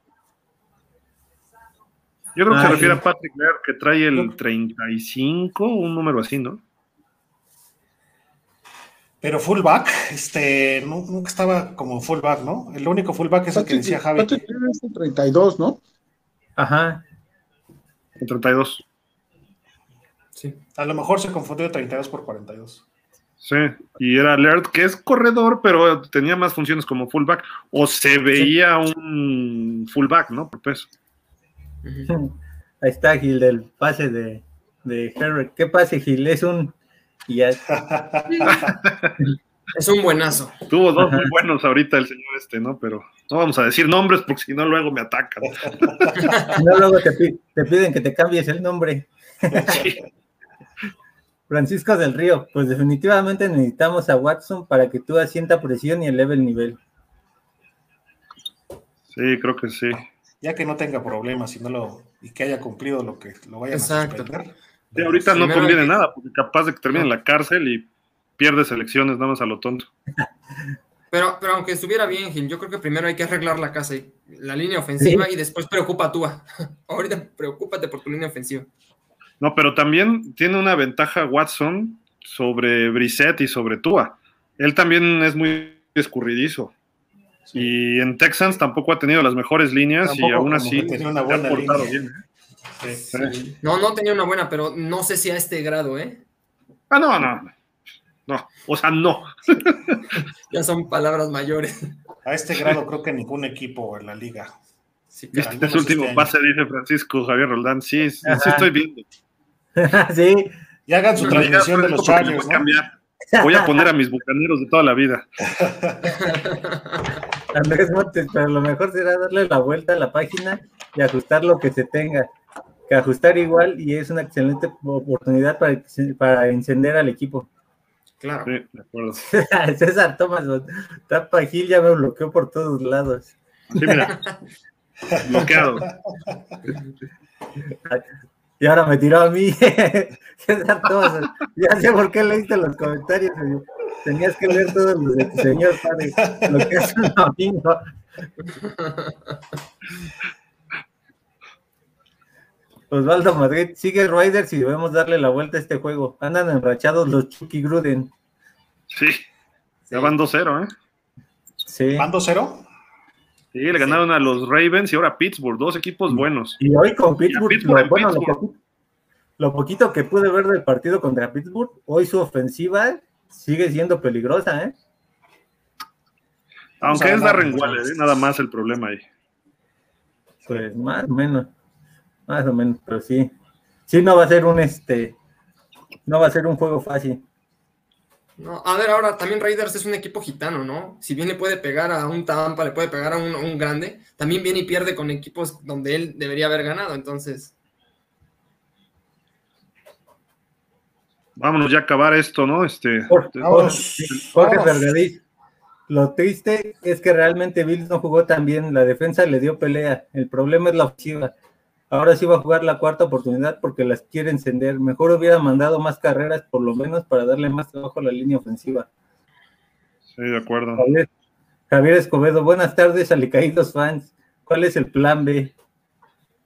Yo creo que se refiere a Patrick Lear, que trae el 35, un número así, ¿no? Pero fullback, este, nunca estaba como fullback, ¿no? El único fullback es el que decía Javi. Patrick es el 32, ¿no? Ajá. El 32. Sí. A lo mejor se confundió 32 por 42. Sí, y era Alert, que es corredor, pero tenía más funciones como fullback, o se veía un fullback, ¿no? Por peso. Ahí está Gil del pase de, de Herbert. ¿Qué pase, Gil? Es un. es un buenazo. Tuvo dos muy buenos ahorita el señor este, ¿no? Pero no vamos a decir nombres porque si no luego me atacan. no, luego te, te, piden que te cambies el nombre. Sí. Francisco del Río, pues definitivamente necesitamos a Watson para que tú asienta presión y eleve el nivel. Sí, creo que sí. Ya que no tenga problemas y, no lo, y que haya cumplido lo que lo vayan Exacto. a suspender. Sí, ahorita no conviene nada, porque capaz de que termine en la cárcel y pierde selecciones nada más a lo tonto. Pero, pero aunque estuviera bien, Gil, yo creo que primero hay que arreglar la casa y la línea ofensiva y después preocupa a tú. Ahorita preocúpate por tu línea ofensiva. No, pero también tiene una ventaja Watson sobre Brissett y sobre Tua. Él también es muy escurridizo. Y en Texans tampoco ha tenido las mejores líneas y aún así una buena ha bien. ¿eh? No, no tenía una buena, pero no sé si a este grado, ¿eh? Ah, no, no. No, o sea, no. ya son palabras mayores. A este grado creo que ningún equipo en la liga. Sí, este último este pase, dice Francisco Javier Roldán. Sí, sí, estoy viendo. sí. Y hagan su transmisión de los Chargers, ¿no? Voy a poner a mis bucaneros de toda la vida. Andrés Montes, pero lo mejor será darle la vuelta a la página y ajustar lo que se tenga. Que ajustar igual y es una excelente oportunidad para, para encender al equipo. Claro. Sí, de acuerdo. César Tomás, Tapa Gil ya me bloqueó por todos lados. Sí, mira. Bloqueado. Y ahora me tiró a mí. César Tomás, ya sé por qué leíste los comentarios. Tenías que leer todos los de tu señor padre, lo que es un domingo. Osvaldo Madrid, sigue Riders y debemos darle la vuelta a este juego. Andan enrachados los Chucky Gruden. Sí, ya van 2-0, ¿eh? Sí. ¿Van 2-0? Sí, le ganaron a los Ravens y ahora a Pittsburgh, dos equipos buenos. Y hoy con Pittsburgh, lo, bueno, Lo, poquito, que pude ver del partido contra Pittsburgh, hoy su ofensiva sigue siendo peligrosa, ¿eh? Aunque es Darren Waller, ¿eh? nada más el problema ahí. Pues más o menos. Más o menos, pero sí. Sí, no va a ser un este. No va a ser un juego fácil. No, a ver, ahora también Raiders es un equipo gitano, ¿no? Si bien le puede pegar a un Tampa, le puede pegar a un, grande, también viene y pierde con equipos donde él debería haber ganado, entonces. Vámonos ya a acabar esto, ¿no? Este. Jorge Lo triste es que realmente Bills no jugó tan bien, la defensa le dio pelea. El problema es la ofensiva. Ahora sí va a jugar la cuarta oportunidad porque las quiere encender. Mejor hubiera mandado más carreras, por lo menos, para darle más trabajo a la línea ofensiva. Sí, de acuerdo. Javier, Escobedo, buenas tardes, alicaídos fans. ¿Cuál es el plan B?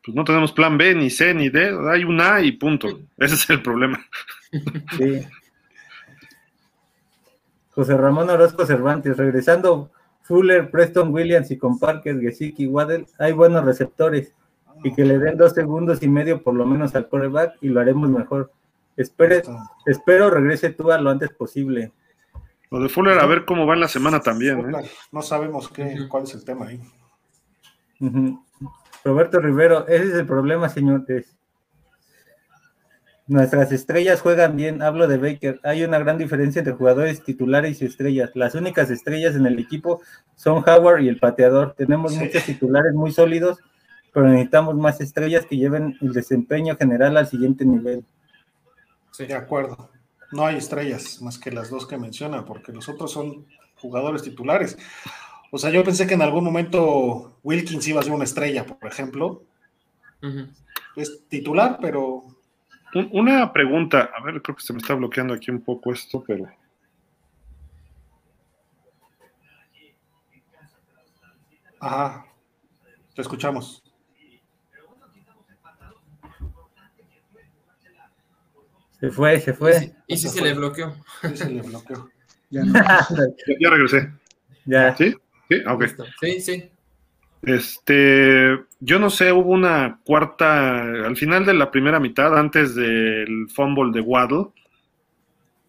Pues no tenemos plan B, ni C, ni D. Hay un A y punto. Ese es el problema. Sí. José Ramón Orozco Cervantes, regresando Fuller, Preston Williams y con Parker, Gesicki, Waddell, hay buenos receptores y que le den dos segundos y medio por lo menos al coreback y lo haremos mejor. Espere, espero regrese tú a lo antes posible. Lo de Fuller, a ver cómo va en la semana también. ¿eh? No sabemos qué, cuál es el tema ahí. Roberto Rivero, ese es el problema, señores. Nuestras estrellas juegan bien, hablo de Baker. Hay una gran diferencia entre jugadores titulares y estrellas. Las únicas estrellas en el equipo son Howard y el pateador. Tenemos muchos titulares muy sólidos pero necesitamos más estrellas que lleven el desempeño general al siguiente nivel. Sí, de acuerdo. No hay estrellas más que las dos que menciona, porque los otros son jugadores titulares. O sea, yo pensé que en algún momento Wilkins iba a ser una estrella, por ejemplo. Es titular, pero. Una pregunta, a ver, creo que se me está bloqueando aquí un poco esto, pero. Ajá, te escuchamos. Se fue, se fue. ¿Y si, se, le bloqueó? Sí, se le bloqueó. Ya, ya, regresé. Ya. ¿Sí? Sí, ah, ok. Sí, sí. Este, yo no sé, hubo una cuarta, al final de la primera mitad, antes del fumble de Waddle,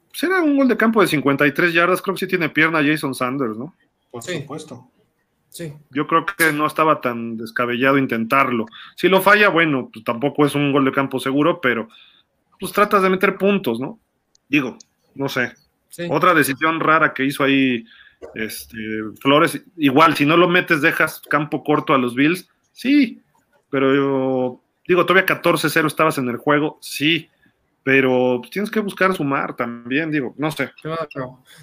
pues era un gol de campo de 53 yardas, creo que sí tiene pierna Jason Sanders, ¿no? Por supuesto. Sí. Yo creo que no estaba tan descabellado intentarlo. Si lo falla, bueno, pues tampoco es un gol de campo seguro, pero pues tratas de meter puntos, ¿no? Digo, no sé. Otra decisión rara que hizo ahí este, Flores, igual, si no lo metes, dejas campo corto a los Bills, sí, pero yo, digo, todavía 14-0 estabas en el juego, sí, pero tienes que buscar sumar también, digo, no sé.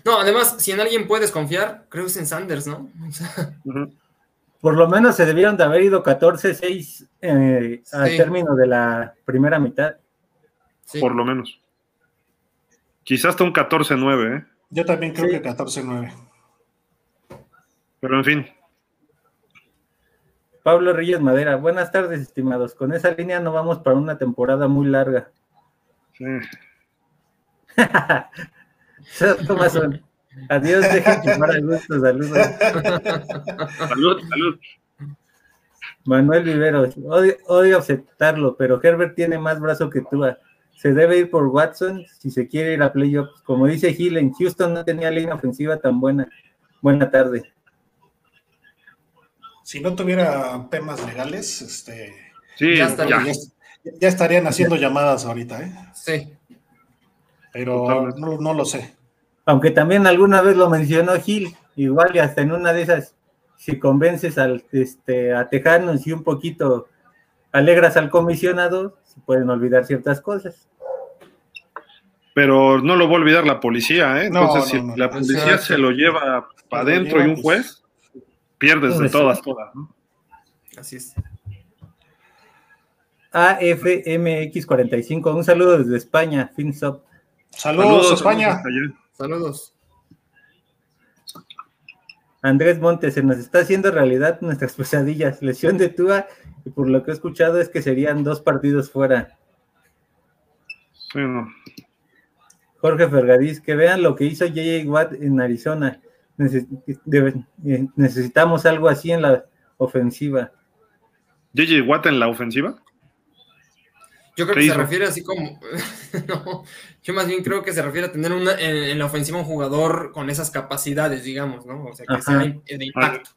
No, además, si en alguien puedes confiar, creo que es en Sanders, ¿no? Por lo menos se debieron de haber ido 14-6 eh, al término de la primera mitad. Por lo menos. Quizás hasta un 14-9, ¿eh? Yo también creo que 14-9. Pero en fin. Pablo Reyes Madera, buenas tardes, estimados. Con esa línea no vamos para una temporada muy larga. Sí. Adiós, dejen chupar a gusto, saludos. salud, salud. Manuel Viveros, odio, odio, aceptarlo, pero Herbert tiene más brazo que tú se debe ir por Watson si se quiere ir a playoffs. Como dice Hill, en Houston no tenía línea ofensiva tan buena. Buena tarde. Si no tuviera temas legales, este, sí, ya, Ya estarían haciendo llamadas ahorita, ¿eh? Sí. Pero no, lo sé. Aunque también alguna vez lo mencionó Gil, igual y hasta en una de esas, si convences al, este, a Tejanos y un poquito alegras al comisionado, pueden olvidar ciertas cosas. Pero no lo va a olvidar la policía, ¿eh? Entonces, si la policía se lo lleva para adentro y un juez, pierdes de todas, todas, ¿no? Así es. AFMX45, un saludo desde España, FinSop. Saludos, España. Saludos. Andrés Montes, se nos está haciendo realidad nuestras pesadillas. Lesión de Tua, y por lo que he escuchado es que serían dos partidos fuera. Jorge Fergadís, que vean lo que hizo J.J. Watt en Arizona. Eh, necesitamos algo así en la ofensiva. ¿J.J. Watt en la ofensiva? Yo creo que se refiere así como. no, yo más bien creo que se refiere a tener una, en, la ofensiva un jugador con esas capacidades, digamos, ¿no? O sea, que sea de impacto.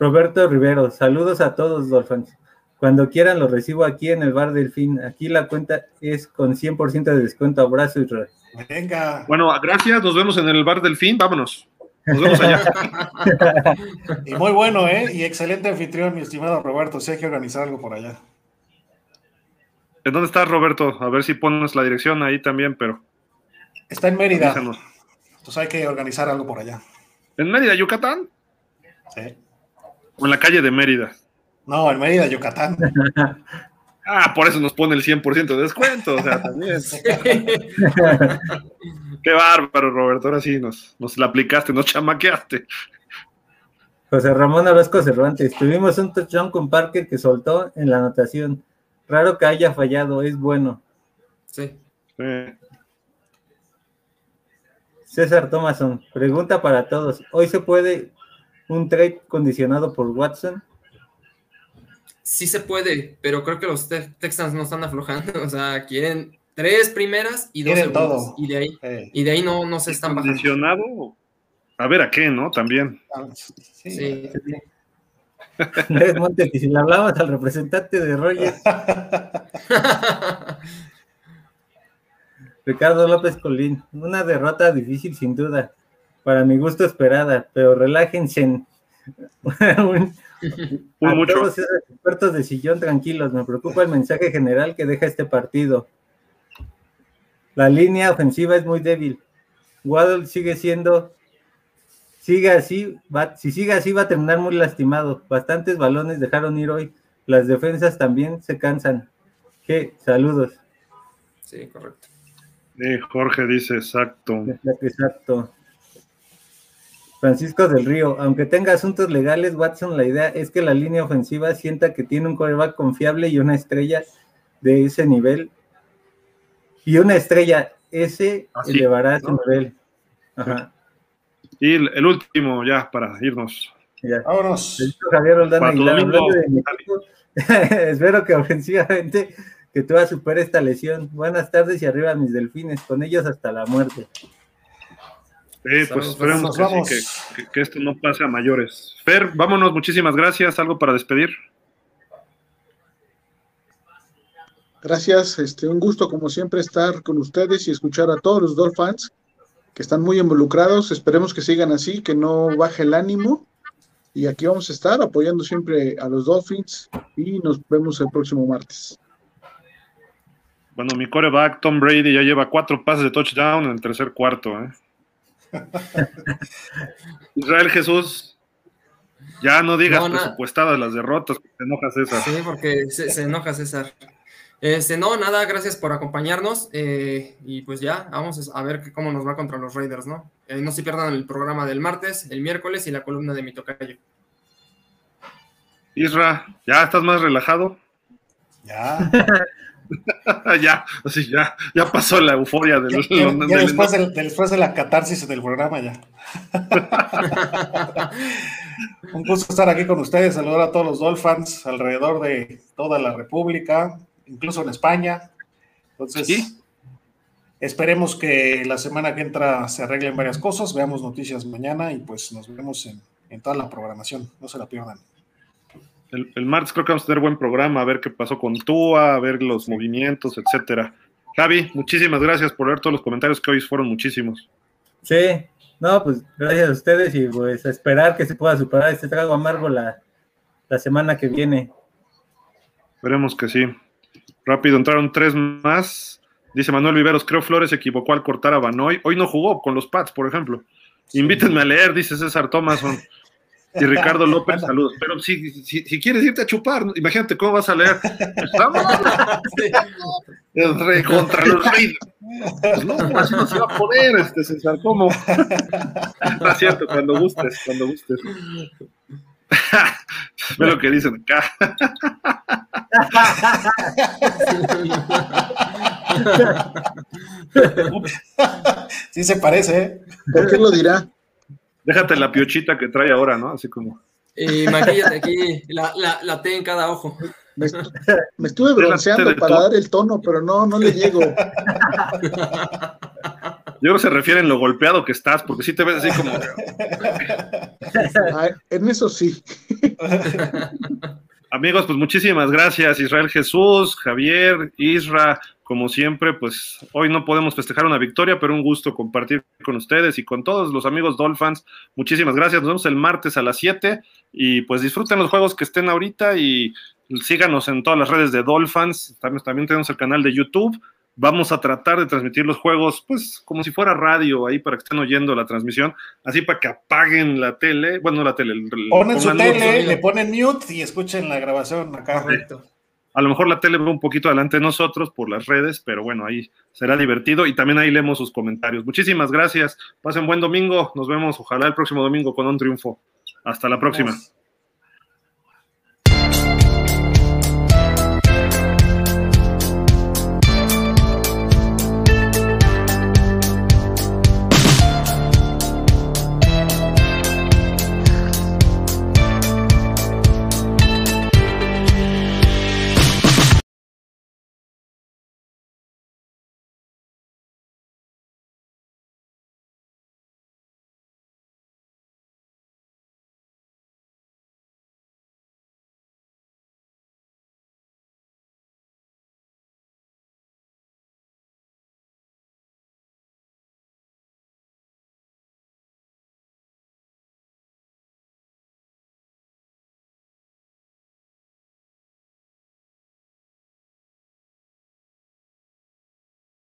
Roberto Rivero, saludos a todos, Dolphins. Cuando quieran los recibo aquí en el bar del fin. Aquí la cuenta es con 100% de descuento. Abrazo y Venga. Bueno, gracias. Nos vemos en el bar del fin. Vámonos. Nos vemos allá. y muy bueno, ¿eh? Y excelente anfitrión, mi estimado Roberto. Si hay que organizar algo por allá. ¿En dónde estás, Roberto? A ver si pones la dirección ahí también, pero. Está en Mérida. Entonces hay que organizar algo por allá. ¿En Mérida, Yucatán? Sí. ¿O en la calle de Mérida? No, en Mérida, Yucatán. Ah, por eso nos pone el 100% de descuento, o sea, también. Qué bárbaro, Roberto, ahora sí nos, nos la aplicaste, nos chamaqueaste. José Ramón Orozco Cervantes, tuvimos un touchdown con Parker que soltó en la anotación. Raro que haya fallado, es bueno. Sí. César Thomason, pregunta para todos. ¿Hoy se puede un trade condicionado por Watson? Sí se puede, pero creo que los Texans no están aflojando. O sea, quieren tres primeras y dos segundos. Y de ahí, y de ahí no, no se están bajando. Condicionado, a ver a qué, ¿no? También. Ah, sí. Sí. Monte, que si le hablabas al representante de Rogers. Ricardo López Colín, una derrota difícil sin duda, para mi gusto esperada, pero relájense. En... a todos esos expertos de sillón tranquilos, me preocupa el mensaje general que deja este partido. La línea ofensiva es muy débil. Waddle sigue siendo sigue así, va, si sigue así va a terminar muy lastimado. Bastantes balones dejaron ir hoy. Las defensas también se cansan. ¿Qué? Saludos. Sí, correcto. Jorge dice exacto. Exacto. Francisco del Río, aunque tenga asuntos legales, Watson, la idea es que la línea ofensiva sienta que tiene un coreback confiable y una estrella de ese nivel. Y una estrella, ese elevará su nivel. Ajá. Y el, último, ya, para irnos. Ya. Vámonos. Javier Espero que ofensivamente que tú vas a superar esta lesión. Buenas tardes y arriba mis delfines, con ellos hasta la muerte. pues esperemos que, que, esto no pase a mayores. Fer, vámonos, muchísimas gracias. ¿Algo para despedir? Gracias, este, un gusto como siempre estar con ustedes y escuchar a todos los Dolphins que están muy involucrados. Esperemos que sigan así, que no baje el ánimo. Y aquí vamos a estar apoyando siempre a los Dolphins y nos vemos el próximo martes. Bueno, mi coreback Tom Brady ya lleva cuatro pases de touchdown en el tercer cuarto. ¿eh? Israel Jesús, ya no digas presupuestadas las derrotas, te enoja César. Sí, porque se enoja César. Este, no, nada, gracias por acompañarnos. Eh, y pues ya, vamos a ver cómo nos va contra los Raiders, ¿no? Eh, no se pierdan el programa del martes, el miércoles y la columna de mi tocayo. Isra, ¿ya estás más relajado? Ya. ya, así ya, ya pasó la euforia del, ya, después, después, de la catarsis del programa ya. Un gusto estar aquí con ustedes, saludar a todos los Dolphins alrededor de toda la República, incluso en España. Entonces, esperemos que la semana que entra se arreglen varias cosas, veamos noticias mañana y pues nos vemos en, toda la programación, no se la pierdan. El, martes creo que vamos a tener buen programa, a ver qué pasó con Tua, a ver los movimientos, etcétera. Javi, muchísimas gracias por leer todos los comentarios que hoy fueron muchísimos. Sí, no, pues gracias a ustedes y pues a esperar que se pueda superar este trago amargo la, la semana que viene. Esperemos que sí. Rápido, entraron tres más. Dice Manuel Viveros, creo Flores se equivocó al cortar a Banoy. Hoy no jugó con los Pats, por ejemplo. Invítenme a leer, dice César Thomason. Y Ricardo López, saludos. Pero si, si, quieres irte a chupar, imagínate cómo vas a leer. Estamos contra los reyes. Pues no, así no se va a poder, este César, ¿cómo? Está cierto, cuando gustes, cuando gustes. Ve lo que dicen acá. Sí se parece, ¿eh? ¿Por qué lo dirá? Déjate la piochita que trae ahora, ¿no? Así como. Y maquillate aquí, la, la, la T en cada ojo. Me, estuve bronceando para dar el tono, pero no, no le llego. Yo creo que se refiere en lo golpeado que estás, porque sí te ves así como. en eso sí. Amigos, pues muchísimas gracias, Israel Jesús, Javier, Isra, como siempre, pues hoy no podemos festejar una victoria, pero un gusto compartir con ustedes y con todos los amigos Dolphins. Muchísimas gracias. Nos vemos el martes a las 7 y pues disfruten los juegos que estén ahorita y síganos en todas las redes de Dolphins. También, también tenemos el canal de YouTube. Vamos a tratar de transmitir los juegos, pues como si fuera radio ahí para que estén oyendo la transmisión, así para que apaguen la tele, bueno, no la tele. El, ponen su tele, le ponen mute y escuchen la grabación acá. Correcto. A lo mejor la tele va un poquito adelante de nosotros por las redes, pero bueno, ahí será divertido y también ahí leemos sus comentarios. Muchísimas gracias. Pasen buen domingo. Nos vemos ojalá el próximo domingo con un triunfo. Hasta la próxima.